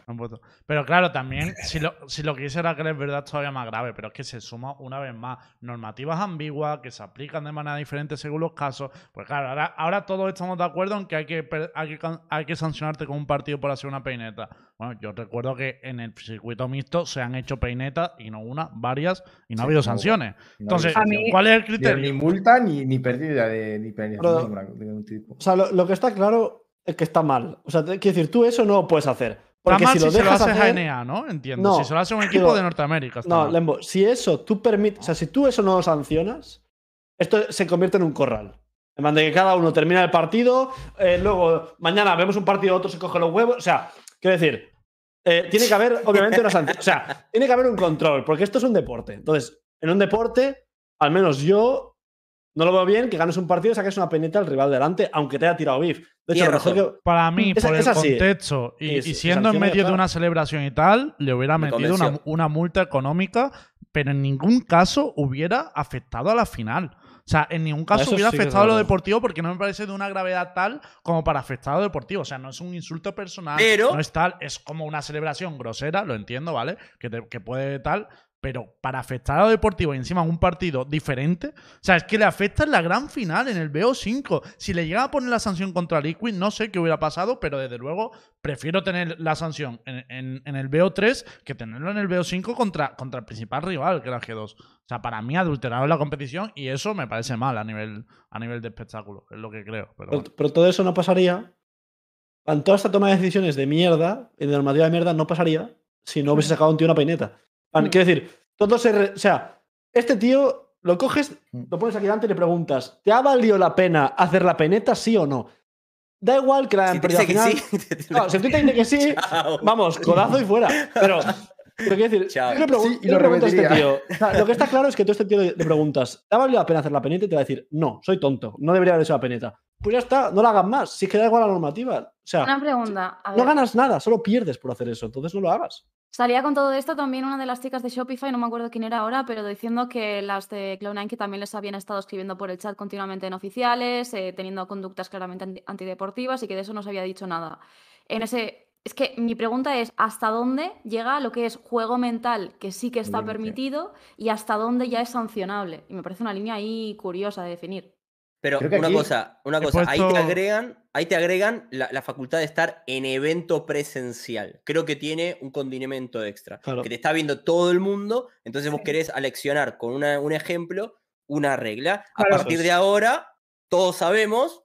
[SPEAKER 1] Han puesto. Pero claro, también, si lo, si lo que dice Raquel es verdad, todavía más grave, pero es que se suma una vez más normativas ambiguas que se aplican de manera diferente según los casos. Pues claro, ahora, ahora todos estamos de acuerdo en que hay que, hay que, hay que sancionarte con un partido por hacer una peineta. Bueno, yo recuerdo que en el circuito mixto se han hecho peinetas y no una, varias, y no
[SPEAKER 4] Sí,
[SPEAKER 1] ha habido
[SPEAKER 4] no,
[SPEAKER 1] sanciones.
[SPEAKER 4] No
[SPEAKER 1] Entonces,
[SPEAKER 6] mí-
[SPEAKER 1] ¿cuál es el criterio?
[SPEAKER 4] ni multa ni, ni pérdida de ni
[SPEAKER 3] Pero-
[SPEAKER 4] de ningún tipo.
[SPEAKER 3] O sea, lo, lo que está claro es que está mal. O sea, quiero decir, tú eso no lo puedes hacer. Porque si lo
[SPEAKER 1] si se lo
[SPEAKER 3] dejas
[SPEAKER 1] a
[SPEAKER 3] hacer-
[SPEAKER 1] NA, ¿no? Entiendo.
[SPEAKER 3] No,
[SPEAKER 1] si se lo hace un equipo
[SPEAKER 3] digo-
[SPEAKER 1] de Norteamérica.
[SPEAKER 3] No,
[SPEAKER 1] mal.
[SPEAKER 3] Lembo, si eso tú permites, o sea, si tú eso no lo sancionas, esto se convierte en un corral. En plan de que cada uno termina el partido, eh, luego mañana vemos un partido, otro se coge los huevos. O sea, quiero decir, eh, tiene que haber, obviamente, una sanción. O sea, tiene que haber un control, porque esto es un deporte. Entonces, en un deporte, al menos yo no lo veo bien que ganes un partido y saques una penita al rival delante, aunque te haya tirado beef. De hecho, mejor que-
[SPEAKER 1] Para mí,
[SPEAKER 3] Es-
[SPEAKER 1] por
[SPEAKER 3] es
[SPEAKER 1] el
[SPEAKER 3] así.
[SPEAKER 1] contexto y, siendo en medio de una celebración y tal, le hubiera
[SPEAKER 2] Me
[SPEAKER 1] metido una, multa económica, pero en ningún caso hubiera afectado a la final. O sea, en ningún caso hubiera
[SPEAKER 3] sí
[SPEAKER 1] afectado a lo deportivo porque no me parece de una gravedad tal como para afectar a lo deportivo. O sea, no es un insulto personal,
[SPEAKER 2] Pero-
[SPEAKER 1] no es tal, es como una celebración grosera, lo entiendo, ¿vale? Que, te- que puede tal, pero para afectar a lo deportivo y encima en un partido diferente, o sea, es que le afecta en la gran final, en el BO5. Si le llega a poner la sanción contra Liquid, no sé qué hubiera pasado, pero desde luego prefiero tener la sanción en, en- en el BO3 que tenerlo en el BO5 contra, contra el principal rival, que era G2. O sea, para mí adulteraron la competición y eso me parece mal a nivel, a nivel de espectáculo, es lo que creo. Pero
[SPEAKER 3] Pero,
[SPEAKER 1] bueno.
[SPEAKER 3] pero todo eso no pasaría. Con toda esta toma de decisiones de mierda y de normativa de mierda no pasaría si no hubiese sacado un tío una peineta.
[SPEAKER 6] Mm.
[SPEAKER 3] Quiero decir, todo se. re- o sea, este tío lo coges,
[SPEAKER 4] Mm.
[SPEAKER 3] lo pones aquí delante y le preguntas: ¿te ha valido la pena hacer la peineta, sí o no? Da igual que la hayan
[SPEAKER 2] Si te
[SPEAKER 3] perdido al final.
[SPEAKER 2] sí, te
[SPEAKER 3] No, si Twitter dice que sí,
[SPEAKER 2] Chao.
[SPEAKER 3] vamos, codazo y fuera. Pero, pero quiero decir,
[SPEAKER 2] Chao.
[SPEAKER 3] yo le, pregun-
[SPEAKER 4] Sí, y
[SPEAKER 3] yo le
[SPEAKER 4] lo
[SPEAKER 3] pregunto a este tío.
[SPEAKER 4] repetiría.
[SPEAKER 3] o sea, lo que está claro es que tú a este tío le, le preguntas, ¿te ha valido la pena hacer la peneta? Y te va a decir, no, soy tonto, no debería haber hecho la peneta. Pues ya está, no la hagas más. Si es que da igual la normativa. O sea,
[SPEAKER 5] Una pregunta. A
[SPEAKER 3] no ganas nada, solo pierdes por hacer eso. Entonces no lo hagas.
[SPEAKER 5] salía con todo esto también una de las chicas de Shopify, no me acuerdo quién era ahora, pero diciendo que las de Cloud9 que también les habían estado escribiendo por el chat continuamente en oficiales, eh, teniendo conductas claramente anti- antideportivas y que de eso no se había dicho nada. En ese. Es que mi pregunta es, ¿hasta dónde llega lo que es juego mental, que sí que está permitido, y hasta dónde ya es sancionable? Y me parece una línea ahí curiosa de definir.
[SPEAKER 2] Pero una cosa, una cosa, ahí te agregan, ahí te agregan la, la facultad de estar en evento presencial. Creo que tiene un condimento extra.
[SPEAKER 3] Claro.
[SPEAKER 2] Que te está viendo todo el mundo, entonces vos querés aleccionar con una- un ejemplo una regla.
[SPEAKER 6] Claro.
[SPEAKER 2] A partir de ahora, todos sabemos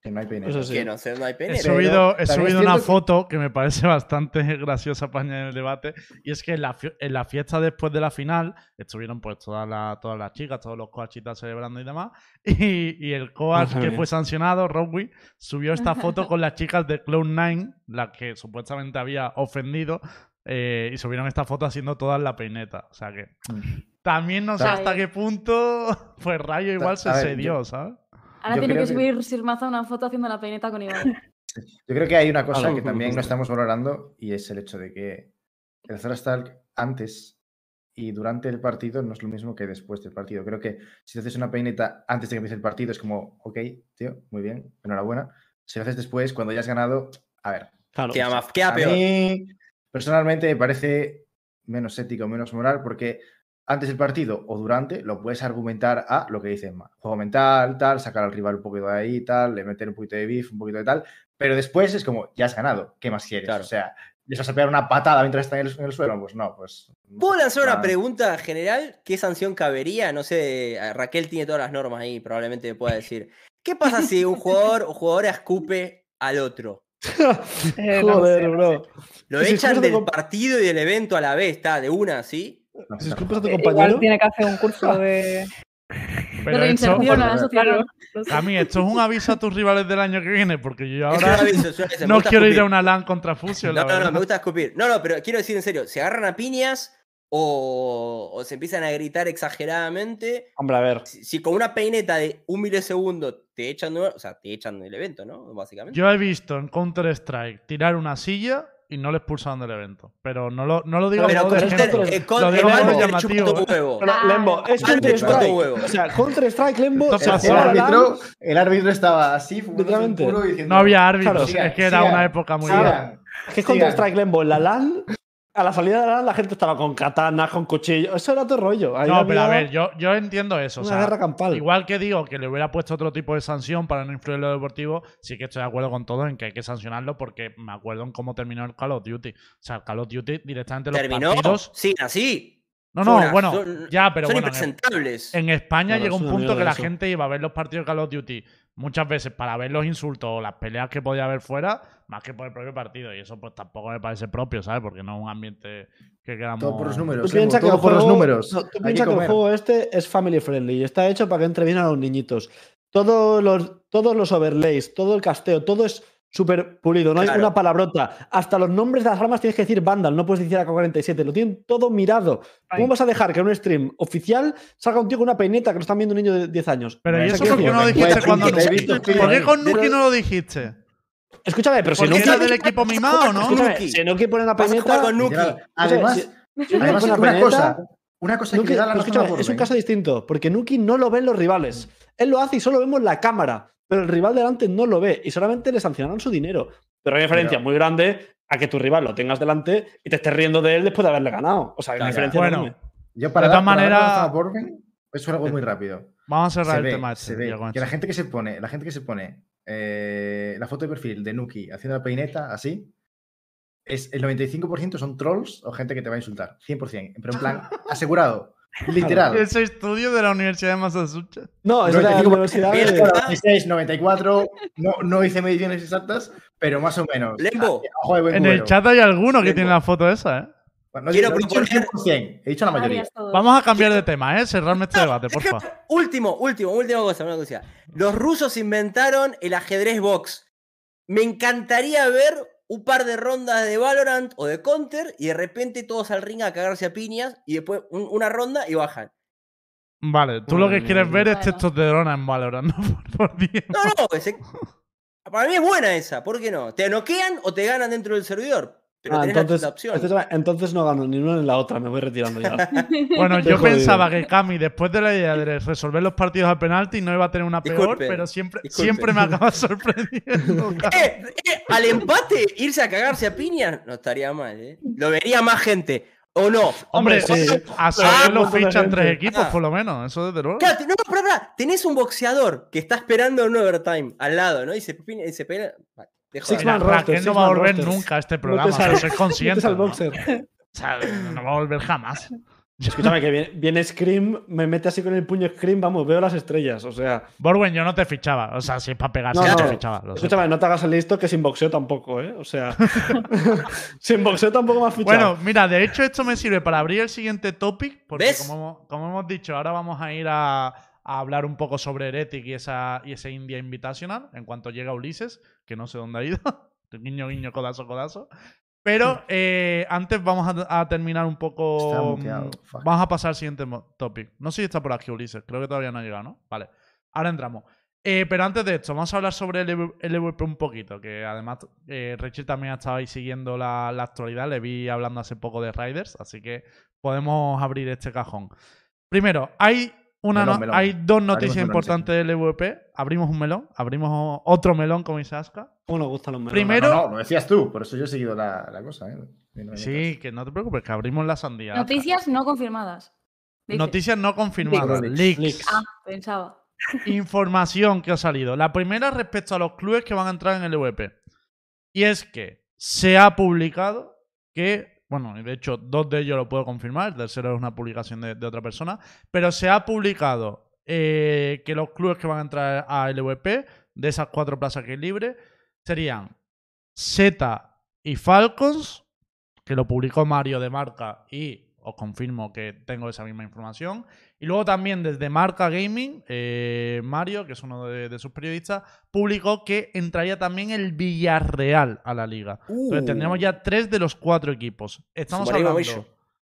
[SPEAKER 4] Que no hay peineta.
[SPEAKER 3] Eso sí.
[SPEAKER 2] que no, se- no hay
[SPEAKER 1] He subido, he una
[SPEAKER 4] que-
[SPEAKER 1] foto que me parece bastante graciosa para añadir el debate. Y es que en la, en la fiesta después de la final estuvieron pues todas, las todas las chicas, todos los coachitas celebrando y demás. Y, y el coach que fue sancionado, Rowie, subió esta foto con las chicas de Cloud9, las que supuestamente había ofendido. eh, y subieron esta foto haciendo todas la peineta. O sea que
[SPEAKER 4] Mm.
[SPEAKER 1] también no sé hasta qué punto pues Rayo igual se cedió, ¿sabes?
[SPEAKER 5] Ahora
[SPEAKER 4] Yo
[SPEAKER 5] tiene que
[SPEAKER 4] que-
[SPEAKER 5] subir Sirmaza una foto haciendo la peineta con Iván.
[SPEAKER 4] Yo creo que hay una cosa que también no estamos valorando y es el hecho de que el Thrastalk antes y durante el partido no es lo mismo que después del partido. Creo que si haces una peineta antes de que empiece el partido es como, ok, tío, muy bien, enhorabuena. Si lo haces después, cuando ya has ganado, a ver.
[SPEAKER 3] Claro.
[SPEAKER 2] Queda, más, queda
[SPEAKER 4] A
[SPEAKER 2] peor.
[SPEAKER 4] mí, personalmente, me parece menos ético, menos moral, porque antes del partido o durante lo puedes argumentar a lo que dicen, "Ma, juego mental, tal, sacar al rival un poquito de ahí, tal, le meter un poquito de beef, un poquito de tal, pero después es como, ya has ganado, ¿qué más quieres?
[SPEAKER 2] Claro.
[SPEAKER 4] O sea, ¿les vas a pegar una patada mientras está en el, en el suelo? Pues no, pues...
[SPEAKER 2] ¿Puedo lanzar una pregunta general? ¿Qué sanción cabería? No sé, Raquel tiene todas las normas ahí, probablemente me pueda decir. ¿Qué pasa si un jugador o jugadora escupe al otro?
[SPEAKER 6] Eh,
[SPEAKER 3] Joder, bro.
[SPEAKER 2] Lo echan del partido y del evento a la vez, está de una, ¿sí?
[SPEAKER 3] Escupes a tu compañero.
[SPEAKER 6] Igual tiene que hacer un curso de.
[SPEAKER 1] Pero
[SPEAKER 5] de
[SPEAKER 1] esto,
[SPEAKER 5] reinserción a
[SPEAKER 1] mí, esto es un aviso a tus rivales del año que viene, porque yo ahora
[SPEAKER 2] aviso,
[SPEAKER 1] no quiero ir a una LAN contra Fusion,
[SPEAKER 2] No, no, no, me gusta escupir. No, no, pero quiero decir en serio, ¿se agarran a piñas o, o se empiezan a gritar exageradamente?
[SPEAKER 3] Hombre, a ver.
[SPEAKER 2] Si, si con una peineta de un milisegundo te echan, o sea, te echan del evento, ¿no? Básicamente.
[SPEAKER 1] Yo he visto en Counter-Strike tirar una silla y no le expulsaban del evento. Pero no lo, no lo digo
[SPEAKER 2] Pero
[SPEAKER 3] con
[SPEAKER 2] Counter,
[SPEAKER 1] ejemplo.
[SPEAKER 3] Counter-
[SPEAKER 1] llamativo,
[SPEAKER 2] todo
[SPEAKER 1] ¿eh?
[SPEAKER 2] huevo.
[SPEAKER 3] Pero, Lembo, es Counter Strike.
[SPEAKER 2] huevo.
[SPEAKER 3] O sea, Counter Strike, Lembo.
[SPEAKER 4] El árbitro, el árbitro estaba así, diciendo,
[SPEAKER 1] No había árbitros,
[SPEAKER 3] Claro.
[SPEAKER 1] es que era
[SPEAKER 4] sigan,
[SPEAKER 1] una época muy dura.
[SPEAKER 3] Es que Counter Strike, Lembo, en la LAN. A la salida de la la gente estaba con katanas, con cuchillos. Eso era todo rollo. Ahí
[SPEAKER 1] No, pero a ver, yo, yo entiendo eso. O
[SPEAKER 3] Una
[SPEAKER 1] sea,
[SPEAKER 3] guerra campal.
[SPEAKER 1] igual que digo que le hubiera puesto otro tipo de sanción para no influir en lo deportivo, sí que estoy de acuerdo con todos en que hay que sancionarlo porque me acuerdo en cómo terminó el Call of Duty. O sea, el Call of Duty directamente los
[SPEAKER 2] Terminó.
[SPEAKER 1] partidos.
[SPEAKER 2] Sí, así.
[SPEAKER 1] No, no, bueno,
[SPEAKER 2] son-
[SPEAKER 1] ya, pero
[SPEAKER 2] son
[SPEAKER 1] bueno. en-
[SPEAKER 2] impresentables.
[SPEAKER 1] En España
[SPEAKER 3] Claro,
[SPEAKER 1] llegó un punto que la
[SPEAKER 3] eso.
[SPEAKER 1] gente iba a ver los partidos de Call of Duty muchas veces para ver los insultos o las peleas que podía haber fuera, más que por el propio partido. Y eso pues tampoco me parece propio, ¿sabes? Porque no es un ambiente que queramos...
[SPEAKER 4] Todo por los
[SPEAKER 3] Tú
[SPEAKER 4] números.
[SPEAKER 3] piensas que, el
[SPEAKER 4] por los
[SPEAKER 3] juego-
[SPEAKER 4] números.
[SPEAKER 3] no, tú piensas que, el juego este es family friendly y está hecho para que entre bien a los niñitos. Todos los, todos los overlays, todo el casteo, todo es súper pulido. No hay una palabrota. Hasta los nombres de las armas tienes que decir Vandal, no puedes decir AK-47. Lo tienen todo mirado.
[SPEAKER 6] Ay.
[SPEAKER 3] ¿Cómo vas a dejar que en un stream oficial salga un tío con una peineta que lo están viendo un niño de 10 años?
[SPEAKER 1] Pero ¿y eso
[SPEAKER 3] ¿qué
[SPEAKER 1] por qué no lo dijiste
[SPEAKER 3] pues,
[SPEAKER 1] cuando Nuki? ¿Por qué con Nuki no lo dijiste?
[SPEAKER 3] Escúchame, pero si
[SPEAKER 1] Porque
[SPEAKER 3] no
[SPEAKER 1] era del equipo mimado, ¿no?
[SPEAKER 3] escúchame,
[SPEAKER 2] Nuki.
[SPEAKER 3] si no quiere poner la
[SPEAKER 2] Vas a jugar
[SPEAKER 3] peineta.
[SPEAKER 2] con Nuki.
[SPEAKER 4] Además, una cosa,
[SPEAKER 3] peineta,
[SPEAKER 4] una cosa
[SPEAKER 3] Nuki-
[SPEAKER 4] que da la
[SPEAKER 3] es un caso distinto, porque Nuki no lo ven los rivales. Él lo hace y solo vemos la cámara, pero el rival delante no lo ve y solamente le sancionaron su dinero. Pero hay una diferencia
[SPEAKER 4] Pero-
[SPEAKER 3] muy grande a que tu rival lo tengas delante y te estés riendo de él después de haberle ganado. O sea, hay una
[SPEAKER 2] Claro.
[SPEAKER 3] diferencia
[SPEAKER 1] Bueno,
[SPEAKER 3] enorme.
[SPEAKER 4] Yo para
[SPEAKER 1] De todas maneras-
[SPEAKER 4] es algo muy rápido.
[SPEAKER 1] Vamos a cerrar
[SPEAKER 4] se
[SPEAKER 1] el
[SPEAKER 4] ve,
[SPEAKER 1] tema
[SPEAKER 4] se
[SPEAKER 1] este,
[SPEAKER 4] ve que la gente que se pone, la gente que se pone eh, la foto de perfil de Nuki haciendo la peineta así, es el 95% son trolls o gente que te va a insultar. 100%. Pero en plan, asegurado. Literal.
[SPEAKER 1] Ese estudio de la Universidad de Massachusetts.
[SPEAKER 3] No, es de la
[SPEAKER 4] 95%.
[SPEAKER 3] universidad de...
[SPEAKER 4] 96, 94, no, no hice mediciones exactas, pero más o menos.
[SPEAKER 2] Lembo.
[SPEAKER 4] Ah,
[SPEAKER 1] En el chat hay alguno que tiene la foto esa, ¿eh?
[SPEAKER 4] Bueno, no
[SPEAKER 2] Quiero
[SPEAKER 4] he dicho el
[SPEAKER 2] proponer-
[SPEAKER 4] 100%, he dicho la mayoría.
[SPEAKER 1] Vamos a cambiar de tema, ¿eh? Cerrarme este debate, porfa.
[SPEAKER 2] Último, último, última cosa, una cosa. Los rusos inventaron el ajedrez box. me encantaría ver un par de rondas de Valorant o de Counter y de repente todos al ring a cagarse a piñas y después un- una ronda y bajan.
[SPEAKER 1] Vale, tú lo que quieres ver es
[SPEAKER 5] Bueno.
[SPEAKER 1] testosterona en Valorant, ¿no? Por, por.
[SPEAKER 2] No, no, que se- para mí es buena esa, ¿por qué no? Te noquean o te ganan dentro del servidor, pero
[SPEAKER 3] Ah, entonces,
[SPEAKER 2] la opción.
[SPEAKER 3] escúchame, entonces no gano ni una ni la otra, me voy retirando ya.
[SPEAKER 1] Bueno,
[SPEAKER 3] Estoy
[SPEAKER 1] yo
[SPEAKER 3] jodido.
[SPEAKER 1] pensaba que Cami, después de la idea de resolver los partidos al penalti, no iba a tener una peor,
[SPEAKER 2] Disculpe,
[SPEAKER 1] pero siempre,
[SPEAKER 2] disculpe.
[SPEAKER 1] siempre me acaba sorprendiendo.
[SPEAKER 2] Eh, eh, al empate, irse a cagarse a piñas no estaría mal, ¿eh? Lo vería más gente. ¿O no?
[SPEAKER 1] Hombre,
[SPEAKER 3] sí.
[SPEAKER 1] a Soler lo
[SPEAKER 3] un montón de
[SPEAKER 1] fichan tres equipos,
[SPEAKER 2] Ah.
[SPEAKER 1] por lo menos, eso desde luego.
[SPEAKER 2] Claro, no, pero, pero, tenés un boxeador que está esperando en overtime al lado, ¿no? Y se, se pega. Vale,
[SPEAKER 3] Six man roster,
[SPEAKER 1] Raquel no va a volver
[SPEAKER 3] rosters.
[SPEAKER 1] nunca a este
[SPEAKER 3] No
[SPEAKER 1] programa,
[SPEAKER 3] te sal-
[SPEAKER 1] soy
[SPEAKER 3] no
[SPEAKER 1] consciente.
[SPEAKER 3] te
[SPEAKER 1] ¿no?
[SPEAKER 3] boxer.
[SPEAKER 1] O sea, no va a volver jamás.
[SPEAKER 3] Escúchame, que viene, viene Scream, me mete así con el puño Scream, vamos, veo las estrellas. O sea,
[SPEAKER 1] Borwen, yo no te fichaba. O sea, si es para pegarse,
[SPEAKER 3] No,
[SPEAKER 1] no, te
[SPEAKER 3] no.
[SPEAKER 1] fichaba. sé.
[SPEAKER 3] escúchame, no te hagas el listo que sin boxeo tampoco, ¿eh? O sea, sin boxeo tampoco me has fichado.
[SPEAKER 1] Bueno, mira, de hecho esto me sirve para abrir el siguiente topic, porque
[SPEAKER 2] ¿Ves?
[SPEAKER 1] Como, hemos- como hemos dicho, ahora vamos a ir a, a hablar un poco sobre Heretic y, esa, y ese India Invitational en cuanto llega Ulises, que no sé dónde ha ido. guiño, guiño, codazo, codazo. Pero eh, antes vamos a, a terminar un poco...
[SPEAKER 4] Muteado,
[SPEAKER 1] mm. Vamos a pasar al siguiente topic. No sé si está por aquí Ulises, creo que todavía no ha llegado, ¿no? Vale, ahora entramos. Eh, pero antes de esto, vamos a hablar sobre el EV- el EVP un poquito, que además eh, Rachel también ha estado ahí siguiendo la, la actualidad, le vi hablando hace poco de Riders, así que podemos abrir este cajón. Primero, hay, una
[SPEAKER 4] Melón,
[SPEAKER 1] no-
[SPEAKER 4] melón.
[SPEAKER 1] hay dos noticias importantes del EVP. Abrimos un melón, abrimos otro melón, como dice Aska.
[SPEAKER 3] ¿Cómo nos gustan los melones?
[SPEAKER 1] Primero-
[SPEAKER 4] No, no, lo decías tú, por eso yo he seguido la, la cosa. ¿eh? No
[SPEAKER 1] Sí, que no te preocupes, que abrimos la sandía. Aska.
[SPEAKER 5] Noticias no confirmadas.
[SPEAKER 1] Noticias no confirmadas,
[SPEAKER 4] Leaks.
[SPEAKER 1] leaks.
[SPEAKER 3] Leaks.
[SPEAKER 5] Ah, pensaba.
[SPEAKER 1] información que ha salido. La primera respecto a los clubes que van a entrar en el EVP. Y es que se ha publicado que, bueno, y de hecho dos de ellos lo puedo confirmar, el tercero es una publicación de, otra persona, pero se ha publicado eh, que los clubes que van a entrar al EVP, de esas cuatro plazas que hay libres, serían Z y Falcons, que lo publicó Mario de Marca y os confirmo que tengo esa misma información. Y luego también desde Marca Gaming, eh, Mario, que es uno de, de sus periodistas, publicó que entraría también el Villarreal a la liga. Entonces
[SPEAKER 2] Uh.
[SPEAKER 1] tendríamos ya tres de los cuatro equipos. Estamos hablando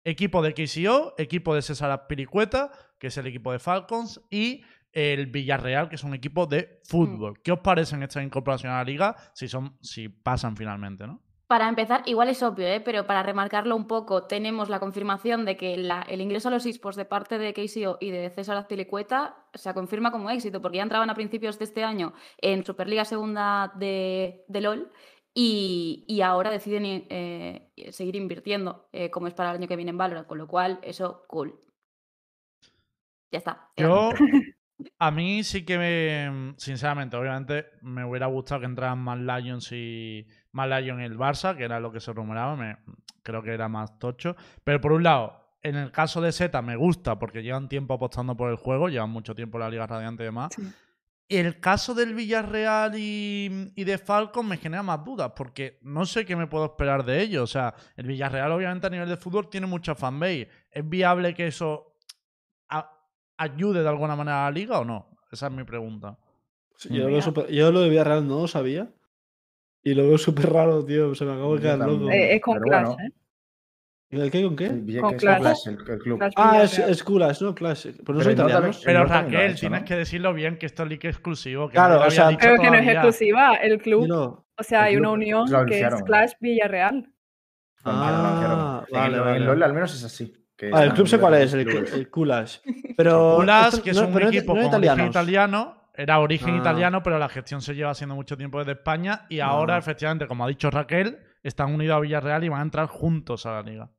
[SPEAKER 1] equipo de KCO, equipo de César Azpilicueta, que es el equipo de Falcons, y el Villarreal, que es un equipo de fútbol. ¿Qué os parecen estas incorporaciones a la liga si son, si pasan finalmente, no?
[SPEAKER 5] Para empezar, igual es obvio, ¿eh? pero para remarcarlo un poco, tenemos la confirmación de que la- el ingreso a los esports de parte de KCO y de César Azpilicueta se confirma como éxito, porque ya entraban a principios de este año en Superliga Segunda de, de LOL y, y ahora deciden eh, seguir invirtiendo, eh, como es para el año que viene en Valorant, con lo cual, eso, cool. Ya está.
[SPEAKER 1] Yo. a mí sí que me, sinceramente, obviamente me hubiera gustado que entraran más Lions y más Lions y el Barça, que era lo que se rumoraba, me, creo que era más tocho. Pero por un lado, en el caso de Z me gusta porque llevan tiempo apostando por el juego, llevan mucho tiempo en la Liga Radiante y demás.
[SPEAKER 5] Sí.
[SPEAKER 1] El caso del Villarreal y, y de Falcon me genera más dudas porque no sé qué me puedo esperar de ellos. O sea, el Villarreal obviamente a nivel de fútbol tiene mucha fanbase. ¿Es viable que eso ayude de alguna manera a la liga o no? Esa es mi pregunta.
[SPEAKER 3] Sí, yo, lo súper- yo lo de Villarreal no lo sabía. Y lo veo súper raro, tío. Se me acabo de quedar loco.
[SPEAKER 6] Eh, es con
[SPEAKER 4] Pero
[SPEAKER 6] Clash,
[SPEAKER 4] bueno.
[SPEAKER 6] ¿eh?
[SPEAKER 3] ¿Y ¿El qué con qué?
[SPEAKER 4] Sí,
[SPEAKER 6] Con Clash.
[SPEAKER 4] Clash, el, el club.
[SPEAKER 6] Clash
[SPEAKER 3] Ah, es, es Coolage, ¿no? Clash. Pero no
[SPEAKER 4] Pero
[SPEAKER 3] italianos.
[SPEAKER 4] el
[SPEAKER 1] Pero Raquel,
[SPEAKER 4] hecho,
[SPEAKER 1] tienes
[SPEAKER 4] ¿no?
[SPEAKER 1] que decirlo bien que esto es leak exclusivo. Que
[SPEAKER 3] Claro,
[SPEAKER 1] no
[SPEAKER 3] o sea,
[SPEAKER 1] dicho
[SPEAKER 6] Pero que no es exclusiva. El club,
[SPEAKER 3] No.
[SPEAKER 6] o sea, hay una unión que es. Clash Villarreal.
[SPEAKER 3] Ah,
[SPEAKER 4] En
[SPEAKER 3] vale,
[SPEAKER 4] el-
[SPEAKER 3] vale.
[SPEAKER 4] En LOL al menos es así. Que
[SPEAKER 3] Ah, el club sé cuál es, el, el Coolage. Pero. Esto
[SPEAKER 1] que es
[SPEAKER 3] no-
[SPEAKER 1] un
[SPEAKER 3] pero
[SPEAKER 1] equipo
[SPEAKER 3] no
[SPEAKER 1] con origen italiano, era origen
[SPEAKER 3] Ah.
[SPEAKER 1] italiano, pero la gestión se lleva haciendo mucho tiempo desde España y ahora,
[SPEAKER 3] Ah.
[SPEAKER 1] efectivamente, como ha dicho Raquel, están unidos a Villarreal y van a entrar juntos a la liga.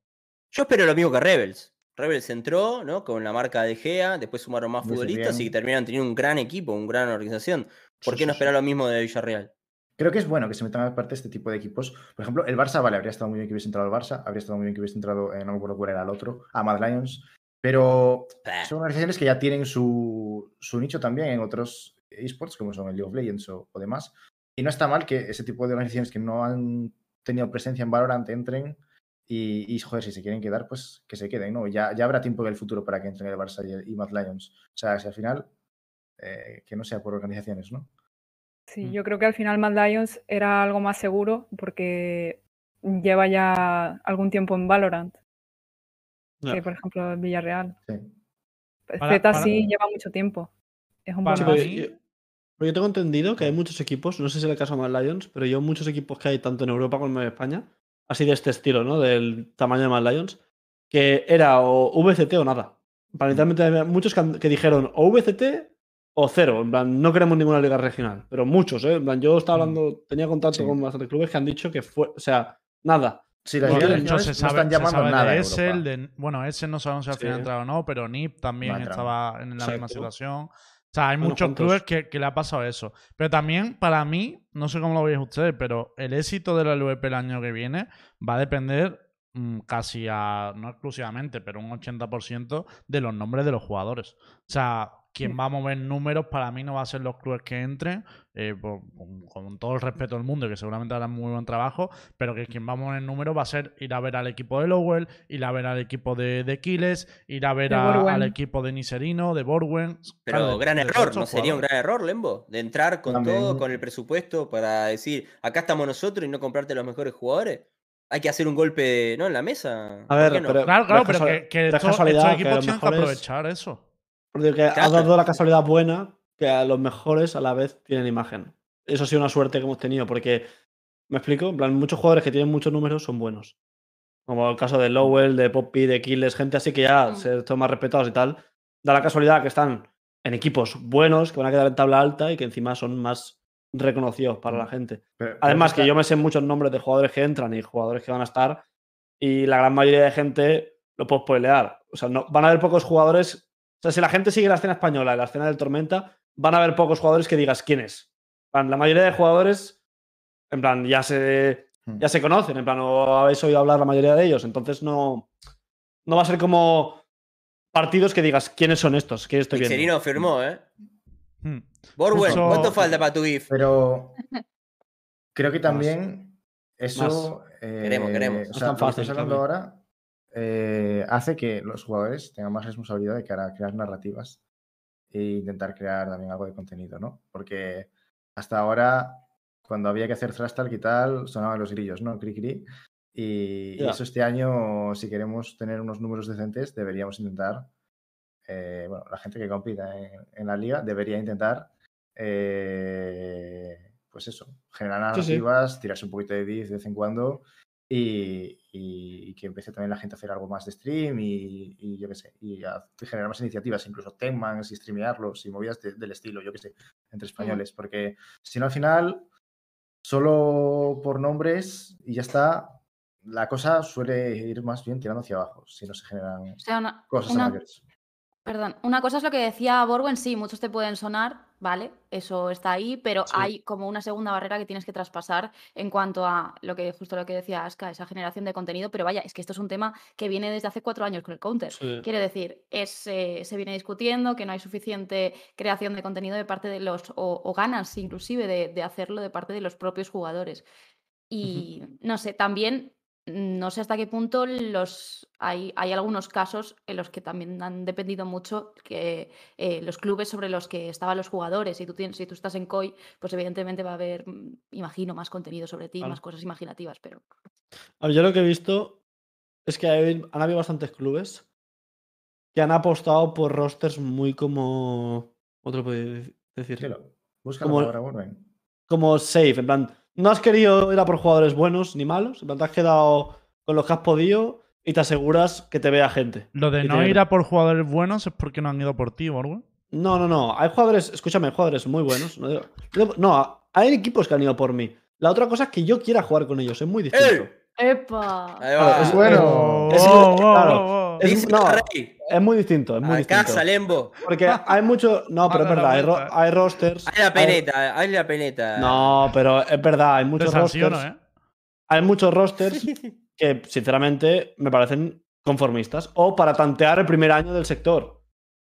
[SPEAKER 2] Yo espero lo mismo que Rebels. Rebels entró, ¿no? Con la marca de Gea, después sumaron más futbolistas
[SPEAKER 4] bien.
[SPEAKER 2] y terminaron teniendo un gran equipo, una gran organización. ¿Por
[SPEAKER 4] Sí,
[SPEAKER 2] qué no
[SPEAKER 4] sí,
[SPEAKER 2] esperar lo mismo de Villarreal?
[SPEAKER 4] Creo que es bueno que se metan aparte este tipo de equipos. Por ejemplo, el Barça, vale, habría estado muy bien que hubiese entrado el Barça, habría estado muy bien que hubiese entrado, eh, no me acuerdo cuál era el otro, a Mad Lions. Pero
[SPEAKER 2] Bah.
[SPEAKER 4] son organizaciones que ya tienen su, su nicho también en otros esports, como son el League of Legends o, o demás. Y no está mal que ese tipo de organizaciones que no han tenido presencia en Valorant entren y, y, joder, si se quieren quedar, pues que se queden, ¿no? Ya, ya habrá tiempo en el futuro para que entren el Barça y, el, y Mad Lions. O sea, si al final, eh, que no sea por organizaciones, ¿no?
[SPEAKER 6] Sí,
[SPEAKER 3] Mm.
[SPEAKER 6] yo creo que al final Mad Lions era algo más seguro porque lleva ya algún tiempo en Valorant, que por ejemplo el Villarreal.
[SPEAKER 4] Sí.
[SPEAKER 1] Para-
[SPEAKER 6] Z
[SPEAKER 1] para-
[SPEAKER 6] sí lleva mucho tiempo. Es un
[SPEAKER 1] Para
[SPEAKER 6] buen
[SPEAKER 1] mí-
[SPEAKER 3] yo, tengo entendido que hay muchos equipos, no sé si es el caso de Mad Lions, pero yo muchos equipos que hay tanto en Europa como en España, así de este estilo, ¿no? Del tamaño de Mad Lions, que era o VCT o nada. Para literalmente había muchos que dijeron o VCT o cero. En plan, no queremos ninguna liga regional. Pero muchos, ¿eh? En plan, yo estaba hablando, tenía contacto
[SPEAKER 4] Sí.
[SPEAKER 3] con bastantes clubes que han dicho que fue, o sea, nada.
[SPEAKER 4] Sí, las
[SPEAKER 1] Bueno,
[SPEAKER 4] ligas
[SPEAKER 1] se
[SPEAKER 4] no
[SPEAKER 1] sabe,
[SPEAKER 4] están
[SPEAKER 1] se
[SPEAKER 4] llamando
[SPEAKER 1] sabe
[SPEAKER 4] nada
[SPEAKER 1] de bueno, ese no sabemos si al final
[SPEAKER 3] Sí.
[SPEAKER 1] ha entrado o no, pero NIP también estaba en la misma situación. O sea, hay muchos clubes que, que le ha pasado eso. Pero también, para mí, no sé cómo lo veis ustedes, pero el éxito de la LVP el año que viene va a depender mm, casi a, no exclusivamente, pero un 80% de los nombres de los jugadores. O sea, quien va a mover números para mí no va a ser los clubes que entren, eh, por- con, con todo el respeto del mundo, que seguramente harán muy buen trabajo, pero que quien va a mover números va a ser ir a ver al equipo de Lowell, ir a ver al equipo de, de Kiles, ir a ver a- al equipo de Niserino, de Borwen.
[SPEAKER 2] Pero
[SPEAKER 1] Claro,
[SPEAKER 2] gran
[SPEAKER 1] de
[SPEAKER 2] error, ¿no sería un gran error, Lembo? De entrar con
[SPEAKER 4] También-
[SPEAKER 2] todo, con el presupuesto para decir, acá estamos nosotros y no comprarte los mejores jugadores. Hay que hacer un golpe, ¿no? En la mesa.
[SPEAKER 3] A
[SPEAKER 2] ¿Por
[SPEAKER 3] ver,
[SPEAKER 2] qué no?
[SPEAKER 3] pero-
[SPEAKER 1] Claro, claro,
[SPEAKER 3] Pero
[SPEAKER 1] que, que estos, estos
[SPEAKER 3] que
[SPEAKER 1] equipos tienen que aprovechar eso.
[SPEAKER 3] Porque ha
[SPEAKER 2] Claro.
[SPEAKER 3] dado la casualidad buena que a los mejores a la vez tienen imagen. Eso ha sido una suerte que hemos tenido, porque, ¿me explico? En plan, muchos jugadores que tienen muchos números son buenos. Como el caso de Lowell, de Poppy, de Killes, gente así que ya
[SPEAKER 5] Mm.
[SPEAKER 3] se son más respetados y tal. Da la casualidad que están en equipos buenos, que van a quedar en tabla alta y que encima son más reconocidos para la gente.
[SPEAKER 4] Pero- pero
[SPEAKER 3] Además,
[SPEAKER 4] está-
[SPEAKER 3] que yo me sé muchos nombres de jugadores que entran y jugadores que van a estar, y la gran mayoría de gente lo puedo spoilear. O sea, no, van a haber pocos jugadores. O sea, si la gente sigue la escena española y la escena del Tormenta, van a haber pocos jugadores que digas quién es. En plan, La mayoría de jugadores, en plan, ya se,
[SPEAKER 4] Hmm.
[SPEAKER 3] ya se conocen, en plan, o habéis oído hablar la mayoría de ellos. Entonces, no, no va a ser como partidos que digas quiénes son estos, que estoy viendo.
[SPEAKER 2] Mixerino firmó, ¿eh?
[SPEAKER 1] Hmm. Justo-
[SPEAKER 2] ¿cuánto falta para tu GIF?
[SPEAKER 4] Pero creo que también eso. eh,
[SPEAKER 2] Queremos, queremos.
[SPEAKER 4] O
[SPEAKER 3] No es
[SPEAKER 4] sea,
[SPEAKER 3] tan fácil,
[SPEAKER 4] estás hablando ahora eh, hace que los jugadores tengan más responsabilidad de cara a crear narrativas e intentar crear también algo de contenido, ¿no? Porque hasta ahora, cuando había que hacer trash talk y tal, sonaban los grillos, ¿no? Cri cri. Y, eso este año, si queremos tener unos números decentes, deberíamos intentar. eh, bueno, la gente que compita en, en la liga debería intentar. eh, pues eso, generar
[SPEAKER 3] Sí, sí.
[SPEAKER 4] narrativas, tirarse un poquito de div de vez en cuando y, y- y que empiece también la gente a hacer algo más de stream y, y yo qué sé, y a generar más iniciativas, incluso Tenmans y streamearlos y movidas de- del estilo, yo qué sé, entre españoles, porque si no al final, solo por nombres y ya está, la cosa suele ir más bien tirando hacia abajo, si no se generan
[SPEAKER 5] O sea, una,
[SPEAKER 4] cosas
[SPEAKER 5] una-
[SPEAKER 4] mayores.
[SPEAKER 5] perdón, una cosa es lo que decía Borwen, sí, muchos te pueden sonar, vale, eso está ahí, pero
[SPEAKER 3] Sí.
[SPEAKER 5] hay como una segunda barrera que tienes que traspasar en cuanto a lo que justo lo que decía Aska, esa generación de contenido, pero vaya, es que esto es un tema que viene desde hace cuatro años con el counter.
[SPEAKER 3] Sí.
[SPEAKER 5] Quiere decir, es, eh, se viene discutiendo que no hay suficiente creación de contenido de parte de los, o, o ganas inclusive de, de hacerlo de parte de los propios jugadores. Y no sé, también no sé hasta qué punto los hay, hay algunos casos en los que también han dependido mucho que eh, los clubes sobre los que estaban los jugadores. Si tú tienes, si tú estás en COI, pues evidentemente va a haber, mm, imagino, más contenido sobre ti,
[SPEAKER 3] Claro.
[SPEAKER 5] más cosas imaginativas, pero.
[SPEAKER 3] A ver, yo lo que he visto es que hay- han habido bastantes clubes que han apostado por rosters muy como. Otro puede decir.
[SPEAKER 4] Busca
[SPEAKER 3] Como-
[SPEAKER 4] la palabra Borwen.
[SPEAKER 3] Como safe. En plan, no has querido ir a por jugadores buenos ni malos. En plan, te has quedado con los que has podido y te aseguras que te vea gente.
[SPEAKER 1] Lo de no ir a por jugadores buenos es porque no han ido por ti, Borwen.
[SPEAKER 3] No, no, no. Hay jugadores, escúchame, hay jugadores muy buenos. No, hay equipos que han ido por mí. La otra cosa es que yo quiera jugar con ellos. Es muy distinto.
[SPEAKER 2] ¡Eh!
[SPEAKER 5] ¡Epa!
[SPEAKER 2] Ahí
[SPEAKER 3] Claro,
[SPEAKER 2] va.
[SPEAKER 3] es-
[SPEAKER 4] Bueno,
[SPEAKER 3] es-
[SPEAKER 1] Oh, oh,
[SPEAKER 3] claro,
[SPEAKER 1] oh, oh.
[SPEAKER 3] es-
[SPEAKER 2] Dice
[SPEAKER 3] no,
[SPEAKER 2] Rey.
[SPEAKER 3] Es muy distinto, es muy
[SPEAKER 2] Acá,
[SPEAKER 3] distinto.
[SPEAKER 2] Salembo.
[SPEAKER 3] Porque hay mucho. No, pero es verdad, hay, ro- hay rosters.
[SPEAKER 2] Haz la
[SPEAKER 3] hay-
[SPEAKER 2] peneta, haz la peneta.
[SPEAKER 3] No, pero es verdad, hay muchos
[SPEAKER 1] sanciono,
[SPEAKER 3] rosters.
[SPEAKER 1] ¿eh?
[SPEAKER 3] Hay muchos rosters que, sinceramente, me parecen conformistas. O para tantear el primer año del sector.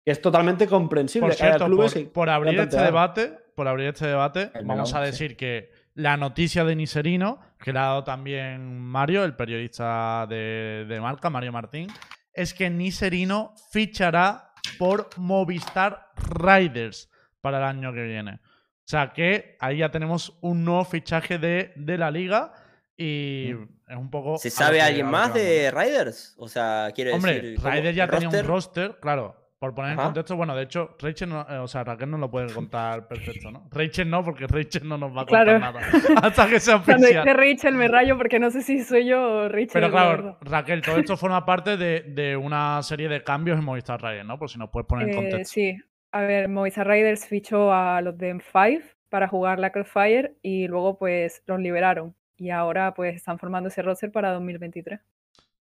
[SPEAKER 3] Que es totalmente comprensible.
[SPEAKER 1] Por cierto,
[SPEAKER 3] clubes
[SPEAKER 1] por, abrir este debate, por abrir este debate,
[SPEAKER 4] El
[SPEAKER 1] vamos a
[SPEAKER 4] sí.
[SPEAKER 1] decir que la noticia de Niserino, que le ha dado también Mario, el periodista de, de marca, Mario Martín, es que Niserino fichará por Movistar Riders para el año que viene. O sea que ahí ya tenemos un nuevo fichaje de, de la liga y es un poco...
[SPEAKER 2] ¿Se sabe alguien más de Riders? O sea, quiero
[SPEAKER 1] Hombre,
[SPEAKER 2] decir. ¿cómo-
[SPEAKER 1] Ryder ya tenía un
[SPEAKER 2] roster,
[SPEAKER 1] claro. Por poner en contexto, bueno, de hecho, Rachel no, eh, o sea, Raquel no lo puede contar perfecto, ¿no? Rachel no, porque Rachel no nos va a contar
[SPEAKER 6] Claro.
[SPEAKER 1] nada. Hasta que sea
[SPEAKER 6] Cuando
[SPEAKER 1] oficial.
[SPEAKER 6] dice Rachel me rayo porque no sé si soy yo o Rachel.
[SPEAKER 1] Pero
[SPEAKER 6] la
[SPEAKER 1] claro. Raquel, todo esto forma parte de, de una serie de cambios en Movistar Ryder, ¿no? Por si nos puedes poner en
[SPEAKER 6] Eh,
[SPEAKER 1] contexto.
[SPEAKER 6] sí, a ver, Movistar Riders fichó a los de M5 para jugar la Crossfire y luego pues los liberaron. Y ahora pues están formando ese roster para 2023.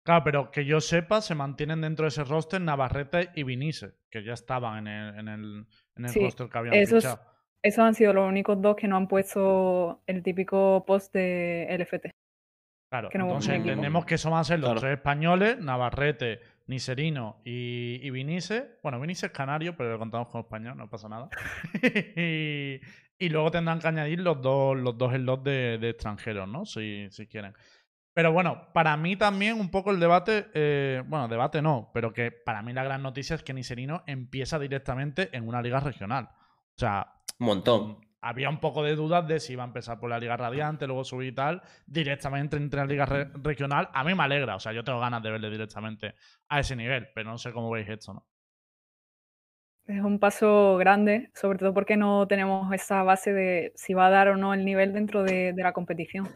[SPEAKER 1] Claro, pero que yo sepa, se mantienen dentro de ese roster Navarrete y Vinice, que ya estaban en el, en el, en el
[SPEAKER 6] Sí,
[SPEAKER 1] roster que habían
[SPEAKER 6] esos-
[SPEAKER 1] fichado.
[SPEAKER 6] Esos han sido los únicos dos que no han puesto el típico post de LFT.
[SPEAKER 1] Claro,
[SPEAKER 6] que no-
[SPEAKER 1] entonces entendemos que eso van a ser los
[SPEAKER 3] Claro.
[SPEAKER 1] tres españoles, Navarrete, Niserino y, y Vinice. Bueno, Vinice es canario, pero lo contamos como español, no pasa nada. y, y luego tendrán que añadir los dos, los dos slots de, de extranjeros, ¿no? Si, si quieren. Pero bueno, para mí también un poco el debate, eh, bueno, debate no, pero que para mí la gran noticia es que Niserino empieza directamente en una liga regional. O sea,
[SPEAKER 2] Un montón.
[SPEAKER 1] Había un poco de dudas de si iba a empezar por la Liga Radiante, luego subir y tal, directamente entre la Liga re- Regional. A mí me alegra, o sea, yo tengo ganas de verle directamente a ese nivel, pero no sé cómo veis esto, ¿no?
[SPEAKER 6] Es un paso grande, sobre todo porque no tenemos esa base de si va a dar o no el nivel dentro de, de la competición.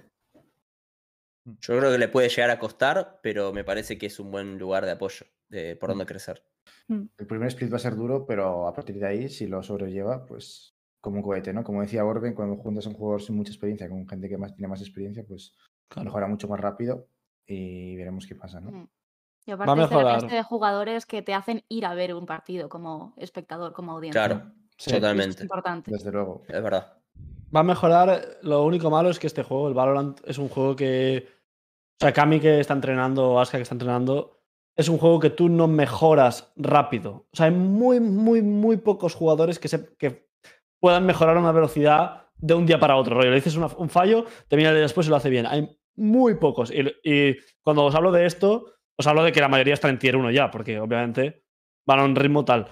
[SPEAKER 2] Yo creo que le puede llegar a costar, pero me parece que es un buen lugar de apoyo, de por donde crecer.
[SPEAKER 4] El primer split va a ser duro, pero a partir de ahí, si lo sobrelleva, pues como un cohete, ¿no? Como decía Orben, cuando juntas a un jugador sin mucha experiencia con gente que más tiene más experiencia, pues mejora mucho más rápido y veremos qué pasa, ¿no?
[SPEAKER 5] Mm. Y
[SPEAKER 3] a
[SPEAKER 5] aparte de la
[SPEAKER 3] mejorar.
[SPEAKER 5] clase de jugadores que te hacen ir a ver un partido como espectador, como audiencia.
[SPEAKER 2] Claro,
[SPEAKER 4] Sí,
[SPEAKER 5] Eso es
[SPEAKER 2] totalmente.
[SPEAKER 5] importante.
[SPEAKER 4] Desde luego.
[SPEAKER 2] Es verdad.
[SPEAKER 3] Va a mejorar. Lo único malo es que este juego, el Valorant, es un juego que. O sea, Kami que está entrenando, Aska que está entrenando, es un juego que tú no mejoras rápido. O sea, hay muy, muy, muy pocos jugadores que, se, que puedan mejorar una velocidad de un día para otro. Rollo, le dices un fallo, te viene después y lo hace bien. Hay muy pocos. Y, y cuando os hablo de esto, os hablo de que la mayoría está en tier 1 ya, porque obviamente van a un ritmo tal.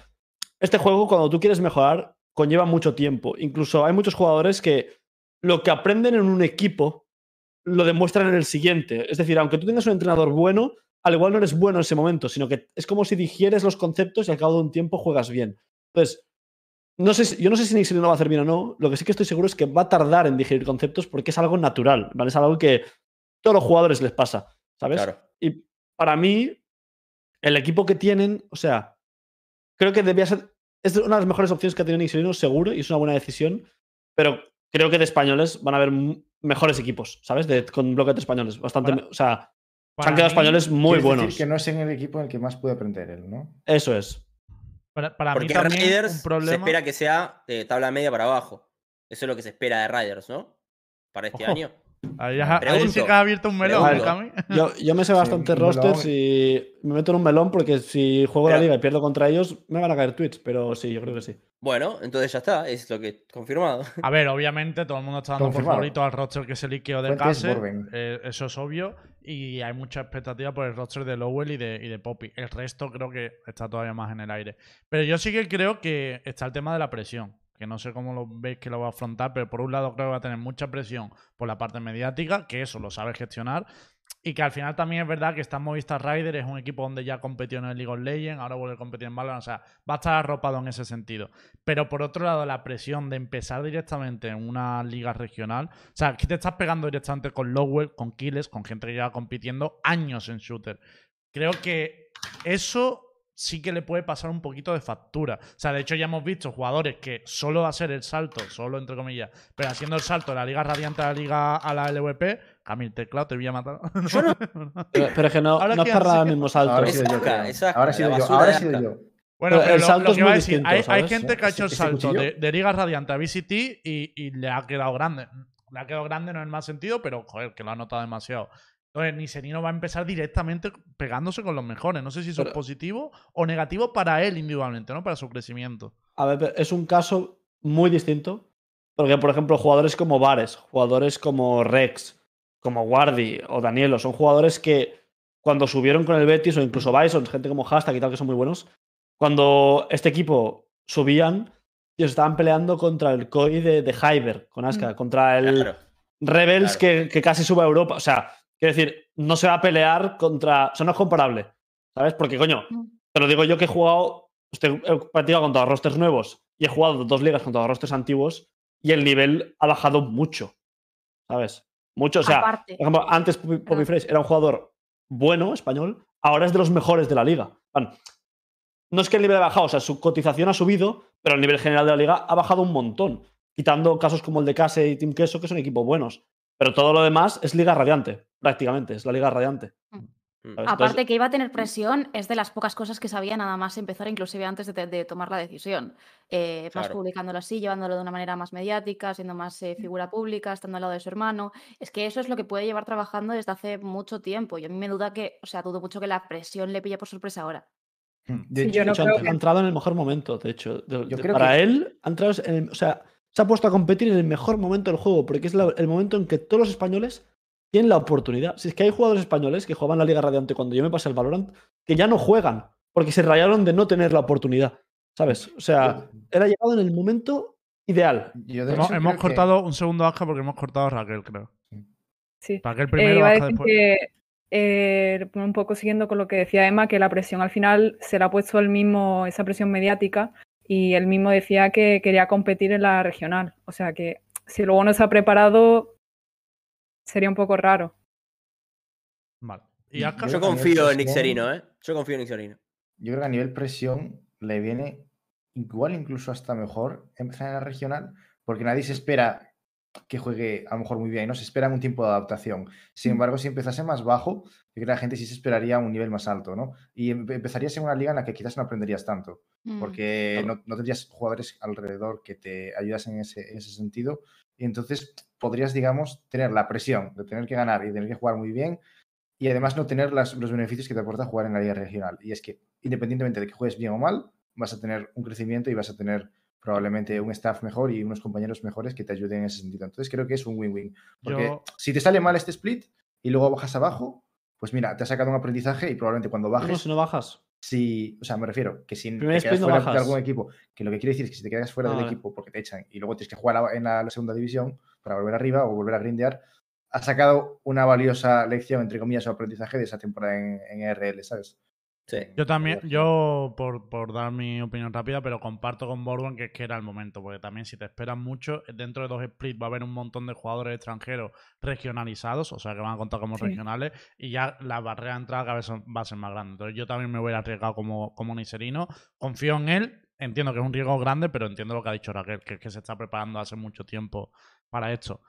[SPEAKER 3] Este juego, cuando tú quieres mejorar, conlleva mucho tiempo. Incluso hay muchos jugadores que lo que aprenden en un equipo lo demuestran en el siguiente. Es decir, aunque tú tengas un entrenador bueno, al igual no eres bueno en ese momento, sino que es como si digieres los conceptos y al cabo de un tiempo juegas bien. Entonces, no sé, si- yo no sé si Nixon lo va a hacer bien o no. Lo que sí que estoy seguro es que va a tardar en digerir conceptos porque es algo natural. ¿vale? Es algo que todos los jugadores les pasa. ¿Sabes?
[SPEAKER 2] Claro.
[SPEAKER 3] Y para mí, el equipo que tienen, o sea, creo que debía ser. Es una de las mejores opciones que ha tenido Nixon, seguro, y es una buena decisión. Pero creo que de españoles van a haber mejores equipos, ¿sabes? De, con bloques de españoles. Bastante.
[SPEAKER 1] Para-
[SPEAKER 3] o sea, se han quedado
[SPEAKER 1] mí-
[SPEAKER 3] españoles muy
[SPEAKER 4] decir
[SPEAKER 3] buenos.
[SPEAKER 4] que no es en el equipo en el que más puede aprender él, ¿no?
[SPEAKER 3] Eso es.
[SPEAKER 1] Para, para mí
[SPEAKER 2] Porque
[SPEAKER 1] también
[SPEAKER 2] Riders
[SPEAKER 1] un problema...
[SPEAKER 2] se espera que sea de tabla media para abajo. Eso es lo que se espera de Riders, ¿no? Para este
[SPEAKER 1] Ojo.
[SPEAKER 2] año.
[SPEAKER 1] Ahí, ahí sí que has abierto un melón, ¿eh,
[SPEAKER 2] Pregunto.
[SPEAKER 1] Cami?
[SPEAKER 3] Yo, yo me sé
[SPEAKER 4] Sí,
[SPEAKER 3] bastante
[SPEAKER 4] melón.
[SPEAKER 3] rosters y me meto en un melón porque si juego la liga y pierdo contra ellos, me van a caer tweets. Pero sí, yo creo que sí.
[SPEAKER 2] Bueno, entonces ya está, es lo que confirmado.
[SPEAKER 1] A ver, obviamente todo el mundo está dando por favorito al roster que se liqueó de
[SPEAKER 4] Fuentes
[SPEAKER 1] Case. Eh, eso es obvio. Y hay mucha expectativa por el roster de Lowell y de, y de Poppy. El resto creo que está todavía más en el aire. Pero yo sí que creo que está el tema de la presión. Que no sé cómo lo veis que lo va a afrontar, pero por un lado creo que va a tener mucha presión por la parte mediática, que eso lo sabe gestionar. Y que al final también es verdad que está Movistar Rider, es un equipo donde ya competió en el League of Legends, ahora vuelve a competir en Valorant, o sea, va a estar arropado en ese sentido. Pero por otro lado, la presión de empezar directamente en una liga regional, o sea, que te estás pegando directamente con Lowell, con Killes, con gente que lleva compitiendo años en shooter. Creo que eso sí que le puede pasar un poquito de factura. O sea, de hecho ya hemos visto jugadores que solo hacer el salto, solo entre comillas, pero haciendo el salto de la Liga Radiante a la Liga a la LVP, Camil Teclado te voy a matar.
[SPEAKER 2] No-
[SPEAKER 3] Pero, pero es que no,
[SPEAKER 1] Ahora
[SPEAKER 3] no
[SPEAKER 1] sí
[SPEAKER 3] al
[SPEAKER 1] que-
[SPEAKER 3] mismo salto.
[SPEAKER 4] Ahora he
[SPEAKER 2] Es
[SPEAKER 4] sido yo. Creo.
[SPEAKER 2] es
[SPEAKER 4] Ahora sido yo. Ahora he sido yo.
[SPEAKER 1] Bueno,
[SPEAKER 3] Pero
[SPEAKER 1] pero
[SPEAKER 3] el
[SPEAKER 1] lo-
[SPEAKER 3] salto
[SPEAKER 1] lo,
[SPEAKER 3] es
[SPEAKER 1] que
[SPEAKER 3] muy
[SPEAKER 1] iba a decir,
[SPEAKER 3] distinto,
[SPEAKER 1] hay, hay gente que ha hecho el salto de Liga Radiante a VCT y, y le ha quedado grande. Le ha quedado grande no en el más sentido, pero joder, que lo ha notado demasiado. Entonces, Niserino va a empezar directamente pegándose con los mejores. No sé si eso es positivo o negativo para él individualmente, ¿no? Para su crecimiento.
[SPEAKER 3] A ver, pero es un caso muy distinto. Porque, por ejemplo, jugadores como Vares, jugadores como Rex, como Guardi o Danielo, son jugadores que cuando subieron con el Betis o incluso Bison, gente como Hashtag y tal, que son muy buenos, cuando este equipo subían, Ellos estaban peleando contra el COI de, de Hyber, con Aska, contra el
[SPEAKER 2] Claro.
[SPEAKER 3] Rebels
[SPEAKER 2] claro.
[SPEAKER 3] que, que casi sube a Europa. O sea, quiero decir, no se va a pelear contra. O sea, no es comparable. ¿Sabes? Porque, coño,
[SPEAKER 5] Mm.
[SPEAKER 3] te lo digo yo que he jugado. Estoy, he practicado contra rosters nuevos y he jugado dos ligas contra rosters antiguos y el nivel ha bajado mucho. ¿Sabes? Mucho. O sea,
[SPEAKER 5] Aparte.
[SPEAKER 3] por ejemplo, antes Poppy. Fresh era un jugador bueno, español, ahora es de los mejores de la liga. Van, No es que el nivel ha bajado, o sea, su cotización ha subido, pero el nivel general de la liga ha bajado un montón. Quitando casos como el de Case y Team Queso, que son equipos buenos. Pero todo lo demás es liga radiante, prácticamente, es la liga radiante.
[SPEAKER 2] Mm.
[SPEAKER 3] ¿sabes?
[SPEAKER 5] Aparte
[SPEAKER 3] Entonces,
[SPEAKER 5] que iba a tener presión, es de las pocas cosas que sabía nada más empezar, inclusive antes de, tomar la decisión. Eh, Más publicándolo así, llevándolo de una manera más mediática, siendo más eh, figura pública, estando al lado de su hermano. Es que eso es lo que puede llevar trabajando desde hace mucho tiempo. Y a mí me duda que, o sea, dudo mucho que la presión le pille por sorpresa ahora.
[SPEAKER 4] De
[SPEAKER 6] Sí,
[SPEAKER 4] hecho,
[SPEAKER 6] yo no
[SPEAKER 3] de hecho,
[SPEAKER 6] creo
[SPEAKER 3] ha
[SPEAKER 6] que-
[SPEAKER 3] entrado en el mejor momento, de hecho. De-
[SPEAKER 4] Yo
[SPEAKER 3] de-
[SPEAKER 4] creo
[SPEAKER 3] para
[SPEAKER 4] que-
[SPEAKER 3] él, ha entrado en el- o sea, se ha puesto a competir en el mejor momento del juego, porque es la- el momento en que todos los españoles tienen la oportunidad. Si es que hay jugadores españoles que jugaban la Liga Radiante cuando yo me pasé el Valorant, que ya no juegan, porque se rayaron de no tener la oportunidad. ¿Sabes? O sea, era llegado en el momento ideal.
[SPEAKER 4] yo de
[SPEAKER 1] Hemos,
[SPEAKER 4] hecho
[SPEAKER 1] hemos
[SPEAKER 4] creo que-
[SPEAKER 1] cortado un segundo Aska porque hemos cortado a Raquel, creo.
[SPEAKER 6] Sí.
[SPEAKER 1] Raquel
[SPEAKER 6] Eh,
[SPEAKER 1] primero,
[SPEAKER 6] iba a
[SPEAKER 1] Aska
[SPEAKER 6] decir
[SPEAKER 1] después.
[SPEAKER 6] que, eh, un poco siguiendo con lo que decía Emma, que la presión al final se la ha puesto el mismo, esa presión mediática, y él mismo decía que quería competir en la regional. O sea que si luego no se ha preparado, sería un poco raro.
[SPEAKER 1] Vale. Y
[SPEAKER 4] Yo
[SPEAKER 2] confío en
[SPEAKER 4] presión-
[SPEAKER 2] Ixerino, ¿eh? Yo confío en Ixerino.
[SPEAKER 4] Yo creo que a nivel presión le viene igual incluso hasta mejor empezar en la regional, porque nadie se espera que juegue a lo mejor muy bien, no se espera un tiempo de adaptación. Sin
[SPEAKER 6] Mm.
[SPEAKER 4] embargo, si empezase más bajo, yo creo que la gente sí se esperaría un nivel más alto, ¿no? Y empe- empezarías en una liga en la que quizás no aprenderías tanto. Porque
[SPEAKER 2] Claro.
[SPEAKER 4] no, no tendrías jugadores alrededor que te ayudasen en ese, en ese sentido, y entonces podrías, digamos, tener la presión de tener que ganar y tener que jugar muy bien, y además no tener las- los beneficios que te aporta jugar en la liga regional. Y es que, independientemente de que juegues bien o mal, vas a tener un crecimiento y vas a tener probablemente un staff mejor y unos compañeros mejores que te ayuden en ese sentido. Entonces creo que es un win-win. Porque
[SPEAKER 1] Yo-
[SPEAKER 4] si te sale mal este split y luego bajas abajo, pues mira, te has sacado un aprendizaje y probablemente cuando
[SPEAKER 3] No,
[SPEAKER 4] bajes,
[SPEAKER 3] si no bajas.
[SPEAKER 4] Si, o sea, me refiero que si te quedas
[SPEAKER 3] no
[SPEAKER 4] fuera de algún equipo, que lo que quiere decir es que si te quedas fuera
[SPEAKER 3] Ah,
[SPEAKER 4] del equipo porque te echan y luego tienes que jugar en la, la segunda división para volver arriba o volver a grindear, has sacado una valiosa lección, entre comillas, o aprendizaje de esa temporada en, en RL, ¿sabes?
[SPEAKER 2] Sí.
[SPEAKER 1] Yo también, yo por, por dar mi opinión rápida, pero comparto con Borbon que es que era el momento, porque también si te esperan mucho, dentro de dos splits va a haber un montón de jugadores extranjeros regionalizados, o sea que van a contar como
[SPEAKER 6] Sí.
[SPEAKER 1] regionales, y ya la barrera de entrada cada vez va a ser más grande. Entonces yo también me voy a arriesgar como, como Niserino, confío en él, entiendo que es un riesgo grande, pero entiendo lo que ha dicho Raquel, que es que se está preparando hace mucho tiempo para esto.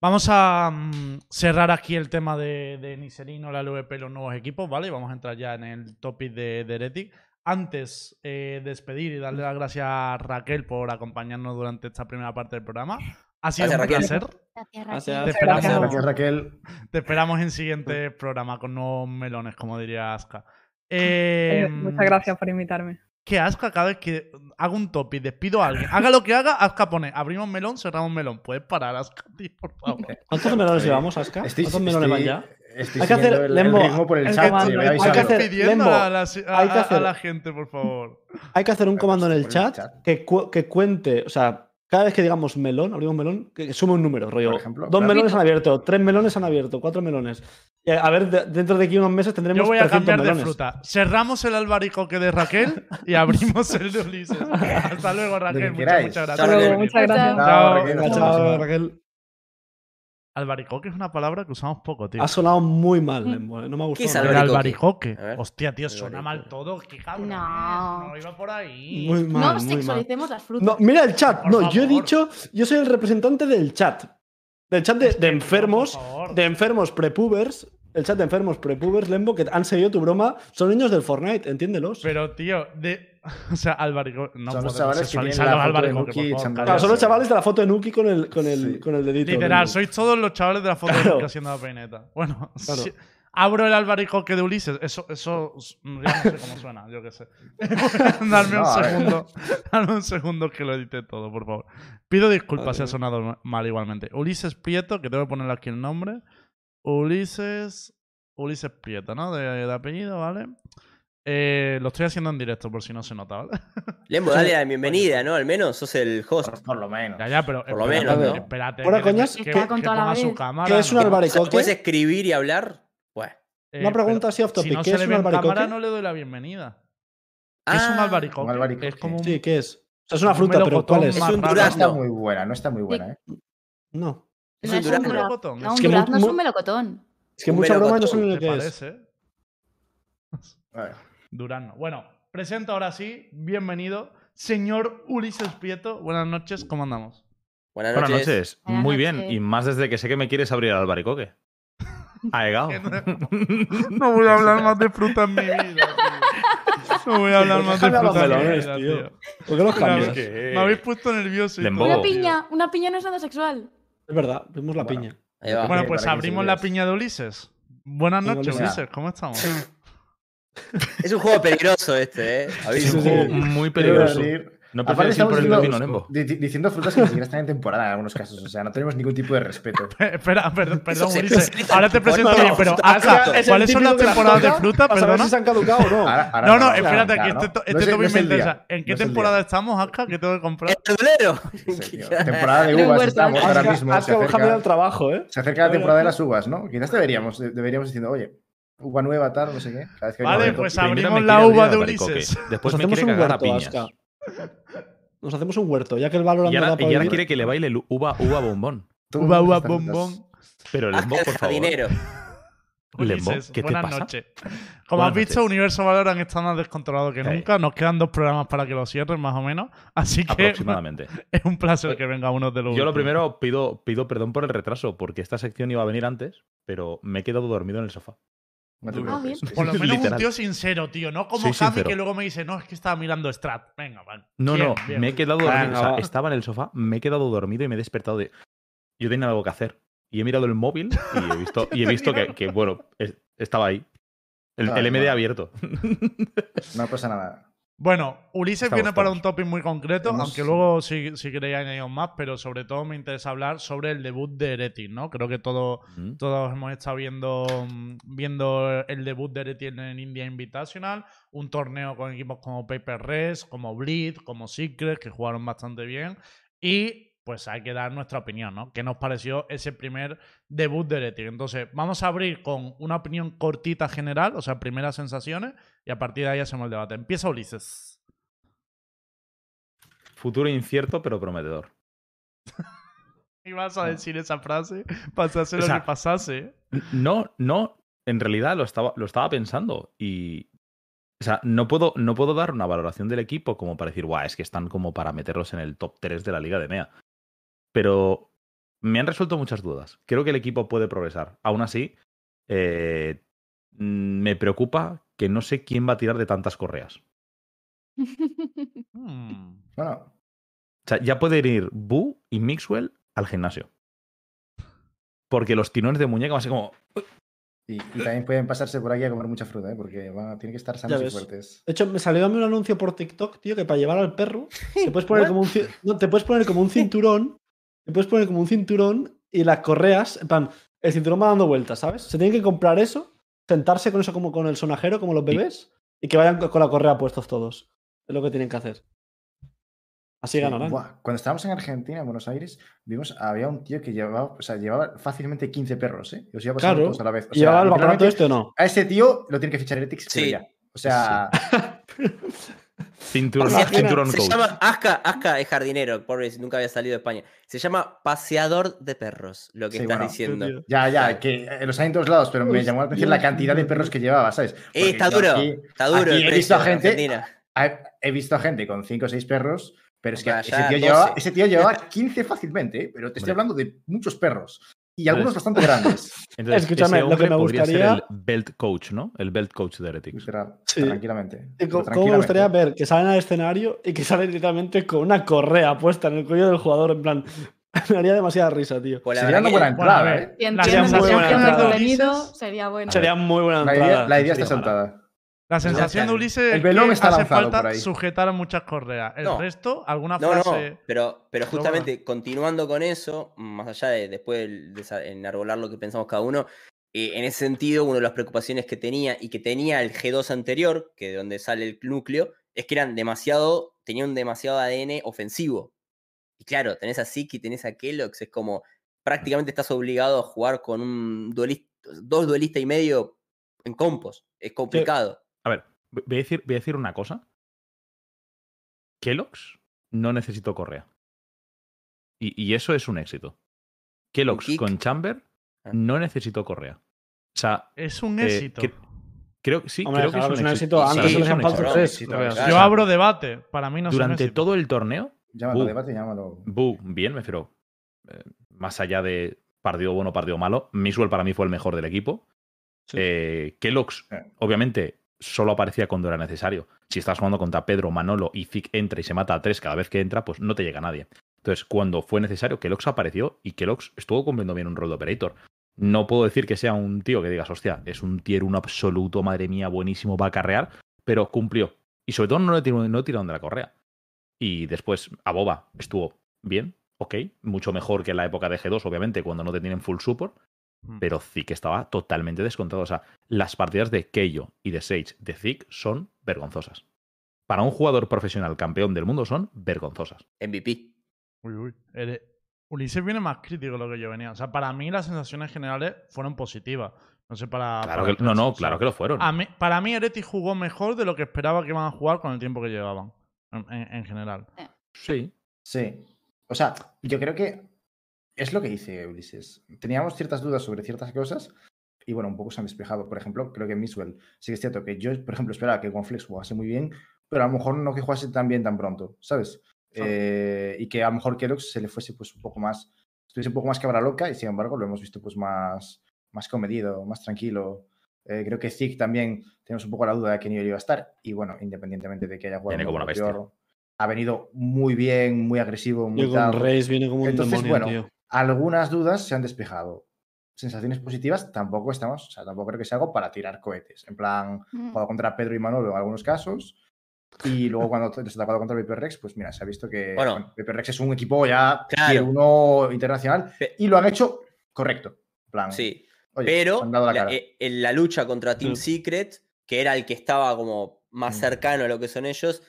[SPEAKER 1] Vamos a mm, cerrar aquí el tema de, de Niserino, la LVP y los nuevos equipos, ¿vale? Y vamos a entrar ya en el topic de, de Heretic. Antes, eh, despedir y darle las gracias a Raquel por acompañarnos durante esta primera parte del programa. Ha sido
[SPEAKER 2] Gracias,
[SPEAKER 1] un
[SPEAKER 2] Raquel.
[SPEAKER 1] placer.
[SPEAKER 5] Gracias. Raquel.
[SPEAKER 1] Te esperamos,
[SPEAKER 6] Gracias.
[SPEAKER 4] Gracias, Raquel.
[SPEAKER 1] te esperamos en siguiente programa con nuevos melones, como diría Aska.
[SPEAKER 6] Eh, muchas gracias por invitarme.
[SPEAKER 1] Que Aska, cada vez que hago un topic, despido a alguien, haga lo que haga, Aska pone abrimos melón, cerramos melón. Puedes parar, Aska, tío, por favor.
[SPEAKER 3] ¿Cuántos melones llevamos, Aska?
[SPEAKER 4] Estoy,
[SPEAKER 3] ¿Cuántos melones van ya?
[SPEAKER 4] estoy
[SPEAKER 3] Hay que hacer-
[SPEAKER 4] el, el
[SPEAKER 3] Lembo,
[SPEAKER 4] ritmo por el
[SPEAKER 6] el
[SPEAKER 4] chat.
[SPEAKER 6] comando, hay
[SPEAKER 4] ha
[SPEAKER 6] que
[SPEAKER 1] Hay que
[SPEAKER 4] avisado.
[SPEAKER 3] hacer-
[SPEAKER 1] pidiendo
[SPEAKER 3] Lembo,
[SPEAKER 1] a, la, a-
[SPEAKER 3] hay que
[SPEAKER 1] a- la gente, por favor.
[SPEAKER 3] Hay que hacer un comando en el
[SPEAKER 4] el
[SPEAKER 3] chat. Que, cu- que cuente, o sea, cada vez que digamos melón, abrimos melón, que sume un número, rollo.
[SPEAKER 4] Por ejemplo,
[SPEAKER 3] dos
[SPEAKER 4] claro.
[SPEAKER 3] melones han abierto, tres melones han abierto, cuatro melones. Y a ver, de- dentro de aquí unos meses tendremos
[SPEAKER 1] Yo voy a
[SPEAKER 3] 300
[SPEAKER 1] cambiar de fruta. Cerramos el albaricoque de Raquel y abrimos el de Ulises. Hasta luego, Raquel.
[SPEAKER 4] que
[SPEAKER 1] Muchas, gracias.
[SPEAKER 2] Chao.
[SPEAKER 6] Muchas gracias.
[SPEAKER 5] Chao.
[SPEAKER 1] Chao.
[SPEAKER 4] Raquel,
[SPEAKER 3] chao. Raquel.
[SPEAKER 1] Albaricoque es una palabra que usamos poco, tío.
[SPEAKER 3] Ha sonado muy mal. Lembo, no me ha
[SPEAKER 2] ¿Qué
[SPEAKER 3] gustado.
[SPEAKER 2] es
[SPEAKER 3] nada.
[SPEAKER 1] El
[SPEAKER 2] albaricoque?
[SPEAKER 1] albaricoque. Hostia, tío, suena mal todo. Qué cabrón.
[SPEAKER 5] No.
[SPEAKER 1] No iba por ahí.
[SPEAKER 3] Muy mal,
[SPEAKER 5] No
[SPEAKER 3] muy mal.
[SPEAKER 5] sexualicemos las frutas.
[SPEAKER 3] No, mira el chat.
[SPEAKER 1] Por
[SPEAKER 3] no, yo he dicho, yo soy el representante del chat. Del chat de, de enfermos, de enfermos prepubers. El chat de enfermos prepubers, Lembo, que han seguido tu broma. Son niños del Fortnite, entiéndelos.
[SPEAKER 1] Pero, tío, de. O sea, albaricoque. No
[SPEAKER 4] Son los chavales que tienen la
[SPEAKER 1] los
[SPEAKER 4] foto de Nuki.
[SPEAKER 3] Claro, son los chavales de la foto de Nuki con el, con el,
[SPEAKER 4] Sí.
[SPEAKER 3] con el dedito.
[SPEAKER 1] Literal,
[SPEAKER 3] Lembo.
[SPEAKER 1] sois todos los chavales de la foto de. Nuki haciendo la peineta. Bueno,
[SPEAKER 3] Claro.
[SPEAKER 1] si- abro el albaricoque de Ulises. Eso, eso ya no sé cómo suena, yo qué sé. Darme
[SPEAKER 4] No,
[SPEAKER 1] un segundo. Darme un segundo que lo edite todo, por favor. Pido disculpas si ha sonado mal igualmente. Ulises Prieto, que tengo que ponerle aquí el nombre. Ulises. Ulises Prieto, ¿no? De, de apellido, ¿vale? Eh, lo estoy haciendo en directo por si no se nota, ¿vale?
[SPEAKER 2] Lembo, dale la bienvenida, ¿no? Al menos sos el host.
[SPEAKER 4] Por, por lo menos.
[SPEAKER 1] Ya, ya, pero
[SPEAKER 2] Por lo menos,
[SPEAKER 3] ¿no?
[SPEAKER 1] espérate.
[SPEAKER 3] Fuera
[SPEAKER 1] que-
[SPEAKER 3] coñas,
[SPEAKER 1] que,
[SPEAKER 3] ¿qué-
[SPEAKER 1] que
[SPEAKER 5] con toda la
[SPEAKER 1] ponga su
[SPEAKER 5] vez?
[SPEAKER 1] cámara.
[SPEAKER 3] ¿Qué es un albaricoque?
[SPEAKER 2] ¿Puedes escribir y hablar? Pues.
[SPEAKER 1] Eh,
[SPEAKER 3] Una pregunta
[SPEAKER 1] pero
[SPEAKER 3] así off topic,
[SPEAKER 1] Si no
[SPEAKER 3] ¿qué
[SPEAKER 1] se
[SPEAKER 3] es un albaricoque?
[SPEAKER 1] cámara, no le doy la bienvenida. ¿Qué es un
[SPEAKER 2] Ah,
[SPEAKER 1] albaricoque?
[SPEAKER 4] un albaricoque.
[SPEAKER 1] Es como un...
[SPEAKER 3] Sí, ¿qué es? O sea, es una
[SPEAKER 1] Un
[SPEAKER 3] fruta, pero ¿cuál es?
[SPEAKER 2] Es un
[SPEAKER 1] raro.
[SPEAKER 4] No está
[SPEAKER 2] durazno.
[SPEAKER 4] muy buena, no está muy buena, ¿eh?
[SPEAKER 3] No.
[SPEAKER 2] Es un
[SPEAKER 5] es un
[SPEAKER 2] durazno.
[SPEAKER 5] durazno.
[SPEAKER 1] melocotón,
[SPEAKER 5] No,
[SPEAKER 1] es
[SPEAKER 5] un durazno es un melocotón.
[SPEAKER 3] Es que
[SPEAKER 2] Un
[SPEAKER 3] mucha broma y no saben lo
[SPEAKER 1] ¿Te
[SPEAKER 3] que es.
[SPEAKER 1] parece? eh? Durazno. Bueno, presento ahora sí. Bienvenido, señor Ulises Prieto. Buenas noches, ¿cómo andamos?
[SPEAKER 2] Buenas
[SPEAKER 7] Buenas
[SPEAKER 2] noches.
[SPEAKER 7] noches.
[SPEAKER 5] Buenas
[SPEAKER 7] Muy bien.
[SPEAKER 5] noches.
[SPEAKER 7] Y más desde que sé que me quieres abrir al albaricoque. Aegao.
[SPEAKER 1] No voy a hablar más de fruta en mi vida, tío. No voy a hablar más de fruta en mi vida,
[SPEAKER 3] tío. ¿Por qué los cambias?
[SPEAKER 1] Me habéis puesto nervioso. y
[SPEAKER 7] Lembo.
[SPEAKER 1] todo,
[SPEAKER 5] Una piña, una piña no es nada sexual.
[SPEAKER 3] Es verdad, vimos la
[SPEAKER 4] Bueno.
[SPEAKER 3] piña.
[SPEAKER 2] Va.
[SPEAKER 1] Bueno, pues abrimos la piña de Ulises. Buenas noches.
[SPEAKER 3] Ulises.
[SPEAKER 1] ¿Cómo estamos?
[SPEAKER 2] Es un juego peligroso este, ¿eh?
[SPEAKER 7] Es un juego muy peligroso. No
[SPEAKER 4] Aparte
[SPEAKER 7] prefieres ir
[SPEAKER 4] estamos
[SPEAKER 7] por el
[SPEAKER 4] diciendo,
[SPEAKER 7] pepino, Nembo.
[SPEAKER 4] di- di- diciendo frutas que ni siquiera están en temporada en algunos casos. O sea, no tenemos ningún tipo de respeto.
[SPEAKER 1] Espera, per- perdón, Ulises.
[SPEAKER 2] se-
[SPEAKER 1] Ahora te presento bien, pero
[SPEAKER 3] el
[SPEAKER 1] ¿cuáles son las
[SPEAKER 3] que
[SPEAKER 1] temporadas de fruta? Perdona.
[SPEAKER 3] si se han caducado o no.
[SPEAKER 4] Ahora- ahora
[SPEAKER 1] No, no, espérate,
[SPEAKER 4] claro,
[SPEAKER 1] que
[SPEAKER 4] ¿no?
[SPEAKER 1] este, to-
[SPEAKER 4] No
[SPEAKER 1] este
[SPEAKER 4] es el-
[SPEAKER 1] topic
[SPEAKER 4] no es
[SPEAKER 1] me
[SPEAKER 4] el
[SPEAKER 1] interesa. ¿En qué
[SPEAKER 4] no es el
[SPEAKER 1] temporada estamos, Aka? ¿Qué tengo que comprar?
[SPEAKER 2] ¡El verdulero!
[SPEAKER 4] Temporada de uvas estamos ahora mismo. Se
[SPEAKER 3] trabajado al
[SPEAKER 4] acerca,
[SPEAKER 3] trabajo, ¿eh?
[SPEAKER 4] se acerca la temporada de las uvas, ¿no? Quizás deberíamos, de- deberíamos diciendo, oye, uva nueva, tal, no sé qué. Cada vez que
[SPEAKER 1] Vale, pues abrimos
[SPEAKER 7] me
[SPEAKER 1] la uva de Ulises.
[SPEAKER 7] Después
[SPEAKER 3] Nos
[SPEAKER 7] me
[SPEAKER 3] hacemos
[SPEAKER 7] quiere
[SPEAKER 3] un
[SPEAKER 7] cagar a piñas.
[SPEAKER 3] Nos hacemos un huerto, ya que el Valorant
[SPEAKER 7] Y ahora, y ahora quiere que le baile el uva, uva bombón.
[SPEAKER 1] Uva, uva, bombón.
[SPEAKER 7] Pero
[SPEAKER 2] Hasta
[SPEAKER 7] Lembo,
[SPEAKER 2] el
[SPEAKER 7] por favor.
[SPEAKER 2] jardinero.
[SPEAKER 7] Lembo,
[SPEAKER 1] Ulises,
[SPEAKER 7] ¿qué te
[SPEAKER 1] buenas
[SPEAKER 7] pasa?
[SPEAKER 1] noches. Como
[SPEAKER 7] Buenas
[SPEAKER 1] has visto,
[SPEAKER 7] noches.
[SPEAKER 1] Universo Valorant está más descontrolado que
[SPEAKER 7] Sí.
[SPEAKER 1] nunca. Nos quedan dos programas para que lo cierren, más o menos. Así que
[SPEAKER 7] Aproximadamente.
[SPEAKER 1] es un placer que venga uno de los
[SPEAKER 7] Yo lo primero pido, pido perdón por el retraso, porque esta sección iba a venir antes, pero me he quedado dormido en el sofá.
[SPEAKER 4] No te
[SPEAKER 5] Ah,
[SPEAKER 4] preocupes.
[SPEAKER 1] Por lo menos un
[SPEAKER 7] Literal.
[SPEAKER 1] tío sincero, tío. No como
[SPEAKER 7] Soy sincero.
[SPEAKER 1] que luego me dice, no, es que estaba mirando Strat. Venga, vale.
[SPEAKER 7] No,
[SPEAKER 1] Bien,
[SPEAKER 7] no,
[SPEAKER 1] bien.
[SPEAKER 7] me he quedado
[SPEAKER 3] Venga,
[SPEAKER 7] dormido. O sea,
[SPEAKER 3] va.
[SPEAKER 7] estaba en el sofá, me he quedado dormido y me he despertado de. Yo tenía algo que hacer. Y he mirado el móvil y he visto, y he visto que, que, bueno, es- estaba ahí. El, el MD abierto.
[SPEAKER 4] No pasa nada.
[SPEAKER 1] Bueno, Ulises
[SPEAKER 7] Estamos,
[SPEAKER 1] viene para un topic muy concreto,
[SPEAKER 4] Hemos-
[SPEAKER 1] aunque luego si, si queréis añadir más, pero sobre todo me interesa hablar sobre el debut de Ereti, ¿no? Creo que todo,
[SPEAKER 7] Mm.
[SPEAKER 1] todos hemos estado viendo, mm, viendo el debut de Ereti en el India Invitational, un torneo con equipos como Paper Res, como Bleed, como Secret, que jugaron bastante bien. Y pues hay que dar nuestra opinión, ¿no? ¿Qué nos pareció ese primer debut de Ereti? Entonces, vamos a abrir con una opinión cortita general, o sea, primeras sensaciones, y a partir de ahí hacemos el debate. Empieza Ulises.
[SPEAKER 7] Futuro incierto, pero prometedor.
[SPEAKER 1] Ibas a decir esa frase, pasase
[SPEAKER 7] O
[SPEAKER 1] lo
[SPEAKER 7] sea,
[SPEAKER 1] que pasase.
[SPEAKER 7] No, no, en realidad lo estaba, lo estaba pensando y... O sea, no puedo, no puedo dar una valoración del equipo como para decir, guau, es que están como para meterlos en el top 3 de la Liga de MEA. Pero me han resuelto muchas dudas. Creo que el equipo puede progresar. Aún así, eh, mm, me preocupa que no sé quién va a tirar de tantas correas.
[SPEAKER 1] Hmm.
[SPEAKER 4] Bueno,
[SPEAKER 7] O sea, ya pueden ir Bu y Mixwell al gimnasio. Porque los tirones de muñeca van a ser como...
[SPEAKER 4] y, y también pueden pasarse por aquí a comer mucha fruta, ¿eh? porque a- tienen que estar sanos y fuertes.
[SPEAKER 3] De hecho, me salió a mí un anuncio por TikTok, tío, que para llevar al perro te puedes poner como un, ci- no, te puedes poner como un cinturón, te puedes poner como un cinturón y las correas, en plan, el cinturón va dando vueltas, ¿sabes? Se tienen que comprar eso, sentarse con eso como con el sonajero, como los bebés, y que vayan co- con la correa puestos todos. Es lo que tienen que hacer. Así
[SPEAKER 4] Sí,
[SPEAKER 3] ganarán.
[SPEAKER 4] buah, Cuando estábamos en Argentina, en Buenos Aires, vimos, había un tío que llevaba, o sea, llevaba fácilmente 15 perros, ¿eh? Y Los iba pasando
[SPEAKER 3] Claro.
[SPEAKER 4] todos a la vez. O
[SPEAKER 3] ¿Y llevaba el aparato este o no?
[SPEAKER 4] A ese tío lo tiene que fichar Heretics, pero
[SPEAKER 2] Sí.
[SPEAKER 4] ya. O sea,
[SPEAKER 7] Cinturón, cinturón
[SPEAKER 2] se
[SPEAKER 7] coach.
[SPEAKER 2] llama Aska, Aska es jardinero, pobre, nunca había salido de España. Se llama paseador de perros, lo que
[SPEAKER 4] Sí,
[SPEAKER 2] estás
[SPEAKER 4] bueno,
[SPEAKER 2] diciendo.
[SPEAKER 4] ya, ya, que eh, los hay en todos lados, pero me llamó la atención la cantidad de perros que llevaba, ¿sabes?
[SPEAKER 2] Eh,
[SPEAKER 4] Porque
[SPEAKER 2] está duro,
[SPEAKER 4] aquí-
[SPEAKER 2] está duro.
[SPEAKER 4] aquí
[SPEAKER 2] el
[SPEAKER 4] he visto a
[SPEAKER 2] en
[SPEAKER 4] gente-. He, visto a gente con 5 o 6 perros, pero es que ese tío,
[SPEAKER 2] 12.
[SPEAKER 4] llevaba, ese tío llevaba 15 fácilmente, ¿eh? pero te estoy hablando de muchos perros. Y algunos bastante grandes.
[SPEAKER 7] Entonces,
[SPEAKER 3] Escúchame,
[SPEAKER 7] ese
[SPEAKER 3] lo que me
[SPEAKER 7] podría ser
[SPEAKER 3] gustaría-
[SPEAKER 7] el belt coach, ¿no? El belt coach de Heretics.
[SPEAKER 4] literal,
[SPEAKER 3] Sí.
[SPEAKER 4] Tranquilamente.
[SPEAKER 3] ¿Cómo me gustaría ver que salen al escenario y que salen literalmente con una correa puesta en el cuello del jugador? En plan, me haría demasiada risa, tío.
[SPEAKER 2] Pues la
[SPEAKER 4] Sería una buena entrada, ¿eh?
[SPEAKER 5] Si entiendes
[SPEAKER 3] muy
[SPEAKER 5] la
[SPEAKER 3] buena entrada.
[SPEAKER 5] sería bueno.
[SPEAKER 3] Sería muy buena
[SPEAKER 4] La
[SPEAKER 3] entrada.
[SPEAKER 4] idea, la idea está
[SPEAKER 3] Sería mala.
[SPEAKER 4] soltada.
[SPEAKER 1] La sensación de
[SPEAKER 2] el-
[SPEAKER 1] Ulises
[SPEAKER 4] el
[SPEAKER 1] es
[SPEAKER 4] velón
[SPEAKER 1] que
[SPEAKER 4] está
[SPEAKER 1] hace falta sujetar muchas correas. El
[SPEAKER 2] No.
[SPEAKER 1] resto, alguna
[SPEAKER 2] No, no,
[SPEAKER 1] frase.
[SPEAKER 2] pero, pero
[SPEAKER 1] Pero
[SPEAKER 2] justamente continuando con eso, más allá de después de enarbolar lo que pensamos cada uno, eh, en ese sentido, una de las preocupaciones que tenía y que tenía el G2 anterior, que de donde sale el núcleo, es que eran demasiado, tenían demasiado ADN ofensivo. Y claro, tenés a y tenés a Kellogg's, es como prácticamente estás obligado a jugar con un duelista, dos duelistas y medio en compos. Es complicado.
[SPEAKER 7] A ver, voy a decir, voy a decir una cosa. Kellogg's no necesitó Correa. Y, y eso es un éxito. Kellogg's con Chamber
[SPEAKER 2] Ah.
[SPEAKER 7] no necesitó Correa. O sea,
[SPEAKER 1] Es un
[SPEAKER 7] Eh,
[SPEAKER 1] éxito.
[SPEAKER 7] que- creo que sí,
[SPEAKER 3] Hombre,
[SPEAKER 7] creo que
[SPEAKER 3] claro,
[SPEAKER 7] es un éxito.
[SPEAKER 3] éxito.
[SPEAKER 2] Sí,
[SPEAKER 3] Antes falta tres.
[SPEAKER 1] Yo abro debate. Para mí no es un
[SPEAKER 7] Durante
[SPEAKER 1] éxito.
[SPEAKER 7] todo el torneo,
[SPEAKER 4] Llámalo
[SPEAKER 7] Bu.
[SPEAKER 4] debate, llámalo.
[SPEAKER 7] Bu, bien, me refiero. eh, más allá de partido bueno, partido malo, Miswell para mí fue el mejor del equipo.
[SPEAKER 3] Sí.
[SPEAKER 7] Eh, Kellogg's, obviamente, solo aparecía cuando era necesario. Si estás jugando contra Pedro, Manolo y Zic entra y se mata a tres cada vez que entra, pues no te llega nadie. Entonces, cuando fue necesario, Kellogg's apareció y Kellogg's estuvo cumpliendo bien un rol de operator. No puedo decir que sea un tío que digas, hostia, es un tier un absoluto, madre mía, buenísimo, va a carrear, pero cumplió. Y sobre todo no le tiró- no tiraron de la correa. Y después, a Boba estuvo bien, ok, mucho mejor que en la época de G2, obviamente, cuando no te tienen full support. Pero Zik estaba totalmente descontado. O sea, las partidas de Keio y de Sage de Zik son vergonzosas. Para un jugador profesional campeón del mundo son vergonzosas.
[SPEAKER 2] MVP.
[SPEAKER 1] Uy, uy. Ere- Ulises viene más crítico de lo que yo venía. O sea, para mí las sensaciones generales fueron positivas. No sé para.
[SPEAKER 7] Claro
[SPEAKER 1] para
[SPEAKER 7] que, no, no, claro que lo fueron.
[SPEAKER 1] A mí, para mí, Ereti jugó mejor de lo que esperaba que iban a jugar con el tiempo que llevaban. En, en- en general.
[SPEAKER 7] Sí.
[SPEAKER 4] Sí. O sea, yo creo que es lo que dice Ulises. Teníamos ciertas dudas sobre ciertas cosas y bueno, un poco se han despejado. Por ejemplo, creo que Miswell sí que es cierto que yo, por ejemplo, esperaba que Conflex jugase muy bien, pero a lo mejor no que jugase tan bien tan pronto, ¿sabes? Eh, y que a lo mejor Kerox se le fuese pues un poco más, estuviese un poco más cabra loca y sin embargo lo hemos visto pues más, más comedido, más tranquilo. Eh, creo que Zig también tenemos un poco la duda de a qué nivel iba a estar y bueno, independientemente de que haya jugado
[SPEAKER 7] Viene como
[SPEAKER 4] mejor
[SPEAKER 7] una
[SPEAKER 4] o
[SPEAKER 7] bestia.
[SPEAKER 4] peor, ha venido muy bien, muy agresivo, muy
[SPEAKER 3] Yo con. Reis viene como un
[SPEAKER 4] Entonces,
[SPEAKER 3] demonio,
[SPEAKER 4] bueno,
[SPEAKER 3] tío.
[SPEAKER 4] Algunas dudas se han despejado. Sensaciones positivas tampoco estamos, o sea, tampoco creo que sea algo para tirar cohetes. En plan,
[SPEAKER 5] Mm.
[SPEAKER 4] jugado contra Pedro y Manolo en algunos casos. Y luego cuando te has atacado contra Viper Rex, pues mira, se ha visto que
[SPEAKER 2] Bueno.
[SPEAKER 4] bueno, Viper Rex es un equipo ya
[SPEAKER 2] Claro.
[SPEAKER 4] tier 1 internacional y lo han hecho correcto. En plan,
[SPEAKER 2] Sí.
[SPEAKER 4] oye,
[SPEAKER 2] Pero
[SPEAKER 4] la
[SPEAKER 2] eh, en la lucha contra Team
[SPEAKER 3] Sí.
[SPEAKER 2] Secret, que era el que estaba como más
[SPEAKER 4] Mm.
[SPEAKER 2] cercano a lo que son ellos,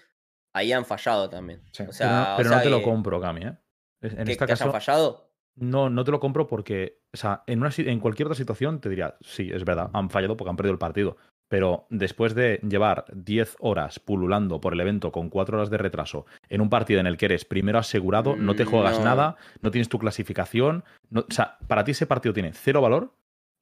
[SPEAKER 2] ahí han fallado también.
[SPEAKER 4] Sí.
[SPEAKER 2] O
[SPEAKER 7] Pero, no,
[SPEAKER 2] o
[SPEAKER 7] pero
[SPEAKER 2] sea
[SPEAKER 7] no te lo compro, Cami. ¿eh? En
[SPEAKER 2] que-
[SPEAKER 7] este
[SPEAKER 2] que hayan
[SPEAKER 7] caso,
[SPEAKER 2] fallado.
[SPEAKER 7] No, no te lo compro porque, o sea, en, una, en cualquier otra situación te diría, sí, es verdad, han fallado porque han perdido el partido. Pero después de llevar 10 horas pululando por el evento con 4 horas de retraso en un partido en el que eres primero asegurado, no te juegas
[SPEAKER 2] no.
[SPEAKER 7] nada, no tienes tu clasificación, no- o sea, para ti ese partido tiene cero valor,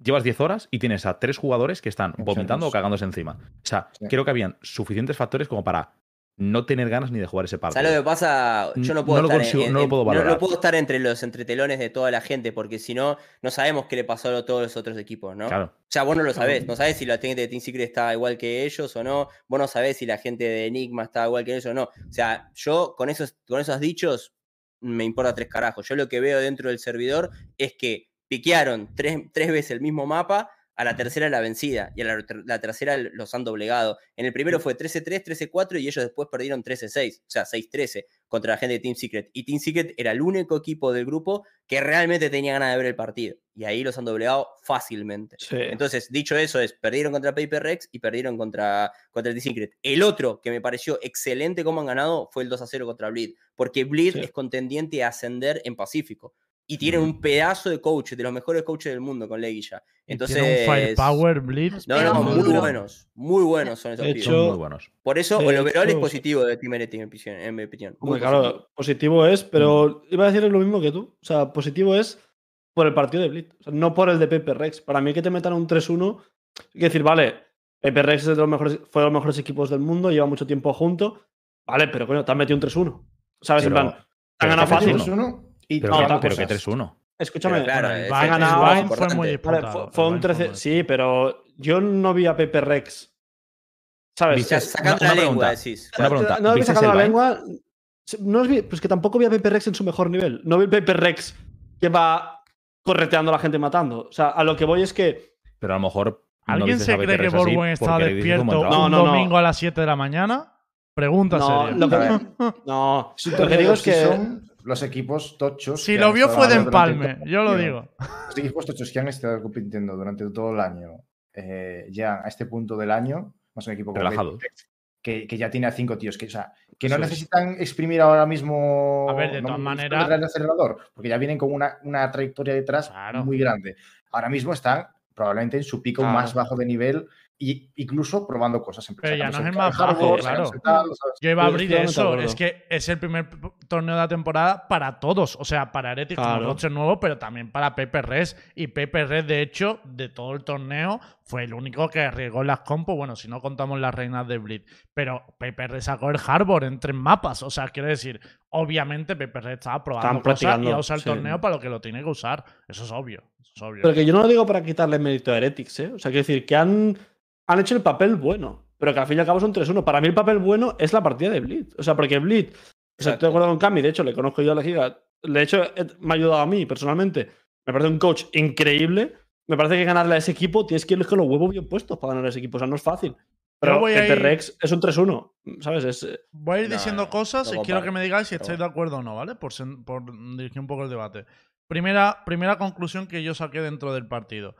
[SPEAKER 7] llevas 10 horas y tienes a tres jugadores que están vomitando o cagándose encima. O sea,
[SPEAKER 4] Sí.
[SPEAKER 7] creo que habían suficientes factores como para no tener ganas ni de jugar ese partido.
[SPEAKER 2] ¿Sabes lo que pasa? Yo no puedo
[SPEAKER 7] no lo
[SPEAKER 2] estar
[SPEAKER 7] consigo-
[SPEAKER 2] en-
[SPEAKER 7] no lo
[SPEAKER 2] en-
[SPEAKER 7] puedo valorar.
[SPEAKER 2] puedo estar entre los entretelones de toda la gente, porque si no, no sabemos qué le pasó a todos los otros equipos, ¿no?
[SPEAKER 7] Claro.
[SPEAKER 2] O sea, vos no lo sabés, no sabés si la gente de Team Secret está igual que ellos o no, vos no sabés si la gente de Enigma está igual que ellos o no. O sea, yo con esos, con esos dichos me importa tres carajos. Yo lo que veo dentro del servidor es que piquearon tres, tres veces el mismo mapa, a la tercera la vencida y a la, ter- la tercera los han doblegado. En el primero fue 13-3, 13-4 y ellos después perdieron 13-6, o sea, 6-13 contra la gente de Team Secret. Y Team Secret era el único equipo del grupo que realmente tenía ganas de ver el partido. Y ahí los han doblegado fácilmente.
[SPEAKER 3] Sí.
[SPEAKER 2] Entonces, dicho eso, es perdieron contra Paper Rex y perdieron contra, contra el Team Secret. El otro que me pareció excelente cómo han ganado fue el 2 a 0 contra Bleed, porque Bleed
[SPEAKER 3] Sí.
[SPEAKER 2] es contendiente a ascender en Pacífico. Y tienen un pedazo de coaches, de los mejores coaches del mundo con Leguilla. Entonces.
[SPEAKER 1] tiene un firepower blitz.
[SPEAKER 2] No, no,
[SPEAKER 5] muy
[SPEAKER 2] buenos. Muy buenos son esos
[SPEAKER 3] De
[SPEAKER 2] pibes.
[SPEAKER 3] hecho,
[SPEAKER 7] Son muy buenos.
[SPEAKER 2] Por eso, el overall es positivo de Team NT, en mi opinión. en mi opinión. Muy
[SPEAKER 3] Hombre, claro,
[SPEAKER 2] positivo.
[SPEAKER 3] positivo es, pero iba a decir lo mismo que tú. O sea, positivo es por el partido de Blitz, o sea, no por el de Pepe Rex. Para mí que te metan un 3-1, hay que decir, vale, Pepe Rex es de los mejores, fue de los mejores equipos del mundo, lleva mucho tiempo junto. Vale, pero coño, te han metido un 3-1. ¿Sabes?
[SPEAKER 7] Pero-
[SPEAKER 3] en plan, te han ganado fácil.
[SPEAKER 7] 3-1.
[SPEAKER 4] y
[SPEAKER 7] Pero,
[SPEAKER 3] No,
[SPEAKER 7] que, pero que
[SPEAKER 3] cosa.
[SPEAKER 7] 3-1.
[SPEAKER 3] Escúchame,
[SPEAKER 2] claro,
[SPEAKER 1] Bueno, Vine-
[SPEAKER 3] a ganar-
[SPEAKER 1] fue muy
[SPEAKER 3] Vale,
[SPEAKER 1] disputado.
[SPEAKER 3] fue,
[SPEAKER 1] el
[SPEAKER 3] fue un
[SPEAKER 1] Vine fue
[SPEAKER 3] 13.
[SPEAKER 1] muy
[SPEAKER 3] Sí, pero yo no vi a Pepe Rex. ¿Sabes?
[SPEAKER 7] Viste-
[SPEAKER 2] sacando
[SPEAKER 7] una
[SPEAKER 2] la lengua,
[SPEAKER 7] pregunta.
[SPEAKER 2] decís.
[SPEAKER 7] Una pregunta.
[SPEAKER 3] No vi
[SPEAKER 7] ¿Viste
[SPEAKER 3] sacando la lengua. No os vi- pues que tampoco vi a Pepe Rex en su mejor nivel. No vi a Pepe Rex que va correteando a la gente matando. O sea, a lo que voy es que.
[SPEAKER 7] Pero a lo mejor. no
[SPEAKER 1] ¿Alguien
[SPEAKER 7] dices
[SPEAKER 1] se cree que Borwen está despierto un
[SPEAKER 3] No, no, no.
[SPEAKER 1] domingo a las 7 de la mañana? Pregunta
[SPEAKER 3] No,
[SPEAKER 1] seria.
[SPEAKER 3] lo que, no, lo que digo es que.
[SPEAKER 4] Los equipos tochos.
[SPEAKER 1] Si lo vio fue de empalme,
[SPEAKER 4] todo
[SPEAKER 1] yo lo digo.
[SPEAKER 4] Los equipos tochos que han estado compitiendo durante todo el año, eh, ya a este punto del año, más un equipo. Bakersfield, que, que ya tiene a cinco tíos, que, o sea, que no necesitan exprimir ahora mismo
[SPEAKER 1] A ver, de
[SPEAKER 4] no,
[SPEAKER 1] todas maneras-
[SPEAKER 4] el acelerador, porque ya vienen con una, una trayectoria detrás
[SPEAKER 1] Claro.
[SPEAKER 4] muy grande. Ahora mismo están probablemente en su pico
[SPEAKER 1] Claro.
[SPEAKER 4] más bajo de nivel y incluso probando cosas.
[SPEAKER 1] Pero ya no es el más
[SPEAKER 4] sacándose
[SPEAKER 1] claro. Yo iba a abrir eso. Es que es el primer torneo de la temporada para todos. O sea, para Heretics como
[SPEAKER 3] Claro.
[SPEAKER 1] roster nuevo, pero también para Pepe Res. Y Pepe Res, de hecho, de todo el torneo, fue el único que arriesgó las compos. Bueno, si no contamos las reinas de Blitz. Pero Pepe Res sacó el Harbor en tres mapas. O sea, quiero decir, obviamente Pepe Res estaba probando cosas y ha usado el
[SPEAKER 3] sí.
[SPEAKER 1] torneo para lo que lo tiene que usar. Eso es obvio. Eso es obvio.
[SPEAKER 3] Pero que yo no lo digo para quitarle mérito a Heretics, ¿eh? O sea, quiero decir que han, han hecho el papel bueno, pero que al fin y al cabo son 3-1. Para mí el papel bueno es la partida de Blitz. O sea, porque Blitz, o sea, estoy de acuerdo con Cami, de hecho, le conozco yo a la giga. De hecho, eh, me ha ayudado a mí personalmente. Me parece un coach increíble. Me parece que ganarle a ese equipo tienes que ir con los huevos bien puestos para ganar a ese equipo. O sea, no es fácil. Pero
[SPEAKER 1] voy a
[SPEAKER 3] Pepe
[SPEAKER 1] ir-
[SPEAKER 3] Rex es un 3-1, ¿sabes? Es, eh,
[SPEAKER 1] Voy a ir diciendo
[SPEAKER 2] no,
[SPEAKER 1] cosas
[SPEAKER 2] no
[SPEAKER 1] y quiero que me digáis si estáis de acuerdo o no, ¿vale? Por, sen- por dirigir un poco el debate. Primera, primera conclusión que yo saqué dentro del partido.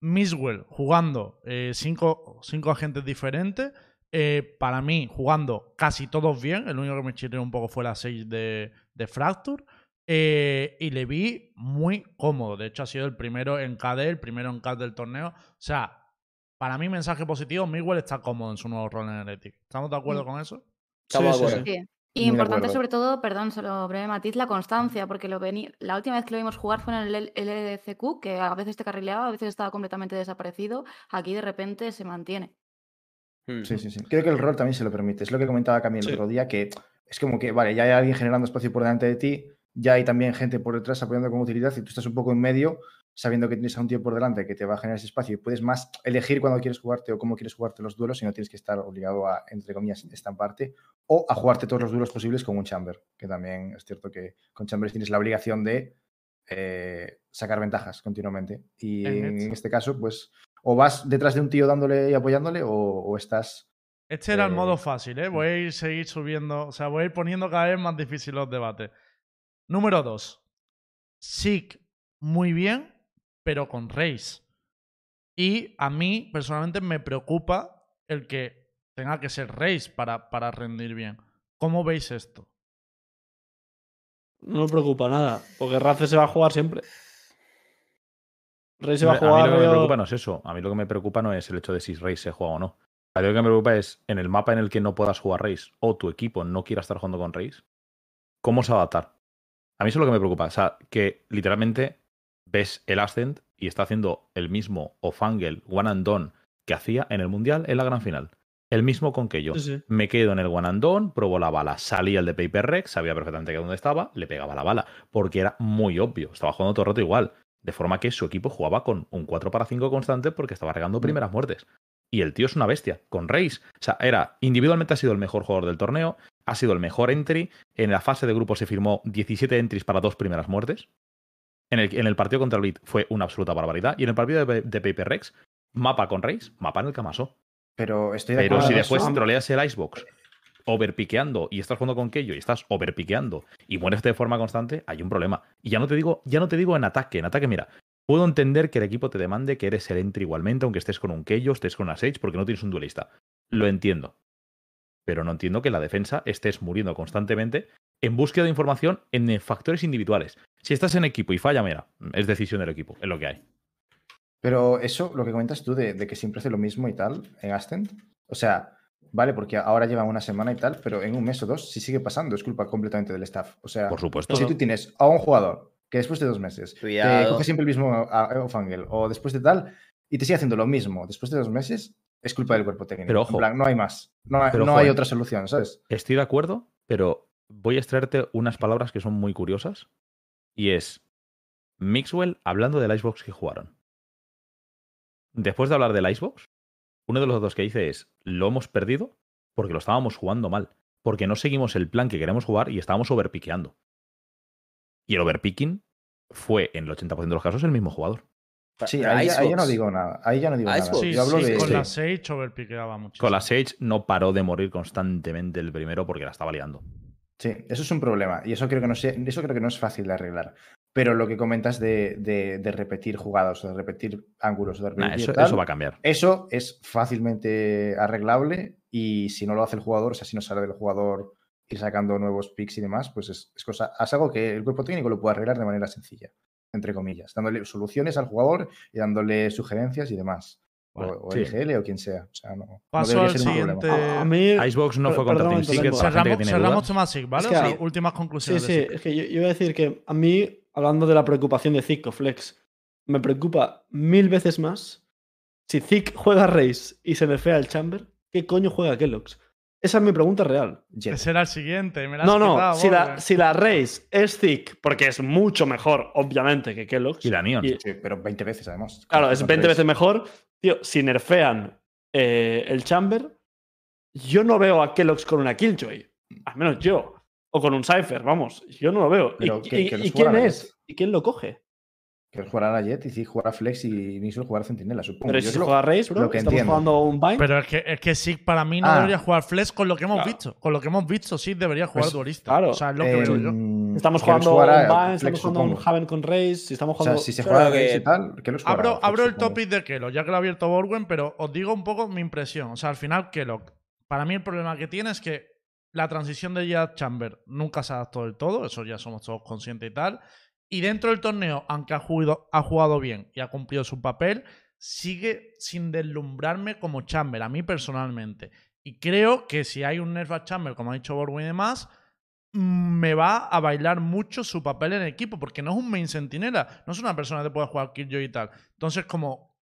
[SPEAKER 1] Miswell jugando eh, cinco, cinco agentes diferentes. eh, para mí, jugando casi todos bien. El único que me chirrió un poco fue la 6 de, de Fracture. eh, y le vi muy cómodo. De hecho, ha sido el primero en KD, el primero en CAD del torneo. O sea, para mí, mensaje positivo: Miswell está cómodo en su nuevo rol en Heretic. ¿Estamos de acuerdo
[SPEAKER 5] Mm.
[SPEAKER 1] con eso?
[SPEAKER 2] Estamos
[SPEAKER 3] sí,
[SPEAKER 2] de
[SPEAKER 3] sí,
[SPEAKER 2] acuerdo.
[SPEAKER 5] Sí. Y
[SPEAKER 4] Muy
[SPEAKER 5] importante sobre todo, perdón, solo breve matiz, la constancia, porque lo vení... la última vez que lo vimos jugar fue en el L- LCQ, que a veces te carrileaba, a veces estaba completamente desaparecido. Aquí de repente se mantiene.
[SPEAKER 2] Mm.
[SPEAKER 4] Sí, sí, sí. Creo que el rol también se lo permite. Es lo que comentaba Camilo
[SPEAKER 3] Sí.
[SPEAKER 4] el otro día, que es como que, vale, ya hay alguien generando espacio por delante de ti, ya hay también gente por detrás apoyando como utilidad y tú estás un poco en medio, sabiendo que tienes a un tío por delante que te va a generar ese espacio y puedes más elegir cuándo quieres jugarte o cómo quieres jugarte los duelos y no tienes que estar obligado a, entre comillas, estamparte o a jugarte todos los duelos posibles con un Chamber, que también es cierto que con Chambers tienes la obligación de eh, sacar ventajas continuamente. Y
[SPEAKER 1] En
[SPEAKER 4] este caso, pues, o vas detrás de un tío dándole y apoyándole o, o estás
[SPEAKER 1] Este era el
[SPEAKER 4] Eh,
[SPEAKER 1] modo fácil, ¿eh? Voy a ir seguir subiendo, o sea, voy a ir poniendo cada vez más difícil los debates. Número 2. Sick, muy bien, pero con Reis. Y a mí, personalmente, me preocupa el que tenga que ser Reis para, para rendir bien. ¿Cómo veis esto?
[SPEAKER 3] no me preocupa nada, porque Race se va a jugar siempre. Rey se va a
[SPEAKER 7] a mí
[SPEAKER 3] jugar.
[SPEAKER 7] lo que me preocupa no es eso. A mí lo que me preocupa no es el hecho de si Reis se juega o no. A mí lo que me preocupa es en el mapa en el que no puedas jugar Reis o tu equipo no quiera estar jugando con Reis, ¿cómo se va a adaptar? A mí eso es lo que me preocupa. O sea, que literalmente ves el Ascent y está haciendo el mismo Ofangle One and Done que hacía en el Mundial en la gran final. El mismo con que yo.
[SPEAKER 3] Sí, sí.
[SPEAKER 7] Me quedo en el one and done, probó la bala, salía el de Paper Rex, sabía perfectamente que dónde estaba, le pegaba la bala, porque era muy obvio, estaba jugando todo el rato igual. De forma que su equipo jugaba con un 4 para 5 constante porque estaba regando primeras muertes. Y el tío es una bestia, con Reis. O sea, era, individualmente ha sido el mejor jugador del torneo, ha sido el mejor entry. En la fase de grupo se firmó 17 entries para dos primeras muertes. En el, en el partido contra el Beat fue una absoluta barbaridad. Y en el partido de, de Paper Rex, mapa con Reis, mapa en el Camaso.
[SPEAKER 4] Pero estoy de
[SPEAKER 7] Pero si después
[SPEAKER 4] eso.
[SPEAKER 7] troleas el Icebox overpiqueando y estás jugando con Keyo y estás overpiqueando y mueres de forma constante, hay un problema. Y ya no te digo, ya no te digo en ataque, en ataque, mira, puedo entender que el equipo te demande que eres el entry igualmente, aunque estés con un Keyo, estés con una Sage, porque no tienes un duelista. Lo entiendo. Pero no entiendo que la defensa estés muriendo constantemente en búsqueda de información en factores individuales. Si estás en equipo y falla, mira, es decisión del equipo, es lo que hay.
[SPEAKER 4] Pero eso, lo que comentas tú de, de que siempre hace lo mismo y tal en Ascent, o sea, vale, porque ahora llevan una semana y tal, pero en un mes o dos, si sigue pasando, es culpa completamente del staff. O sea,
[SPEAKER 7] Por supuesto.
[SPEAKER 4] si tú tienes a un jugador que después de dos meses te coge siempre el mismo a- a- Ofangle o después de tal y te sigue haciendo lo mismo después de dos meses, es culpa del cuerpo técnico.
[SPEAKER 7] Pero
[SPEAKER 4] En
[SPEAKER 7] ojo.
[SPEAKER 4] plan, no hay más. No, hay-
[SPEAKER 7] Pero
[SPEAKER 4] no
[SPEAKER 7] ojo,
[SPEAKER 4] hay otra solución, ¿sabes?
[SPEAKER 7] Estoy de acuerdo, pero voy a extraerte unas palabras que son muy curiosas. Y es Mixwell hablando del Icebox que jugaron. Después de hablar del Icebox, uno de los datos que dice es, lo hemos perdido porque lo estábamos jugando mal. Porque no seguimos el plan que queremos jugar y estábamos overpiqueando. Y el overpicking fue, en el 80% de los casos, el mismo jugador.
[SPEAKER 4] Sí, ahí, ya- ahí ya no digo nada. Ahí ya no digo nada.
[SPEAKER 1] Sí,
[SPEAKER 4] Yo hablo
[SPEAKER 1] sí,
[SPEAKER 4] de...
[SPEAKER 1] con la Sage overpiqueaba mucho.
[SPEAKER 7] Con la Sage no paró de morir constantemente el primero porque la estaba liando.
[SPEAKER 4] Sí, eso es un problema. Y eso creo que no, sé- eso creo que no es fácil de arreglar. Pero lo que comentas de, de- de repetir jugadas o de repetir ángulos o de
[SPEAKER 7] Nah,
[SPEAKER 4] repetir
[SPEAKER 7] eso,
[SPEAKER 4] tal,
[SPEAKER 7] eso va a cambiar.
[SPEAKER 4] eso es fácilmente arreglable y si no lo hace el jugador, o sea, si no sale del jugador ir sacando nuevos picks y demás, pues es, es cosa, es algo que el cuerpo técnico lo puede arreglar de manera sencilla, entre comillas, dándole soluciones al jugador y dándole sugerencias y demás. O,
[SPEAKER 1] Vale,
[SPEAKER 4] o
[SPEAKER 7] sí.
[SPEAKER 4] LGL o quien sea. O sea, no, no
[SPEAKER 1] Paso
[SPEAKER 4] debería
[SPEAKER 1] al
[SPEAKER 4] ser
[SPEAKER 1] siguiente.
[SPEAKER 3] A, mí.
[SPEAKER 7] Icebox no fue contra
[SPEAKER 3] perdón,
[SPEAKER 7] Team Secret
[SPEAKER 3] Toledo.
[SPEAKER 7] para la gente que
[SPEAKER 1] Cerramos,
[SPEAKER 7] tiene
[SPEAKER 1] cerramos SIG, ¿vale?
[SPEAKER 3] Es que
[SPEAKER 1] O sea,
[SPEAKER 3] hay-
[SPEAKER 1] últimas
[SPEAKER 3] Sí,
[SPEAKER 1] conclusiones
[SPEAKER 3] sí,
[SPEAKER 1] SIG.
[SPEAKER 3] es que yo, yo iba a decir que a mí, hablando de la preocupación de Zic o Flex, me preocupa mil veces más si Zic juega Race y se nerfea el Chamber, ¿qué coño juega Kellogg's? Esa es mi pregunta real.
[SPEAKER 4] Jet.
[SPEAKER 1] Ese era el siguiente. Me la has
[SPEAKER 3] No, no,
[SPEAKER 1] quitado,
[SPEAKER 3] si la, si la Race es Zic, porque es mucho mejor, obviamente, que Kellogg's.
[SPEAKER 7] Y la Neon.
[SPEAKER 3] y-
[SPEAKER 4] Sí, pero 20 veces además.
[SPEAKER 3] Claro, es
[SPEAKER 4] Contra
[SPEAKER 3] 20
[SPEAKER 4] tres.
[SPEAKER 3] veces mejor. Tío, si nerfean eh, el Chamber, yo no veo a Kellogg's con una Killjoy. Al menos yo. O con un Cypher, vamos. Yo no lo veo.
[SPEAKER 4] Pero
[SPEAKER 3] ¿Y,
[SPEAKER 4] que-
[SPEAKER 3] y-
[SPEAKER 4] que los
[SPEAKER 3] y quién es? ¿Y quién lo coge?
[SPEAKER 4] Que jugará a Jet y sí jugará Flex y Nixon jugará Centinela, supongo.
[SPEAKER 3] Pero
[SPEAKER 4] Yo
[SPEAKER 3] si se
[SPEAKER 4] lo-
[SPEAKER 3] juega Race, bro,
[SPEAKER 4] lo que
[SPEAKER 3] estamos
[SPEAKER 4] entiendo.
[SPEAKER 3] jugando un Bind.
[SPEAKER 1] Pero es que, es que SIG para mí no
[SPEAKER 4] Ah.
[SPEAKER 1] debería jugar Flex con lo que hemos
[SPEAKER 4] Claro.
[SPEAKER 1] visto. Con lo que hemos visto, SIG debería jugar
[SPEAKER 4] Pues,
[SPEAKER 1] duelista.
[SPEAKER 3] claro.
[SPEAKER 1] O sea, es lo que veo yo.
[SPEAKER 4] em,
[SPEAKER 3] estamos
[SPEAKER 4] que
[SPEAKER 3] jugando un
[SPEAKER 4] jugará
[SPEAKER 3] Bind,
[SPEAKER 4] Flex,
[SPEAKER 3] estamos jugando un
[SPEAKER 4] supongo.
[SPEAKER 3] Haven con Race, si estamos
[SPEAKER 4] O sea,
[SPEAKER 3] jugando.
[SPEAKER 4] si se juega
[SPEAKER 2] que-
[SPEAKER 4] y tal, que los jugará
[SPEAKER 1] Abro,
[SPEAKER 4] Flex,
[SPEAKER 1] abro el
[SPEAKER 4] supongo.
[SPEAKER 1] topic de Kellogg, ya que lo ha abierto Borwen, pero os digo un poco mi impresión. O sea, al final, Kellogg, para mí el problema que tiene es que la transición de Jet Chamber nunca se adaptó del todo, eso ya somos todos conscientes y tal. Y dentro del torneo, aunque ha jugado, ha jugado bien y ha cumplido su papel, sigue sin deslumbrarme como Chamber, a mí personalmente. Y creo que si hay un nerf a Chamber, como ha dicho Borwin y demás, me va a bailar mucho su papel en el equipo, porque no es un main sentinela, no es una persona que puede jugar Killjoy y tal. Entonces, como,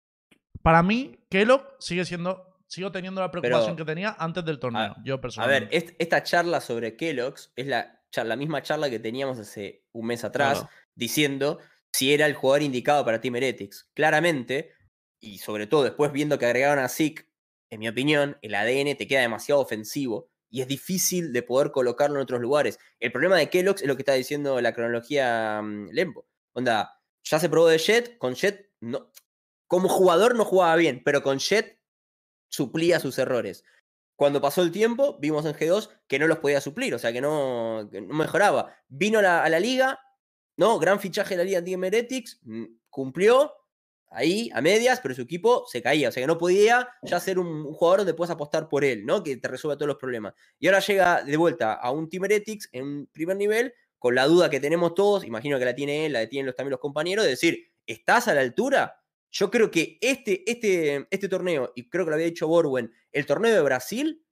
[SPEAKER 1] para mí, Kellogg sigue siendo, sigo teniendo la preocupación que tenía antes del torneo, yo
[SPEAKER 2] A
[SPEAKER 1] personalmente.
[SPEAKER 2] ver, est- esta charla sobre Kellogg's es la, la misma charla que teníamos hace un mes atrás,
[SPEAKER 3] Claro.
[SPEAKER 2] Diciendo si era el jugador indicado para Team Heretics. Claramente, y sobre todo después viendo que agregaron a Zeke, en mi opinión, el ADN te queda demasiado ofensivo y es difícil de poder colocarlo en otros lugares. El problema de Kellogg's es lo que está diciendo la cronología mm, Lembo. Onda, ya se probó de Jet, con Jet no. Como jugador no jugaba bien, pero con Jet suplía sus errores. Cuando pasó el tiempo, vimos en G2 que no los podía suplir, o sea, que no, no mejoraba. Vino a la liga, ¿no? Gran fichaje de la liga Team Heretics, mm, cumplió ahí a medias, pero su equipo se caía, o sea, que no podía ya ser un, un jugador donde puedas apostar por él, ¿no? Que te resuelva todos los problemas. Y ahora llega de vuelta a un Team Heretics en un primer nivel, con la duda que tenemos todos, imagino que la tiene él, la tienen los, también los compañeros, de decir, ¿estás a la altura? Yo creo que este, este, este torneo, y creo que lo había dicho Borwen, el torneo de Brasil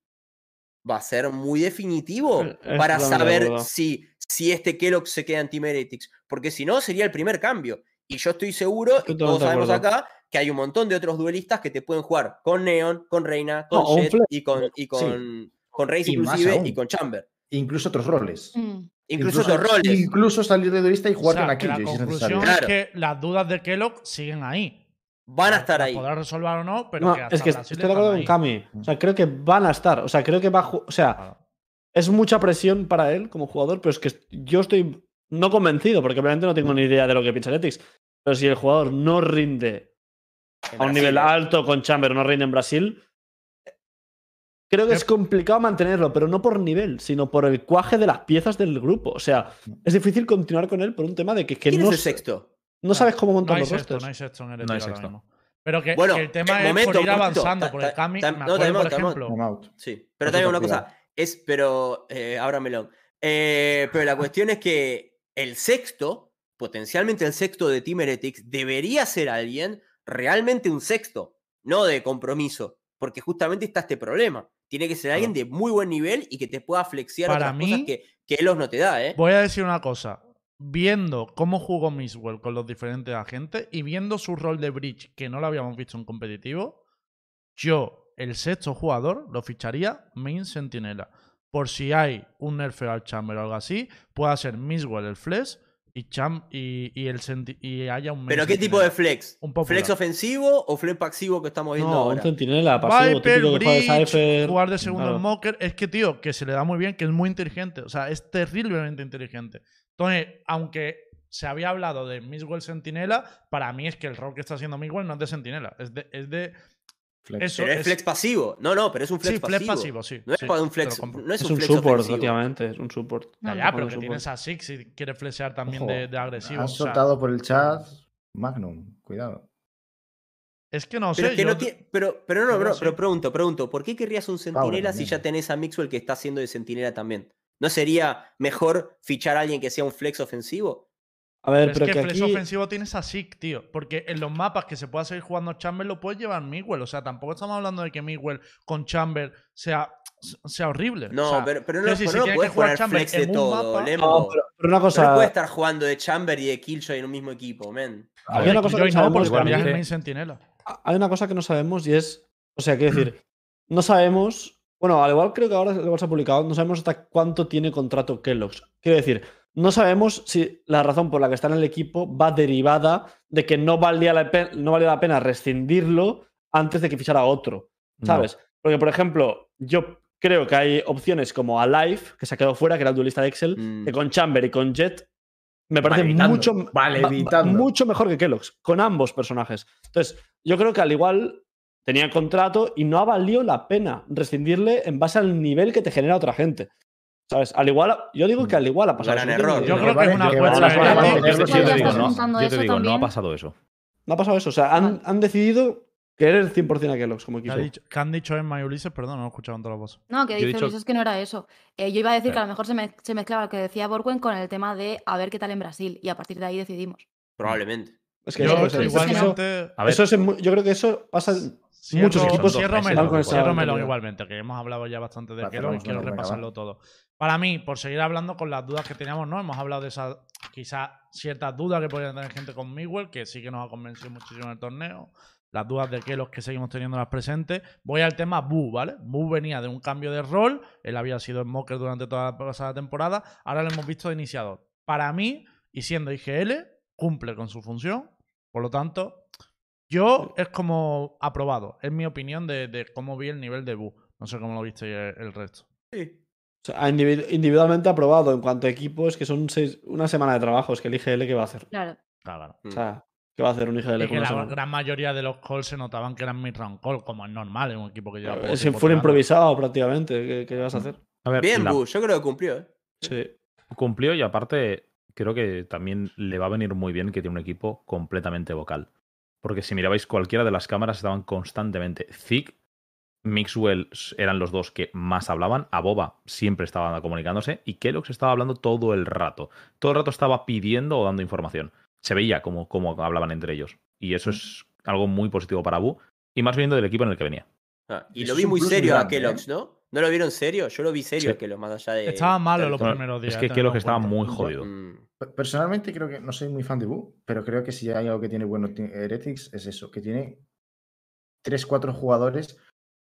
[SPEAKER 2] va a ser muy definitivo
[SPEAKER 3] es
[SPEAKER 2] para saber si, si este Kellogg se queda en Team Heretics. Porque si no, sería el primer cambio. Y yo estoy seguro, y todos sabemos acá, que hay un montón de otros duelistas que te pueden jugar con Neon, con Reina, con
[SPEAKER 3] No,
[SPEAKER 2] Jet y con, y con, con Raze
[SPEAKER 4] Y
[SPEAKER 2] inclusive y con Chamber.
[SPEAKER 4] Incluso otros roles.
[SPEAKER 5] Mm.
[SPEAKER 2] Incluso, otros roles.
[SPEAKER 4] Incluso salir de duelista y jugar
[SPEAKER 1] O sea,
[SPEAKER 4] con la
[SPEAKER 1] que la conclusión es
[SPEAKER 2] Claro.
[SPEAKER 1] que las dudas de Kellogg siguen ahí.
[SPEAKER 2] Van a estar ahí.
[SPEAKER 1] Podrás resolver o no, pero
[SPEAKER 3] No,
[SPEAKER 1] que hasta
[SPEAKER 3] es que estoy de acuerdo con. Cami. O sea, creo que van a estar. O sea, creo que va a O sea. Es mucha presión para él como jugador, pero es que yo estoy no convencido, porque obviamente no tengo ni idea de lo que piensa Netix. Pero si el jugador no rinde
[SPEAKER 2] En
[SPEAKER 3] a un nivel
[SPEAKER 2] ¿eh?
[SPEAKER 3] alto con Chamber, no rinde en Brasil, creo que es complicado mantenerlo, pero no por nivel, sino por el cuaje de las piezas del grupo. O sea, es difícil continuar con él por un tema de que, que
[SPEAKER 2] ¿Quién
[SPEAKER 3] no,
[SPEAKER 2] es el sexto?
[SPEAKER 3] no sabes cómo montar los
[SPEAKER 1] sexto, no hay sexto en el
[SPEAKER 7] No hay
[SPEAKER 1] ahora
[SPEAKER 7] sexto.
[SPEAKER 1] mismo. Pero que,
[SPEAKER 2] Bueno,
[SPEAKER 1] que el tema es por ir avanzando,
[SPEAKER 2] Ta-
[SPEAKER 1] porque
[SPEAKER 2] ta-
[SPEAKER 1] Cami,
[SPEAKER 2] ta-
[SPEAKER 1] me
[SPEAKER 2] no,
[SPEAKER 1] por ejemplo,
[SPEAKER 4] out.
[SPEAKER 2] Sí, pero también una cosa, es, pero, eh, ahora melón. Eh, pero la cuestión es que el sexto, potencialmente el sexto de Team Heretics, debería ser alguien realmente un sexto, no de compromiso, porque justamente está este problema. Tiene que ser alguien de muy buen nivel y que te pueda flexiar
[SPEAKER 1] Para
[SPEAKER 2] otras cosas
[SPEAKER 1] mí-
[SPEAKER 2] que, que Elos no te da, ¿eh?
[SPEAKER 1] Voy a decir una cosa. Viendo cómo jugó Miswell con los diferentes agentes y viendo su rol de bridge, que no lo habíamos visto en competitivo, yo, el sexto jugador, lo ficharía main sentinela. Por si hay un nerfeo al chamber o algo así, pueda ser Miswell el flex y, Cham y, y el senti- y haya un main
[SPEAKER 2] Pero ¿qué tipo de flex?
[SPEAKER 1] Un.
[SPEAKER 2] ¿Flex ofensivo o flex pasivo que estamos viendo
[SPEAKER 3] No, un
[SPEAKER 2] ahora?
[SPEAKER 3] centinela, pasivo,
[SPEAKER 1] Viper, Bridge, jugar de segundo
[SPEAKER 3] Claro.
[SPEAKER 1] Smoker, es que, tío, que se le da muy bien, que es muy inteligente. O sea, es terriblemente inteligente. Entonces, aunque se había hablado de Miswell Sentinela, para mí es que el rol que está haciendo Miswell no es de Sentinela, es de, es de
[SPEAKER 4] Flex.
[SPEAKER 1] Eso
[SPEAKER 2] Pero es,
[SPEAKER 1] es-
[SPEAKER 2] flex pasivo. No, no, pero es un flex
[SPEAKER 1] Sí, flex pasivo, sí.
[SPEAKER 2] No es
[SPEAKER 1] sí,
[SPEAKER 2] para un flex. No es,
[SPEAKER 3] Es
[SPEAKER 2] un
[SPEAKER 3] un
[SPEAKER 2] flex
[SPEAKER 3] support,
[SPEAKER 2] ofensivo.
[SPEAKER 3] prácticamente. Es un support.
[SPEAKER 1] Ya,
[SPEAKER 5] No,
[SPEAKER 1] ya,
[SPEAKER 5] no.
[SPEAKER 1] pero que
[SPEAKER 3] support.
[SPEAKER 1] tienes a Six si quieres flesear también
[SPEAKER 4] Ojo,
[SPEAKER 1] de, de agresivo.
[SPEAKER 4] Has
[SPEAKER 1] o sea,
[SPEAKER 4] soltado por el chat Magnum. Cuidado.
[SPEAKER 1] es que no
[SPEAKER 2] Pero
[SPEAKER 1] sé.
[SPEAKER 2] es que
[SPEAKER 1] yo-
[SPEAKER 2] no tiene- pero, pero no, bro, pero pregunto, pregunto, ¿por qué querrías un centinela si ya tenés a Mixwell que está haciendo de centinela también? ¿No sería mejor fichar a alguien que sea un flex ofensivo?
[SPEAKER 3] A ver,
[SPEAKER 1] Pero
[SPEAKER 3] pero
[SPEAKER 1] es que,
[SPEAKER 3] que
[SPEAKER 1] flex
[SPEAKER 3] aquí.
[SPEAKER 1] ofensivo tienes a Sick, tío. Porque en los mapas que se pueda seguir jugando Chamber lo puedes llevar Miguel. O sea, tampoco estamos hablando de que Miguel con Chamber sea, sea horrible.
[SPEAKER 2] No,
[SPEAKER 1] O sea,
[SPEAKER 2] pero, pero no, pero
[SPEAKER 1] si
[SPEAKER 2] no
[SPEAKER 1] tienes que
[SPEAKER 2] puedes
[SPEAKER 1] jugar Chamber
[SPEAKER 2] flex de
[SPEAKER 1] en un
[SPEAKER 2] todo,
[SPEAKER 1] mapa-.
[SPEAKER 3] No, pero, pero una cosa.
[SPEAKER 2] no puedes estar jugando de Chamber y de Killjoy en un mismo equipo, men.
[SPEAKER 3] Hay una cosa que
[SPEAKER 1] no,
[SPEAKER 3] sabemos
[SPEAKER 1] porque
[SPEAKER 3] hay una cosa que no sabemos y es, o sea, quiero decir, no sabemos, bueno, al igual creo que ahora lo se ha publicado, no sabemos hasta cuánto tiene contrato Kellogg's. Quiero decir, no sabemos si la razón por la que está en el equipo va derivada de que no valía la, pe- no valía la pena rescindirlo antes de que fichara otro,
[SPEAKER 7] No.
[SPEAKER 3] ¿sabes? Porque, por ejemplo, yo creo que hay opciones como Alive, que se ha quedado fuera, que era el duelista de Excel,
[SPEAKER 2] Mm.
[SPEAKER 3] que con Chamber y con Jet me parece mucho, mucho mejor que Kellogg's, con ambos personajes. Entonces, yo creo que al igual tenía contrato y no ha valido la pena rescindirle en base al nivel que te genera otra gente. ¿Sabes? Al igual, yo digo que al igual ha pasado.
[SPEAKER 2] Gran
[SPEAKER 3] eso,
[SPEAKER 2] error.
[SPEAKER 1] Yo creo que es una
[SPEAKER 4] vale-
[SPEAKER 7] Yo te- yo te
[SPEAKER 5] Ya
[SPEAKER 7] digo, no,
[SPEAKER 5] juntando
[SPEAKER 7] yo
[SPEAKER 5] eso
[SPEAKER 7] te digo, no ha pasado eso.
[SPEAKER 3] No ha pasado eso. O sea, han, decidido querer 100% a Kellogg's como
[SPEAKER 1] ¿Qué,
[SPEAKER 3] equipo.
[SPEAKER 1] qué han dicho Emma y Ulises? Perdón, no he escuchado en toda la voz.
[SPEAKER 5] No, que dice
[SPEAKER 7] dicho-
[SPEAKER 5] Ulises que no era eso. Eh, yo iba a decir que a lo mejor se, me- se mezclaba lo que decía Borwen con el tema de a ver qué tal en Brasil y a partir de ahí decidimos.
[SPEAKER 2] Probablemente.
[SPEAKER 3] Es que
[SPEAKER 1] Yo
[SPEAKER 3] eso,
[SPEAKER 1] igualmente.
[SPEAKER 3] Eso es yo creo que eso pasa
[SPEAKER 1] Cierro,
[SPEAKER 3] muchos equipos
[SPEAKER 1] Cierro melón,
[SPEAKER 3] con
[SPEAKER 1] cierro melón igualmente, que hemos hablado ya bastante de Kelo y quiero
[SPEAKER 4] melón, venga,
[SPEAKER 1] repasarlo todo. Para mí, por seguir hablando con las dudas que teníamos, ¿no? Hemos hablado de esas, quizás ciertas dudas que podrían tener gente con Miguel, que sí que nos ha convencido muchísimo en el torneo. Las dudas de Kelos que seguimos teniendo las presentes. Voy al tema Bu, ¿vale? Bu venía de un cambio de rol. Él había sido Smoker durante toda la pasada temporada. Ahora lo hemos visto de iniciador. Para mí, y siendo IGL, cumple con su función. Por lo tanto, yo es como aprobado. Es mi opinión de, de cómo vi el nivel de Bu. No sé cómo lo viste el, el resto.
[SPEAKER 2] Sí.
[SPEAKER 3] O sea, individu- individualmente aprobado en cuanto a equipo, es que son seis- una semana de trabajo. Es que el IGL, ¿qué va a hacer?
[SPEAKER 5] Claro.
[SPEAKER 1] Claro.
[SPEAKER 3] O sea, ¿qué va a hacer un IGL
[SPEAKER 1] Y
[SPEAKER 3] con
[SPEAKER 1] que la
[SPEAKER 3] semana?
[SPEAKER 1] gran mayoría de los calls se notaban que eran mid-round call, como es normal en un equipo que lleva poco
[SPEAKER 3] Es que
[SPEAKER 1] tiempo
[SPEAKER 3] fue
[SPEAKER 1] tirando.
[SPEAKER 3] improvisado prácticamente. ¿Qué, qué vas a hacer?
[SPEAKER 7] a ver,
[SPEAKER 2] Bien,
[SPEAKER 7] la-
[SPEAKER 2] Bu, yo creo que cumplió. ¿eh?
[SPEAKER 3] Sí.
[SPEAKER 7] cumplió y aparte creo que también le va a venir muy bien que tiene un equipo completamente vocal. Porque si mirabais cualquiera de las cámaras estaban constantemente. Zig, Mixwell eran los dos que más hablaban. Aboba siempre estaba comunicándose y Kellogg's estaba hablando todo el rato. Todo el rato estaba pidiendo o dando información. Se veía como, como hablaban entre ellos. Y eso es algo muy positivo para Bu. Y más viniendo del equipo en el que venía.
[SPEAKER 2] Ah, y lo
[SPEAKER 4] es
[SPEAKER 2] vi muy serio a
[SPEAKER 4] grande, ¿eh?
[SPEAKER 2] Kellogg's, ¿no? ¿No lo vieron serio? Yo lo vi serio
[SPEAKER 7] Sí.
[SPEAKER 2] a Kellogg's, más allá de.
[SPEAKER 1] Estaba malo los primeros días.
[SPEAKER 7] es que
[SPEAKER 1] tenedlo
[SPEAKER 7] Kellogg's estaba muy jodido.
[SPEAKER 2] Mm.
[SPEAKER 4] Pe- Personalmente creo que no soy muy fan de Bu, pero creo que si hay algo que tiene bueno ti- Heretics es eso, que tiene 3-4 jugadores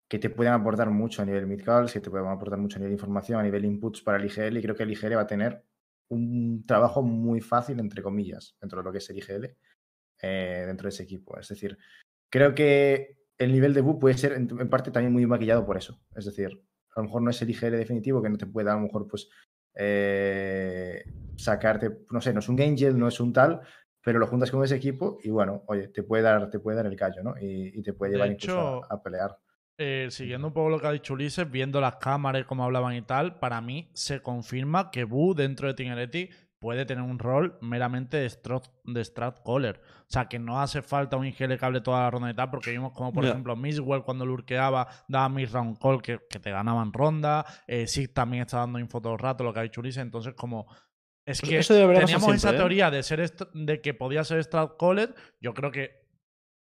[SPEAKER 4] que te pueden aportar mucho a nivel midcalls, que te pueden aportar mucho a nivel información, a nivel inputs para el IGL, y creo que el IGL va a tener un trabajo muy fácil, entre comillas, dentro de lo que es el IGL, eh, dentro de ese equipo. Es decir, creo que el nivel de Bu puede ser en, en parte también muy maquillado por eso. Es decir, a lo mejor no es el IGL definitivo, que no te puede a lo mejor pues eh, sacarte, no sé, no es un Angel, no es un tal, pero lo juntas con ese equipo y bueno, oye, te puede dar, te puede dar el callo, ¿no? Y, y te puede
[SPEAKER 1] De
[SPEAKER 4] llevar incluso a, a pelear.
[SPEAKER 1] Eh, siguiendo un poco lo que ha dicho Ulises, viendo las cámaras, cómo hablaban y tal, para mí se confirma que Bu dentro de Team Hereti puede tener un rol meramente de strat, de strat caller. O sea, que no hace falta un IGL que hable toda la ronda y tal, porque vimos como, por
[SPEAKER 3] Ya.
[SPEAKER 1] ejemplo, Miswell cuando lurkeaba daba mid round call que, que te ganaban ronda. Eh, Sig también está dando info todo el rato, lo que ha dicho Ulises. Entonces, como. Es
[SPEAKER 3] Pues
[SPEAKER 1] que
[SPEAKER 3] eso
[SPEAKER 1] teníamos esa
[SPEAKER 3] siempre, ¿eh?
[SPEAKER 1] teoría de ser de que podía ser strat caller. Yo creo que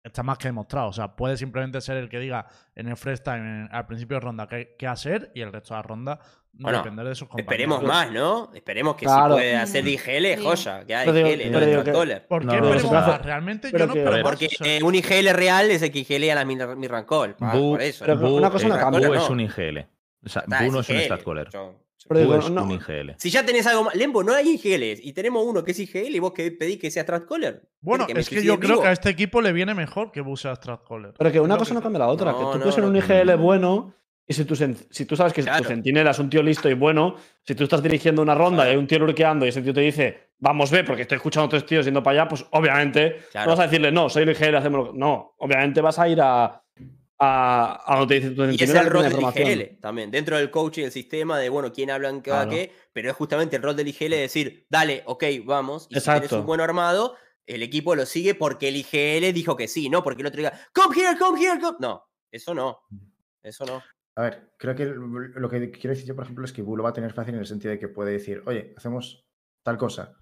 [SPEAKER 1] está más que demostrado. O sea, puede simplemente ser el que diga en el freestyle en- al principio de ronda qué, qué hacer y el resto de la ronda
[SPEAKER 2] Bueno,
[SPEAKER 1] depender de sus compañeros.
[SPEAKER 2] Esperemos más, ¿no? Esperemos que
[SPEAKER 3] Claro.
[SPEAKER 2] si puede hacer de IGL,
[SPEAKER 5] Sí.
[SPEAKER 2] joya, que hay IGL, no de
[SPEAKER 3] que-
[SPEAKER 2] Caller.
[SPEAKER 1] ¿Por qué
[SPEAKER 7] No,
[SPEAKER 3] hacer-
[SPEAKER 1] Realmente
[SPEAKER 3] pero
[SPEAKER 1] yo no
[SPEAKER 3] que-
[SPEAKER 2] Porque
[SPEAKER 1] sea,
[SPEAKER 2] eh, un IGL real es el que IGL a la Mir- Mirran Call. pa-
[SPEAKER 7] Bu-
[SPEAKER 2] por eso.
[SPEAKER 3] pero
[SPEAKER 2] ¿no?
[SPEAKER 3] una cosa no
[SPEAKER 7] eh,
[SPEAKER 3] cambia.
[SPEAKER 7] Bu
[SPEAKER 2] no.
[SPEAKER 7] es un IGL. O sea, Bu no es un
[SPEAKER 2] IGL.
[SPEAKER 7] stat caller.
[SPEAKER 2] Yo-
[SPEAKER 3] Pero
[SPEAKER 7] Bu
[SPEAKER 3] digo,
[SPEAKER 7] es
[SPEAKER 3] no-
[SPEAKER 7] un IGL.
[SPEAKER 2] Si ya tenés algo más. Lembo, no hay IGLs. Y tenemos uno que es IGL y vos que pedís que sea Strat Caller.
[SPEAKER 1] Bueno,
[SPEAKER 2] ¿Querés
[SPEAKER 1] es que yo creo
[SPEAKER 2] en
[SPEAKER 1] que a
[SPEAKER 2] vivo?
[SPEAKER 1] este equipo le viene mejor que Buse a Strat Caller.
[SPEAKER 3] Pero que una
[SPEAKER 1] Creo
[SPEAKER 3] cosa
[SPEAKER 1] que-
[SPEAKER 3] no cambia la otra.
[SPEAKER 2] No,
[SPEAKER 3] que tú
[SPEAKER 2] no,
[SPEAKER 3] puedes ser un
[SPEAKER 2] no.
[SPEAKER 3] IGL bueno y si tú, si tú sabes que
[SPEAKER 2] Claro.
[SPEAKER 3] tu centinela es un tío listo y bueno, si tú estás dirigiendo una ronda y hay un tío lurkeando y ese tío te dice, vamos, ve, porque estoy escuchando a tres tíos yendo para allá, pues obviamente
[SPEAKER 2] Claro.
[SPEAKER 3] no vas a decirle, no, soy el IGL, hacemos lo-". No, obviamente vas a ir a, a, a donde dice tu
[SPEAKER 2] Y es el rol del. IGL también, dentro del coach y el sistema de, bueno, quién habla en cada
[SPEAKER 3] Claro.
[SPEAKER 2] qué, pero es justamente el rol del IGL de decir, dale, ok, vamos, y si tienes
[SPEAKER 3] Exacto.
[SPEAKER 2] un buen armado, el equipo lo sigue porque el IGL dijo que sí, no porque el otro diga, come here, come here, come. No, eso no, eso no.
[SPEAKER 4] A ver, creo que lo que quiero decir yo, por ejemplo, es que Bu lo va a tener fácil en el sentido de que puede decir, oye, hacemos tal cosa.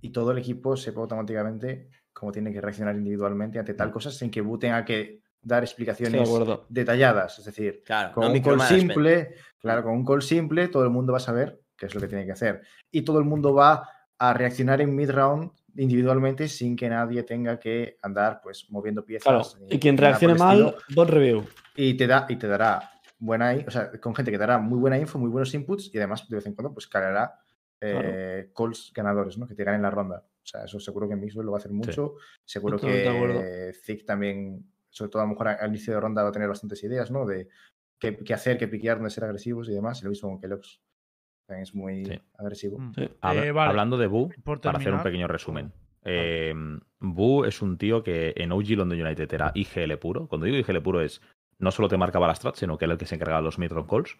[SPEAKER 4] Y todo el equipo sepa automáticamente cómo tiene que reaccionar individualmente ante tal cosa sin que Bu tenga que dar explicaciones
[SPEAKER 3] acuerdo.
[SPEAKER 4] detalladas. Es decir,
[SPEAKER 2] Claro,
[SPEAKER 4] con
[SPEAKER 2] no
[SPEAKER 4] un call simple, claro, con un call simple, todo el mundo va a saber qué es lo que tiene que hacer. Y todo el mundo va a reaccionar en mid-round individualmente sin que nadie tenga que andar pues moviendo
[SPEAKER 3] Claro.
[SPEAKER 4] piezas. ni-
[SPEAKER 3] Y quien
[SPEAKER 4] nada por
[SPEAKER 3] reaccione mal, bot review.
[SPEAKER 4] y te da y te dará buena o sea, con gente que te dará muy buena info, muy buenos inputs y además de vez en cuando pues cargará eh, calls ganadores, ¿no? Que te ganen la ronda. O sea, eso seguro que Mixwell lo va a hacer mucho. Seguro
[SPEAKER 3] Totalmente
[SPEAKER 4] que Zig también, sobre todo a lo mejor al inicio de ronda va a tener bastantes ideas, ¿no? De qué, qué hacer, qué piquear, dónde ser agresivos y demás. Y lo mismo con Kelox. También es muy
[SPEAKER 7] Sí.
[SPEAKER 4] agresivo.
[SPEAKER 1] Mm.
[SPEAKER 3] Sí.
[SPEAKER 7] Habla-
[SPEAKER 1] Eh, vale.
[SPEAKER 7] Hablando de Bu, para hacer un pequeño resumen. Eh, Bu es un tío que en OG London United era IGL puro. Cuando digo IGL puro es no solo te marcaba las strats, sino que era el que se encargaba de los mid calls.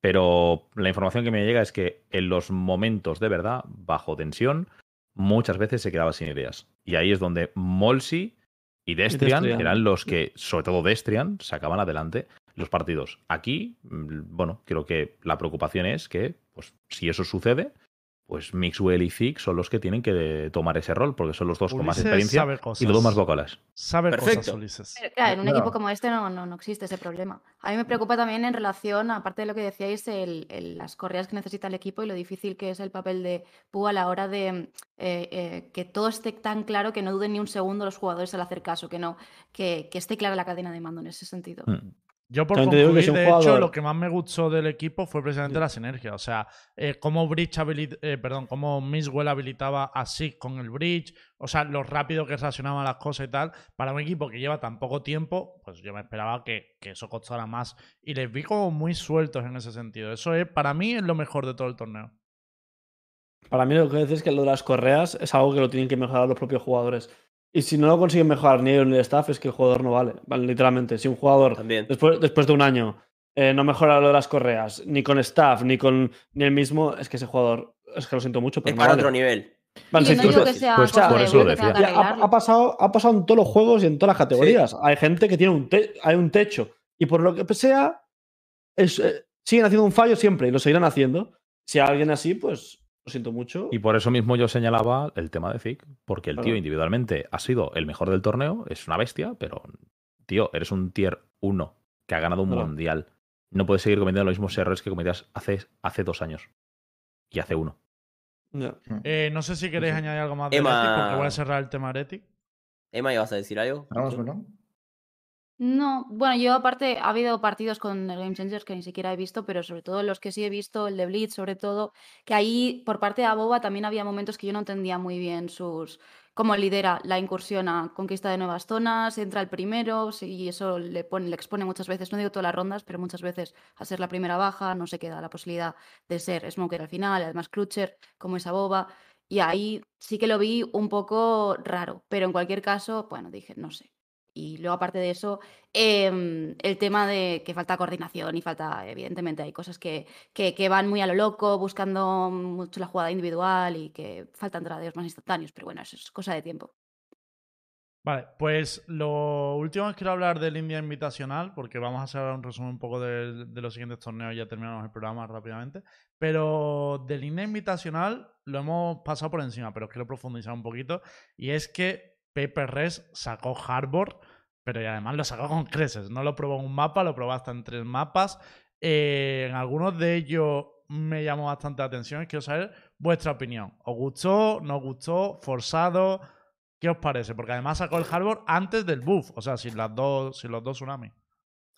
[SPEAKER 7] Pero la información que me llega es que en los momentos de verdad, bajo tensión, muchas veces se quedaba sin ideas. Y ahí es donde Molsi y Destrian,
[SPEAKER 3] Destrian.
[SPEAKER 7] eran los que, sobre todo Destrian, sacaban adelante los partidos. Aquí, mm, bueno, creo que la preocupación es que, pues, si eso sucede, pues Mixwell y Zig son los que tienen que tomar ese rol, porque son los dos con más
[SPEAKER 1] Ulises
[SPEAKER 7] experiencia
[SPEAKER 1] sabe cosas.
[SPEAKER 7] y los dos más vocales.
[SPEAKER 1] Sabe cosas,
[SPEAKER 2] Perfecto.
[SPEAKER 1] Ulises.
[SPEAKER 5] Pero, claro, en un
[SPEAKER 4] Claro.
[SPEAKER 5] equipo como este no, no, no existe ese problema. A mí me preocupa también en relación, aparte de lo que decíais, el- el- las correas que necesita el equipo y lo difícil que es el papel de Pu a la hora de eh, eh, que todo esté tan claro que no duden ni un segundo los jugadores al hacer caso, que no, que, que esté clara la cadena de mando en ese sentido.
[SPEAKER 7] Mm.
[SPEAKER 1] Yo por
[SPEAKER 3] También que
[SPEAKER 1] concluir, de hecho, lo que más me gustó del equipo fue precisamente la sinergia. O sea, eh, cómo Bridge habili- eh, perdón, cómo Miswell habilitaba a Sig con el Bridge. O sea, lo rápido que reaccionaban las cosas y tal. Para un equipo que lleva tan poco tiempo, pues yo me esperaba que, que eso costara más. Y les vi como muy sueltos en ese sentido. Eso es, para mí, es lo mejor de todo el torneo.
[SPEAKER 3] Para mí lo que dices es que lo de las correas es algo que lo tienen que mejorar los propios jugadores. Y si no lo consiguen mejorar ni ellos ni el staff, es que el jugador no vale. Vale, literalmente. Si un jugador
[SPEAKER 2] También.
[SPEAKER 3] después, después de un año eh, no mejora lo de las correas, ni con staff, ni con ni el mismo, es que ese jugador, es que lo siento mucho, pero
[SPEAKER 2] Es
[SPEAKER 3] no
[SPEAKER 2] para
[SPEAKER 3] vale.
[SPEAKER 2] otro nivel.
[SPEAKER 3] Vale,
[SPEAKER 5] Y
[SPEAKER 3] si
[SPEAKER 5] no
[SPEAKER 3] tú-
[SPEAKER 5] digo que sea
[SPEAKER 7] pues,
[SPEAKER 5] cosa
[SPEAKER 7] por eso lo
[SPEAKER 3] Ya, ha, ha pasado, ha pasado en todos los juegos y en todas las categorías. Hay gente que tiene un, te- hay un techo. Y por lo que sea, es, eh, siguen haciendo un fallo siempre y lo seguirán haciendo. Si hay alguien así, pues lo siento mucho.
[SPEAKER 7] Y por eso mismo yo señalaba el tema de Zig, porque el tío individualmente ha sido el mejor del torneo, es una bestia, pero, tío, eres un tier 1 que ha ganado un
[SPEAKER 3] Claro.
[SPEAKER 7] mundial. No puedes seguir cometiendo los mismos errores que cometías hace, hace dos años. Y hace uno.
[SPEAKER 3] Ya.
[SPEAKER 1] Eh, no sé si queréis
[SPEAKER 4] Sí.
[SPEAKER 1] añadir algo más de
[SPEAKER 2] Emma-
[SPEAKER 1] porque voy a cerrar el tema.
[SPEAKER 2] Emma, ¿ibas a decir algo?
[SPEAKER 4] Vamos, bueno.
[SPEAKER 5] No, bueno, yo aparte ha habido partidos con el Game Changers que ni siquiera he visto, pero sobre todo los que sí he visto, el de Blitz sobre todo, que ahí por parte de Aboba también había momentos que yo no entendía muy bien sus cómo lidera la incursión a conquista de nuevas zonas, entra el primero, y eso le pone, le expone muchas veces, no digo todas las rondas, pero muchas veces a ser la primera baja, no se queda la posibilidad de ser Smoker al final, además Crutcher, como esa boba. Y ahí sí que lo vi un poco raro, pero en cualquier caso, bueno, dije, no sé. Y luego, aparte de eso, em, el tema de que falta coordinación y falta, evidentemente, hay cosas que, que, van muy a lo loco, buscando mucho la jugada individual y que faltan tradeos más instantáneos, pero bueno, eso es cosa de tiempo.
[SPEAKER 1] Vale, pues lo último que quiero hablar del India Invitacional, porque vamos a hacer un resumen un poco de, de los siguientes torneos, ya terminamos el programa rápidamente. Pero del India Invitacional lo hemos pasado por encima, pero quiero profundizar un poquito. Y es que Paper Res sacó Harbor, pero y además lo sacó con creces. No lo probó en un mapa, lo probó hasta en tres mapas. Eh, en algunos de ellos me llamó bastante la atención. Quiero saber vuestra opinión. ¿Os gustó? ¿No os gustó? ¿Forzado? ¿Qué os parece? Porque además sacó el Harbor antes del buff, o sea, sin, las dos, sin los dos tsunamis.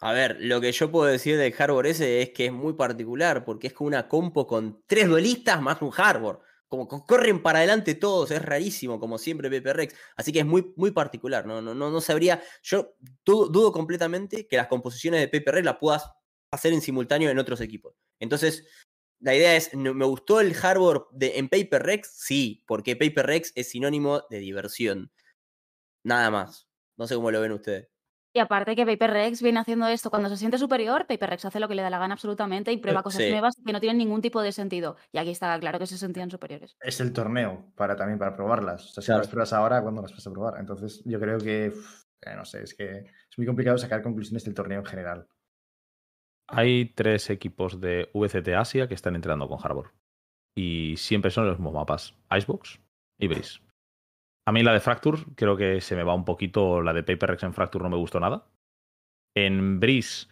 [SPEAKER 2] A ver, lo que yo puedo decir del Harbor ese es que es muy particular, porque es como una compo con tres duelistas más un Harbor. Como corren para adelante todos, es rarísimo, como siempre Pepe Rex. Así que es muy, muy particular. No, no, no, no sabría. Yo dudo, completamente que las composiciones de Pepe Rex las puedas hacer en simultáneo en otros equipos. Entonces, la idea es, ¿no- ¿me gustó el Harbor de, en Paper Rex? Sí, porque Paper Rex es sinónimo de diversión. Nada más. No sé cómo lo ven ustedes.
[SPEAKER 5] Y aparte que Paper Rex viene haciendo esto cuando se siente superior, Paper Rex hace lo que le da la gana absolutamente y prueba cosas
[SPEAKER 2] sí.
[SPEAKER 5] nuevas que no tienen ningún tipo de sentido. Y aquí está claro que se sentían superiores.
[SPEAKER 4] Es el torneo para también para probarlas. O sea, si
[SPEAKER 2] Claro.
[SPEAKER 4] las pruebas ahora, ¿cuándo las vas a probar? Entonces, yo creo que, eh, no sé, es que es muy complicado sacar conclusiones del torneo en general.
[SPEAKER 7] Hay tres equipos de VCT Asia que están entrenando con Harbor. Y siempre son los mismos mapas: Icebox y Breeze. A mí la de Fracture creo que se me va un poquito. La de PaperX en Fracture no me gustó nada. En Breeze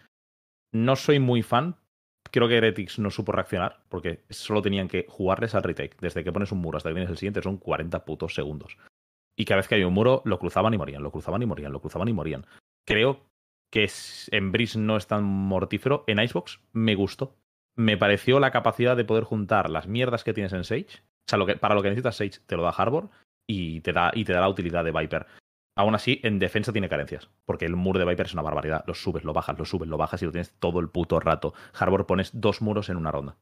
[SPEAKER 7] no soy muy fan. Creo que Heretics no supo reaccionar porque solo tenían que jugarles al retake. Desde que pones un muro hasta que vienes el siguiente son 40 putos segundos. Y cada vez que hay un muro lo cruzaban y morían, lo cruzaban y morían, lo cruzaban y morían. Creo que es- en Breeze no es tan mortífero. En Icebox me gustó. Me pareció la capacidad de poder juntar las mierdas que tienes en Sage. O sea, para lo que necesitas Sage te lo da Harbor y te da, y te da la utilidad de Viper. Aún así, en defensa tiene carencias. Porque el muro de Viper es una barbaridad. Lo subes, lo bajas, lo subes, lo bajas y lo tienes todo el puto rato. Harbor pones dos muros en una ronda.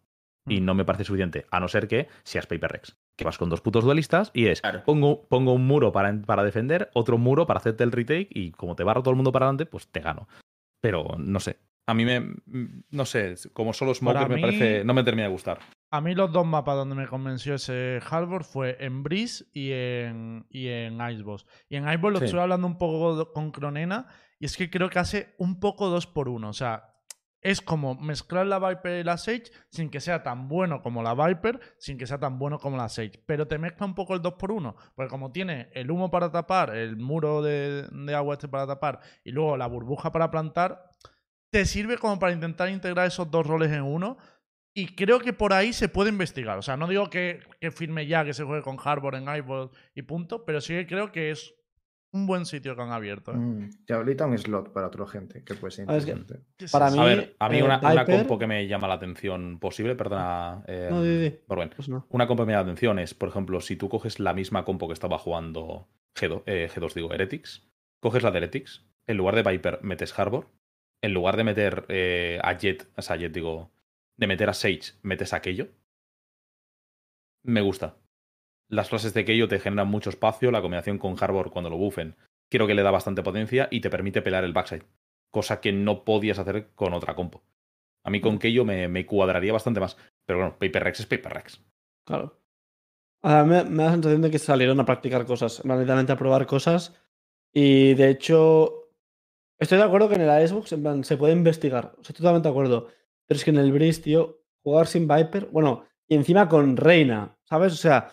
[SPEAKER 7] Y no me parece suficiente. A no ser que seas Paper Rex. Que vas con dos putos duelistas y es
[SPEAKER 2] Claro.
[SPEAKER 7] pongo, pongo un muro para, para defender, otro muro para hacerte el retake y como te barro todo el mundo para adelante, pues te gano. Pero no sé. A mí me. No sé. Como solo Smoker
[SPEAKER 1] Para
[SPEAKER 7] me
[SPEAKER 1] mí-
[SPEAKER 7] parece. No me termina de gustar.
[SPEAKER 1] A mí los dos mapas donde me convenció ese Harbor fue en Breeze y en, y en Icebox. Y en Icebox lo
[SPEAKER 7] Sí.
[SPEAKER 1] estuve hablando un poco con Cronena y es que creo que hace un poco dos por uno. O sea, es como mezclar la Viper y la Sage sin que sea tan bueno como la Viper, sin que sea tan bueno como la Sage. Pero te mezcla un poco el 2 por 1 Porque como tiene el humo para tapar, el muro de, de agua este para tapar y luego la burbuja para plantar, te sirve como para intentar integrar esos dos roles en uno. Y creo que por ahí se puede investigar. O sea, no digo que, que firme ya que se juegue con Harbor en iPod y punto, pero sí que creo que es un buen sitio que han abierto. ¿eh?
[SPEAKER 4] Mm, y ahorita un slot para otra gente que puede ser
[SPEAKER 3] Ah, es que-
[SPEAKER 4] interesante.
[SPEAKER 1] ¿Qué es
[SPEAKER 3] para mí-
[SPEAKER 7] A ver, a mí
[SPEAKER 3] eh,
[SPEAKER 7] una, una
[SPEAKER 3] Viper-
[SPEAKER 7] compo que me llama la atención posible, perdona. eh,
[SPEAKER 3] No, di, di.
[SPEAKER 7] Borben.
[SPEAKER 3] Pues no.
[SPEAKER 7] Una compo que me llama la atención es, por ejemplo, si tú coges la misma compo que estaba jugando G2, eh, G2 digo, Heretics, coges la de Heretics, en lugar de Viper metes Harbor, en lugar de meter eh, a Jet, o sea, Jet digo, de meter a Sage, metes a Keio. Me gusta. Las frases de Keio te generan mucho espacio, la combinación con Harbor cuando lo buffen, creo que le da bastante potencia y te permite pelear el backside, cosa que no podías hacer con otra compo. A mí con Keio me, me cuadraría bastante más, pero bueno, Paper Rex es Paper Rex.
[SPEAKER 3] Claro. A mí me, me da la sensación de que salieron a practicar cosas, literalmente a probar cosas. Y de hecho, estoy de acuerdo que en el Xbox en plan, se puede investigar. Estoy totalmente de acuerdo. Pero es que en el Breeze, tío, jugar sin Viper, bueno, y encima con Reina, ¿sabes? O sea,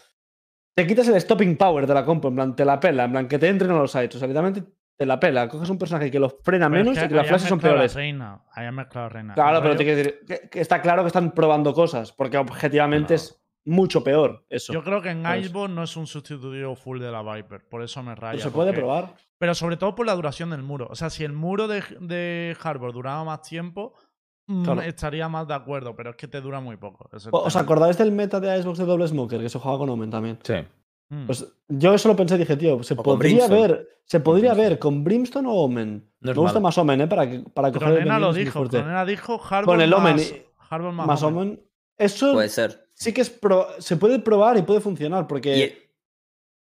[SPEAKER 3] te quitas el stopping power de la compo, en plan, te la pela, en plan, que te entren a los sites. O sea, literalmente te la pela. Coges un personaje que los frena
[SPEAKER 1] Pero es
[SPEAKER 3] menos
[SPEAKER 1] que
[SPEAKER 3] y que las flashes son peores.
[SPEAKER 1] Reina. Ahí han mezclado Reina.
[SPEAKER 3] Claro, pero te quiero decir que, que está claro que están probando cosas, porque objetivamente
[SPEAKER 7] No.
[SPEAKER 3] es mucho peor eso.
[SPEAKER 1] Yo creo que en. Icebox no es un sustitutivo full de la Viper. Por eso me raya.
[SPEAKER 3] Pero se puede
[SPEAKER 1] porque-
[SPEAKER 3] probar.
[SPEAKER 1] Pero sobre todo por la duración del muro. O sea, si el muro de, de Harbor duraba más tiempo,
[SPEAKER 3] Claro.
[SPEAKER 1] estaría más de acuerdo. Pero es que te dura muy poco. es el
[SPEAKER 3] ¿O- ¿Os acordáis del meta de Icebox de Double Smoker que se jugaba con Omen también?
[SPEAKER 7] Sí.
[SPEAKER 1] Mm.
[SPEAKER 3] Pues yo eso lo pensé y dije, tío, se
[SPEAKER 2] O
[SPEAKER 3] podría
[SPEAKER 2] Brimstone.
[SPEAKER 3] ver, se podría ver con Brimstone o Omen.
[SPEAKER 7] No
[SPEAKER 3] Me gusta
[SPEAKER 7] malo.
[SPEAKER 3] más Omen, ¿eh? Para, para coger el
[SPEAKER 1] Cronena lo dijo. Cronena dijo Harbor
[SPEAKER 3] Con el Omen
[SPEAKER 1] más,
[SPEAKER 3] y-
[SPEAKER 1] más,
[SPEAKER 3] Más
[SPEAKER 1] Omen.
[SPEAKER 3] Omen. Eso
[SPEAKER 2] Puede ser.
[SPEAKER 3] sí que es pro- se puede probar y puede funcionar, porque
[SPEAKER 2] el-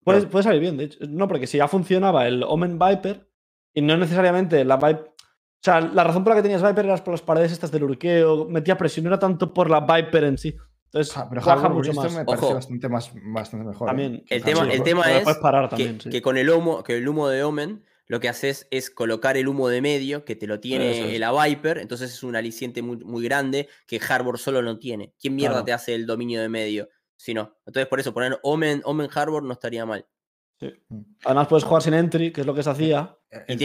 [SPEAKER 3] puede, puede salir bien, de hecho. No, porque si ya funcionaba el Omen Viper y no necesariamente la Viper. O sea, la razón por la que tenías Viper era por las paredes estas del urqueo, metía presión, no era tanto por la Viper en sí. Entonces,
[SPEAKER 4] Ah, pero
[SPEAKER 3] baja mucho más.
[SPEAKER 4] me parece
[SPEAKER 2] Ojo.
[SPEAKER 4] bastante, más, bastante mejor. ¿eh?
[SPEAKER 3] También.
[SPEAKER 2] El tema- el tema es que,
[SPEAKER 3] también, sí.
[SPEAKER 2] que con el humo, que el humo de Omen, lo que haces es colocar el humo de medio, que te lo tiene
[SPEAKER 3] es.
[SPEAKER 2] la Viper, entonces es un aliciente muy, muy grande que Harbor solo no tiene. ¿Quién mierda
[SPEAKER 3] Claro.
[SPEAKER 2] te hace el dominio de medio? Si no. Entonces por eso poner Omen, Omen Harbor no estaría mal.
[SPEAKER 3] Sí. Además, puedes jugar sin entry, que es lo que se hacía.
[SPEAKER 2] Y
[SPEAKER 4] El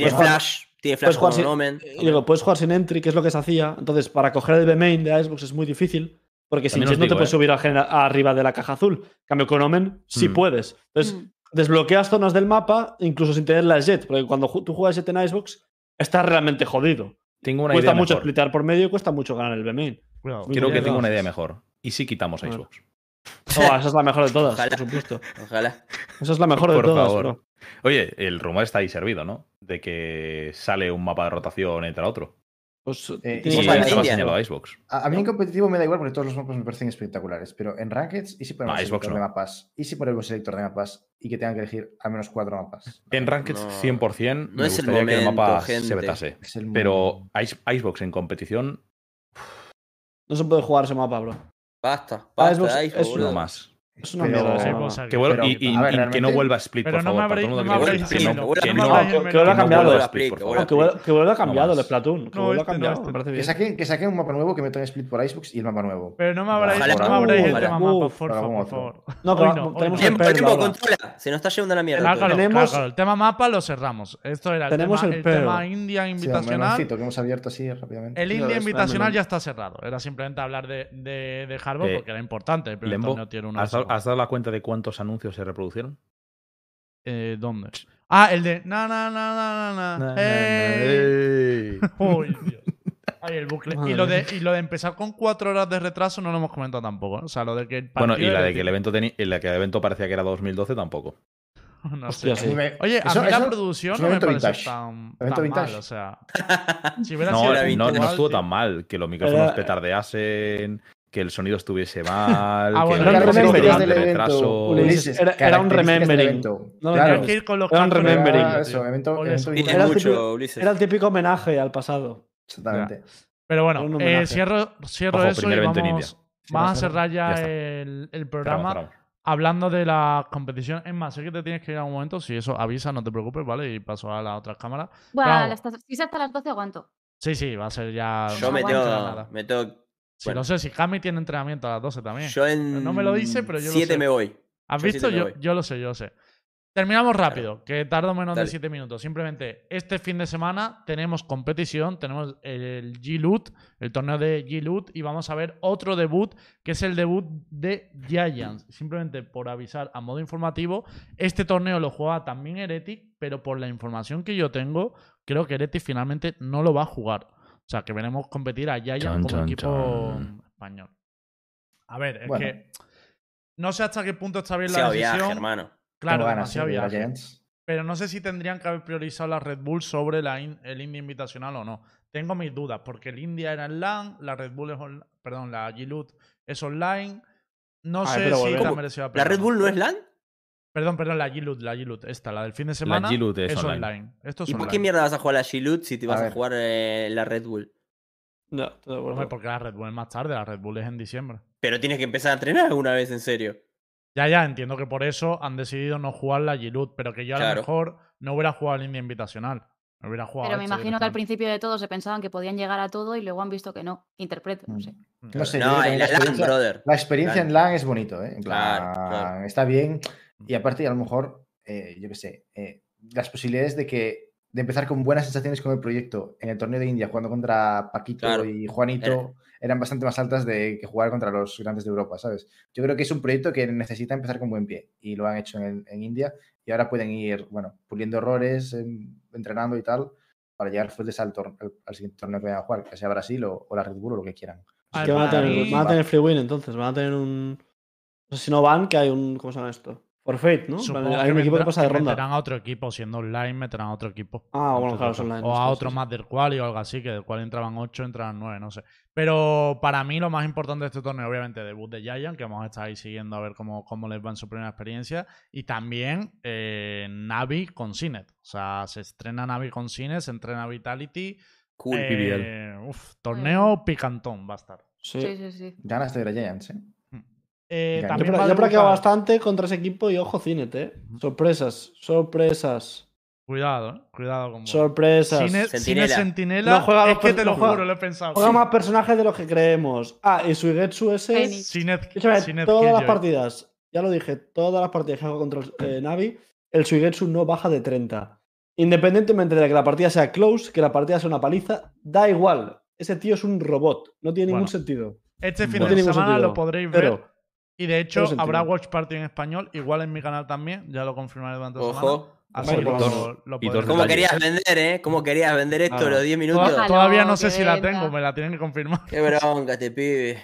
[SPEAKER 2] tiene flash,
[SPEAKER 3] Puedes jugar sin-
[SPEAKER 2] Omen.
[SPEAKER 3] Y digo, puedes jugar sin entry, que es lo que se hacía. Entonces, para coger el B-main de Icebox es muy difícil. Porque sin
[SPEAKER 7] También
[SPEAKER 3] Jet no te puedes
[SPEAKER 7] ¿eh?
[SPEAKER 3] subir a genera- a arriba de la caja azul. En cambio, con Omen sí
[SPEAKER 7] Mm.
[SPEAKER 3] puedes. Entonces,
[SPEAKER 5] Mm.
[SPEAKER 3] desbloqueas zonas del mapa, incluso sin tener la Jet. Porque cuando ju- tú juegas Jet en Icebox, estás realmente jodido.
[SPEAKER 7] Tengo una
[SPEAKER 3] cuesta
[SPEAKER 7] idea
[SPEAKER 3] mucho
[SPEAKER 7] mejor.
[SPEAKER 3] splitear por medio y cuesta mucho ganar el B-main.
[SPEAKER 7] Creo que tengo una idea mejor. ¿Y si quitamos
[SPEAKER 3] A.
[SPEAKER 7] Xbox?
[SPEAKER 3] Oh, esa es la mejor de todas,
[SPEAKER 2] Ojalá.
[SPEAKER 3] por supuesto.
[SPEAKER 2] Ojalá.
[SPEAKER 3] Esa es la mejor de
[SPEAKER 7] Por
[SPEAKER 3] todas,
[SPEAKER 7] favor.
[SPEAKER 3] bro.
[SPEAKER 7] Oye, el rumor está ahí servido, ¿no? De que sale un mapa de rotación entre otro.
[SPEAKER 3] Pues,
[SPEAKER 4] Eh, y
[SPEAKER 2] India.
[SPEAKER 7] a Icebox.
[SPEAKER 4] A, a mí en competitivo me da igual porque todos los mapas me parecen espectaculares, pero en Rankeds, ¿y si ponemos
[SPEAKER 7] No,
[SPEAKER 4] el
[SPEAKER 7] Xbox
[SPEAKER 4] selector de
[SPEAKER 7] no.
[SPEAKER 4] mapas? ¿Y si ponemos el selector de mapas y que tengan que elegir al menos cuatro mapas?
[SPEAKER 7] En Ranked
[SPEAKER 2] No,
[SPEAKER 7] 100%
[SPEAKER 2] no
[SPEAKER 7] me
[SPEAKER 2] es el
[SPEAKER 7] gustaría que el
[SPEAKER 2] momento,
[SPEAKER 7] mapa
[SPEAKER 2] gente.
[SPEAKER 7] se vetase.
[SPEAKER 4] Es el
[SPEAKER 7] Pero
[SPEAKER 4] momento.
[SPEAKER 7] Ice- Icebox en competición,
[SPEAKER 3] No se puede jugar ese mapa, bro.
[SPEAKER 2] Basta,
[SPEAKER 3] Ah,
[SPEAKER 2] basta,
[SPEAKER 3] Xbox es uno
[SPEAKER 7] no más.
[SPEAKER 3] Es una
[SPEAKER 4] Pero-
[SPEAKER 3] mierda.
[SPEAKER 1] Sí,
[SPEAKER 3] mapa.
[SPEAKER 1] aquí.
[SPEAKER 7] Que, vuelva-
[SPEAKER 4] Pero,
[SPEAKER 7] y, y-
[SPEAKER 4] a ver,
[SPEAKER 7] y que no vuelva a Split,
[SPEAKER 1] Pero
[SPEAKER 7] por
[SPEAKER 1] no me
[SPEAKER 7] favor. para
[SPEAKER 1] habréis- no me
[SPEAKER 7] no- que
[SPEAKER 2] no
[SPEAKER 7] no-
[SPEAKER 2] me
[SPEAKER 3] vuelva
[SPEAKER 7] que no
[SPEAKER 3] cambiado.
[SPEAKER 7] Split, por
[SPEAKER 2] Que
[SPEAKER 7] favor.
[SPEAKER 3] No, que vuelva, que vuelva cambiado el Splatoon. Que
[SPEAKER 1] No,
[SPEAKER 3] vuelva
[SPEAKER 1] este no,
[SPEAKER 3] cambiado,
[SPEAKER 1] este
[SPEAKER 3] me
[SPEAKER 1] no.
[SPEAKER 4] Que saquen, que saquen un mapa nuevo, que metan Split por Xbox y el mapa nuevo.
[SPEAKER 1] Pero no me no me habréis el tema mapa, por favor.
[SPEAKER 3] No,
[SPEAKER 1] no,
[SPEAKER 3] tenemos
[SPEAKER 1] no.
[SPEAKER 3] el
[SPEAKER 2] Tiempo, controla. Se nos está yendo la mierda.
[SPEAKER 3] Tenemos-
[SPEAKER 1] el tema mapa lo cerramos. Esto era el
[SPEAKER 3] Tenemos
[SPEAKER 1] tema, India
[SPEAKER 4] Sí,
[SPEAKER 1] Invitacional.
[SPEAKER 4] que hemos abierto así rápidamente.
[SPEAKER 1] El
[SPEAKER 3] Sí,
[SPEAKER 1] India Invitacional ya está cerrado. Era simplemente hablar de, de, de
[SPEAKER 7] Eh,
[SPEAKER 1] porque era importante.
[SPEAKER 7] Lembo,
[SPEAKER 1] torneo tiene una
[SPEAKER 7] ¿has dado, has dado la cuenta de cuántos anuncios se reproducieron?
[SPEAKER 1] Eh, ¿Dónde? Ah, el de. Na, na, na, na, na, na. ¡Ey! Uy, Dios. Ay, el bucle. Y lo, de, y lo de empezar con cuatro horas de retraso no lo hemos comentado tampoco. ¿no? O sea, lo de que el
[SPEAKER 7] Bueno, y la de que el evento, teni- en la que el evento parecía que era 2012 tampoco.
[SPEAKER 1] No
[SPEAKER 3] Hostia,
[SPEAKER 1] sé.
[SPEAKER 3] sí.
[SPEAKER 1] Oye, a
[SPEAKER 4] eso-
[SPEAKER 1] mí la producción no me
[SPEAKER 4] evento
[SPEAKER 1] parece
[SPEAKER 4] vintage.
[SPEAKER 1] tan,
[SPEAKER 4] Evento
[SPEAKER 1] tan
[SPEAKER 4] vintage.
[SPEAKER 1] mal. O sea, si hubiera
[SPEAKER 7] No,
[SPEAKER 1] sido
[SPEAKER 7] no, estuvo tan mal. Que los micrófonos
[SPEAKER 3] Era-
[SPEAKER 7] petardeasen, que el sonido estuviese mal,
[SPEAKER 1] Ah,
[SPEAKER 7] que
[SPEAKER 1] bueno,
[SPEAKER 7] el
[SPEAKER 1] era
[SPEAKER 7] retraso.
[SPEAKER 3] Ulises, era- era un remembering.
[SPEAKER 4] evento.
[SPEAKER 3] No,
[SPEAKER 4] Claro.
[SPEAKER 1] Hay que ir con los
[SPEAKER 3] Era un remembering.
[SPEAKER 4] Eso, evento- evento
[SPEAKER 1] un-
[SPEAKER 3] Era el
[SPEAKER 2] mucho,
[SPEAKER 3] típico-
[SPEAKER 2] Ulises.
[SPEAKER 3] Era el típico homenaje al pasado.
[SPEAKER 4] Exactamente.
[SPEAKER 1] Pero
[SPEAKER 3] un
[SPEAKER 1] bueno, eh, cierro, cierro
[SPEAKER 7] Ojo,
[SPEAKER 1] eso y vamos, vamos a cerrar ya, el, el programa hablando de la competición. Es más, sé que te tienes que ir a un momento. Si eso avisa, no te preocupes, ¿vale? Y paso a la otra cámara.
[SPEAKER 5] Bueno,
[SPEAKER 1] Vamos.
[SPEAKER 5] hasta- si es hasta las 12 aguanto.
[SPEAKER 1] Sí, sí, va a ser ya.
[SPEAKER 2] Yo
[SPEAKER 1] no
[SPEAKER 2] me tengo.
[SPEAKER 1] nada.
[SPEAKER 2] Me tengo
[SPEAKER 1] Sí,
[SPEAKER 2] bueno.
[SPEAKER 1] lo sé, si Cami tiene entrenamiento a las 12 también.
[SPEAKER 2] yo en.
[SPEAKER 1] No me lo dice, pero yo lo
[SPEAKER 2] 7
[SPEAKER 1] sé.
[SPEAKER 2] me voy.
[SPEAKER 1] ¿Has
[SPEAKER 2] yo
[SPEAKER 1] visto? Yo, yo lo sé, yo lo sé. Terminamos rápido, que tardo menos de
[SPEAKER 2] Dale.
[SPEAKER 1] 7 minutos. Simplemente, este fin de semana tenemos competición, tenemos el G-Loot, el torneo de G-Loot, y vamos a ver otro debut, que es el debut de Giants. Simplemente por avisar a modo informativo, este torneo lo juega también Heretic, pero por la información que yo tengo, creo que Heretic finalmente no lo va a jugar. O sea, que veremos competir a Giants
[SPEAKER 7] Chan,
[SPEAKER 1] como
[SPEAKER 7] chan,
[SPEAKER 1] equipo español. A ver, es
[SPEAKER 4] Bueno.
[SPEAKER 1] que no sé hasta qué punto está bien la decisión.
[SPEAKER 2] viaje, hermano.
[SPEAKER 1] Claro, demasiado viaje. Pero no sé si tendrían que haber priorizado la Red Bull sobre la in- el India Invitacional o no. Tengo mis dudas, porque el India era en LAN, la Red Bull es perdón, la G-Loot es online. No sé
[SPEAKER 3] pero
[SPEAKER 1] si
[SPEAKER 3] volvemos.
[SPEAKER 1] está
[SPEAKER 2] ¿Cómo?
[SPEAKER 1] merecido
[SPEAKER 2] ¿La Red Bull no es LAN?
[SPEAKER 1] Perdón, perdón, la G-Loot, la G-Loot, esta, la del fin de semana.
[SPEAKER 7] G-Loot es
[SPEAKER 1] es
[SPEAKER 7] online.
[SPEAKER 1] online. Esto es
[SPEAKER 2] ¿Y por qué mierda vas a jugar la G-Loot si te vas a, jugar eh, la Red Bull?
[SPEAKER 3] No, de acuerdo.
[SPEAKER 1] Hombre, porque la Red Bull es más tarde, la Red Bull es en diciembre.
[SPEAKER 2] Pero tienes que empezar a entrenar alguna vez, en serio.
[SPEAKER 1] Ya, ya, entiendo que por eso han decidido no jugar la G-Loot, pero que yo a lo mejor no hubiera jugado el India Invitacional. Me hubiera jugado
[SPEAKER 5] Pero me imagino que al principio de todo se pensaban que podían llegar a todo y luego han visto que no. Interpreto, no sé.
[SPEAKER 4] No sé,
[SPEAKER 2] no,
[SPEAKER 4] que
[SPEAKER 2] en
[SPEAKER 4] la
[SPEAKER 2] la LAN,
[SPEAKER 4] experiencia-
[SPEAKER 2] brother.
[SPEAKER 4] La experiencia en LAN es bonito, ¿eh? En
[SPEAKER 2] Claro,
[SPEAKER 4] plan,
[SPEAKER 2] claro.
[SPEAKER 4] Está bien. Y aparte, a lo mejor, eh, yo qué sé, eh, las posibilidades de que de empezar con buenas sensaciones con el proyecto en el torneo de India jugando contra Paquito
[SPEAKER 2] Claro.
[SPEAKER 4] y Juanito eran bastante más altas de que jugar contra los grandes de Europa, ¿sabes? Yo creo que es un proyecto que necesita empezar con buen pie y lo han hecho en, en India y ahora pueden ir, bueno, puliendo errores, em, entrenando y tal para llegar fuertes al, al- al siguiente torneo que vayan a jugar, que sea Brasil o, o la Red Bull o lo que quieran.
[SPEAKER 1] A
[SPEAKER 3] Es
[SPEAKER 1] ver,
[SPEAKER 3] que van a, tener, van a tener free win entonces, van a tener un. No sé si no van, que hay un. ¿Cómo se llama esto? Forfeit, ¿no?
[SPEAKER 1] Supongo
[SPEAKER 3] hay un equipo que pasa de ronda.
[SPEAKER 1] Meterán a otro equipo, siendo online, meterán a otro equipo.
[SPEAKER 3] Ah, bueno, claro, online,
[SPEAKER 1] O a otro más del cual o algo así, que del cual entraban 8, entraban 9, no sé. Pero para mí lo más importante de este torneo, obviamente, debut de Giant, que vamos a estar ahí siguiendo a ver cómo, cómo les va en su primera experiencia. Y también eh, Navi con Cinet. O sea, se estrena Navi con Cinet, se entrena Vitality.
[SPEAKER 2] Cool.
[SPEAKER 1] Eh, uf, torneo picantón va a estar.
[SPEAKER 3] Sí.
[SPEAKER 5] Sí, sí, sí.
[SPEAKER 4] Ganas de ver a Giants, ¿eh?
[SPEAKER 1] Eh,
[SPEAKER 4] Ya,
[SPEAKER 3] Yo,
[SPEAKER 1] también
[SPEAKER 3] he practicado bastante contra ese equipo y ojo, Cinet, ¿eh? Sorpresas, sorpresas,
[SPEAKER 1] Cuidado, eh, cuidado con vos.
[SPEAKER 3] sorpresas.
[SPEAKER 1] Cine,
[SPEAKER 2] Sentinela.
[SPEAKER 1] Cine Sentinela.
[SPEAKER 3] No juega
[SPEAKER 1] es
[SPEAKER 3] los
[SPEAKER 1] que te
[SPEAKER 3] no
[SPEAKER 1] lo juro, lo he pensado.
[SPEAKER 3] Juega
[SPEAKER 1] Sí.
[SPEAKER 3] más personajes de los que creemos. Ah, y Suigetsu ese.
[SPEAKER 5] Fénix.
[SPEAKER 1] Cinet-
[SPEAKER 3] Escúchame,
[SPEAKER 1] Cinet
[SPEAKER 3] todas las partidas, ya lo dije, todas las partidas que hago contra el eh, Navi, el Suigetsu no baja de 30. Independientemente de que la partida sea close, que la partida sea una paliza, da igual. Ese tío es un robot. No tiene ningún sentido.
[SPEAKER 1] Este fin
[SPEAKER 3] No
[SPEAKER 1] de semana
[SPEAKER 3] sentido.
[SPEAKER 1] lo podréis ver.
[SPEAKER 3] Pero,
[SPEAKER 1] Y de hecho, habrá Watch Party en español, igual en mi canal también, ya lo confirmaré durante la semana.
[SPEAKER 2] Ojo.
[SPEAKER 1] Así lo,
[SPEAKER 7] y
[SPEAKER 1] podréis
[SPEAKER 7] dos
[SPEAKER 1] ver.
[SPEAKER 2] ¿Cómo
[SPEAKER 7] detalles,
[SPEAKER 2] querías vender, eh? ¿Cómo querías vender esto
[SPEAKER 3] Ah.
[SPEAKER 2] los 10 minutos?
[SPEAKER 5] Ojalá.
[SPEAKER 1] Todavía no sé si la tengo, me la tienen que confirmar.
[SPEAKER 2] Qué bronca este pibe.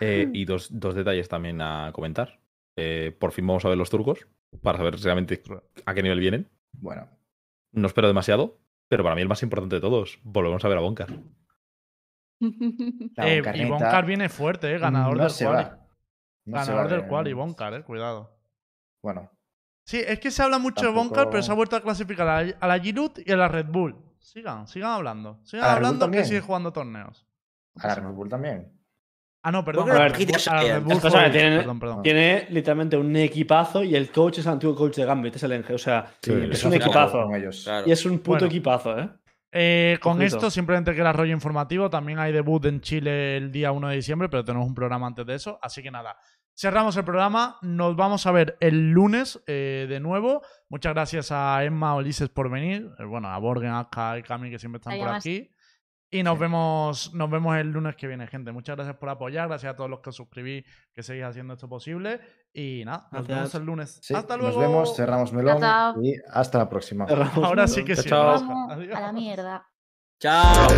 [SPEAKER 7] Eh, y dos, dos detalles también a comentar. Eh, por fin vamos a ver los turcos para saber realmente a qué nivel vienen.
[SPEAKER 4] Bueno,
[SPEAKER 7] No espero demasiado, pero para mí el más importante de todos, volvemos a ver a Bonkar.
[SPEAKER 4] La
[SPEAKER 1] Eh,
[SPEAKER 4] Boncarneta
[SPEAKER 1] Ivoncar viene fuerte, eh, ganador
[SPEAKER 4] no
[SPEAKER 1] del
[SPEAKER 4] se va. No
[SPEAKER 1] ganador del
[SPEAKER 4] de-
[SPEAKER 1] quali, Ivoncar, eh, cuidado.
[SPEAKER 4] Bueno,
[SPEAKER 1] Sí, es que se habla mucho de Boncar, pero se ha vuelto a clasificar a la, a la Giroud y a la Red Bull. Sigan, sigan hablando. Sigan
[SPEAKER 4] ¿A la Red Bull
[SPEAKER 1] hablando que sigue jugando torneos.
[SPEAKER 4] a la Red Bull también.
[SPEAKER 1] Ah, no, perdón. a
[SPEAKER 3] no
[SPEAKER 1] la Red a la Bull
[SPEAKER 3] tienen-
[SPEAKER 1] Perdón, perdón.
[SPEAKER 3] Tiene literalmente un equipazo y el coach es el antiguo coach de Gambit, es el Enge. O sea,
[SPEAKER 7] Sí,
[SPEAKER 3] es un equipazo.
[SPEAKER 4] con ellos.
[SPEAKER 2] Claro.
[SPEAKER 3] Y es un puto
[SPEAKER 1] Bueno.
[SPEAKER 3] equipazo, ¿eh?
[SPEAKER 1] Eh, con esto, simplemente que era rollo informativo. También hay debut en Chile el día 1 de diciembre, pero tenemos un programa antes de eso. Así que nada, cerramos el programa. Nos vamos a ver el lunes eh, de nuevo. Muchas gracias a Emma Ulises por venir. Eh, bueno, a Borgen, Aska y Cami que siempre están
[SPEAKER 5] Ahí
[SPEAKER 1] por aquí. Y nos vemos, nos vemos el lunes que viene, gente. Muchas gracias por apoyar, gracias a todos los que os suscribís, que seguís haciendo esto posible. Y nada, nos
[SPEAKER 3] Gracias.
[SPEAKER 1] vemos el lunes.
[SPEAKER 4] Sí,
[SPEAKER 1] Hasta luego.
[SPEAKER 4] Nos vemos, cerramos melón
[SPEAKER 5] chao.
[SPEAKER 4] y hasta la próxima.
[SPEAKER 3] Cerramos
[SPEAKER 1] Ahora sí que sí.
[SPEAKER 7] chao.
[SPEAKER 5] A la mierda.
[SPEAKER 2] Chao.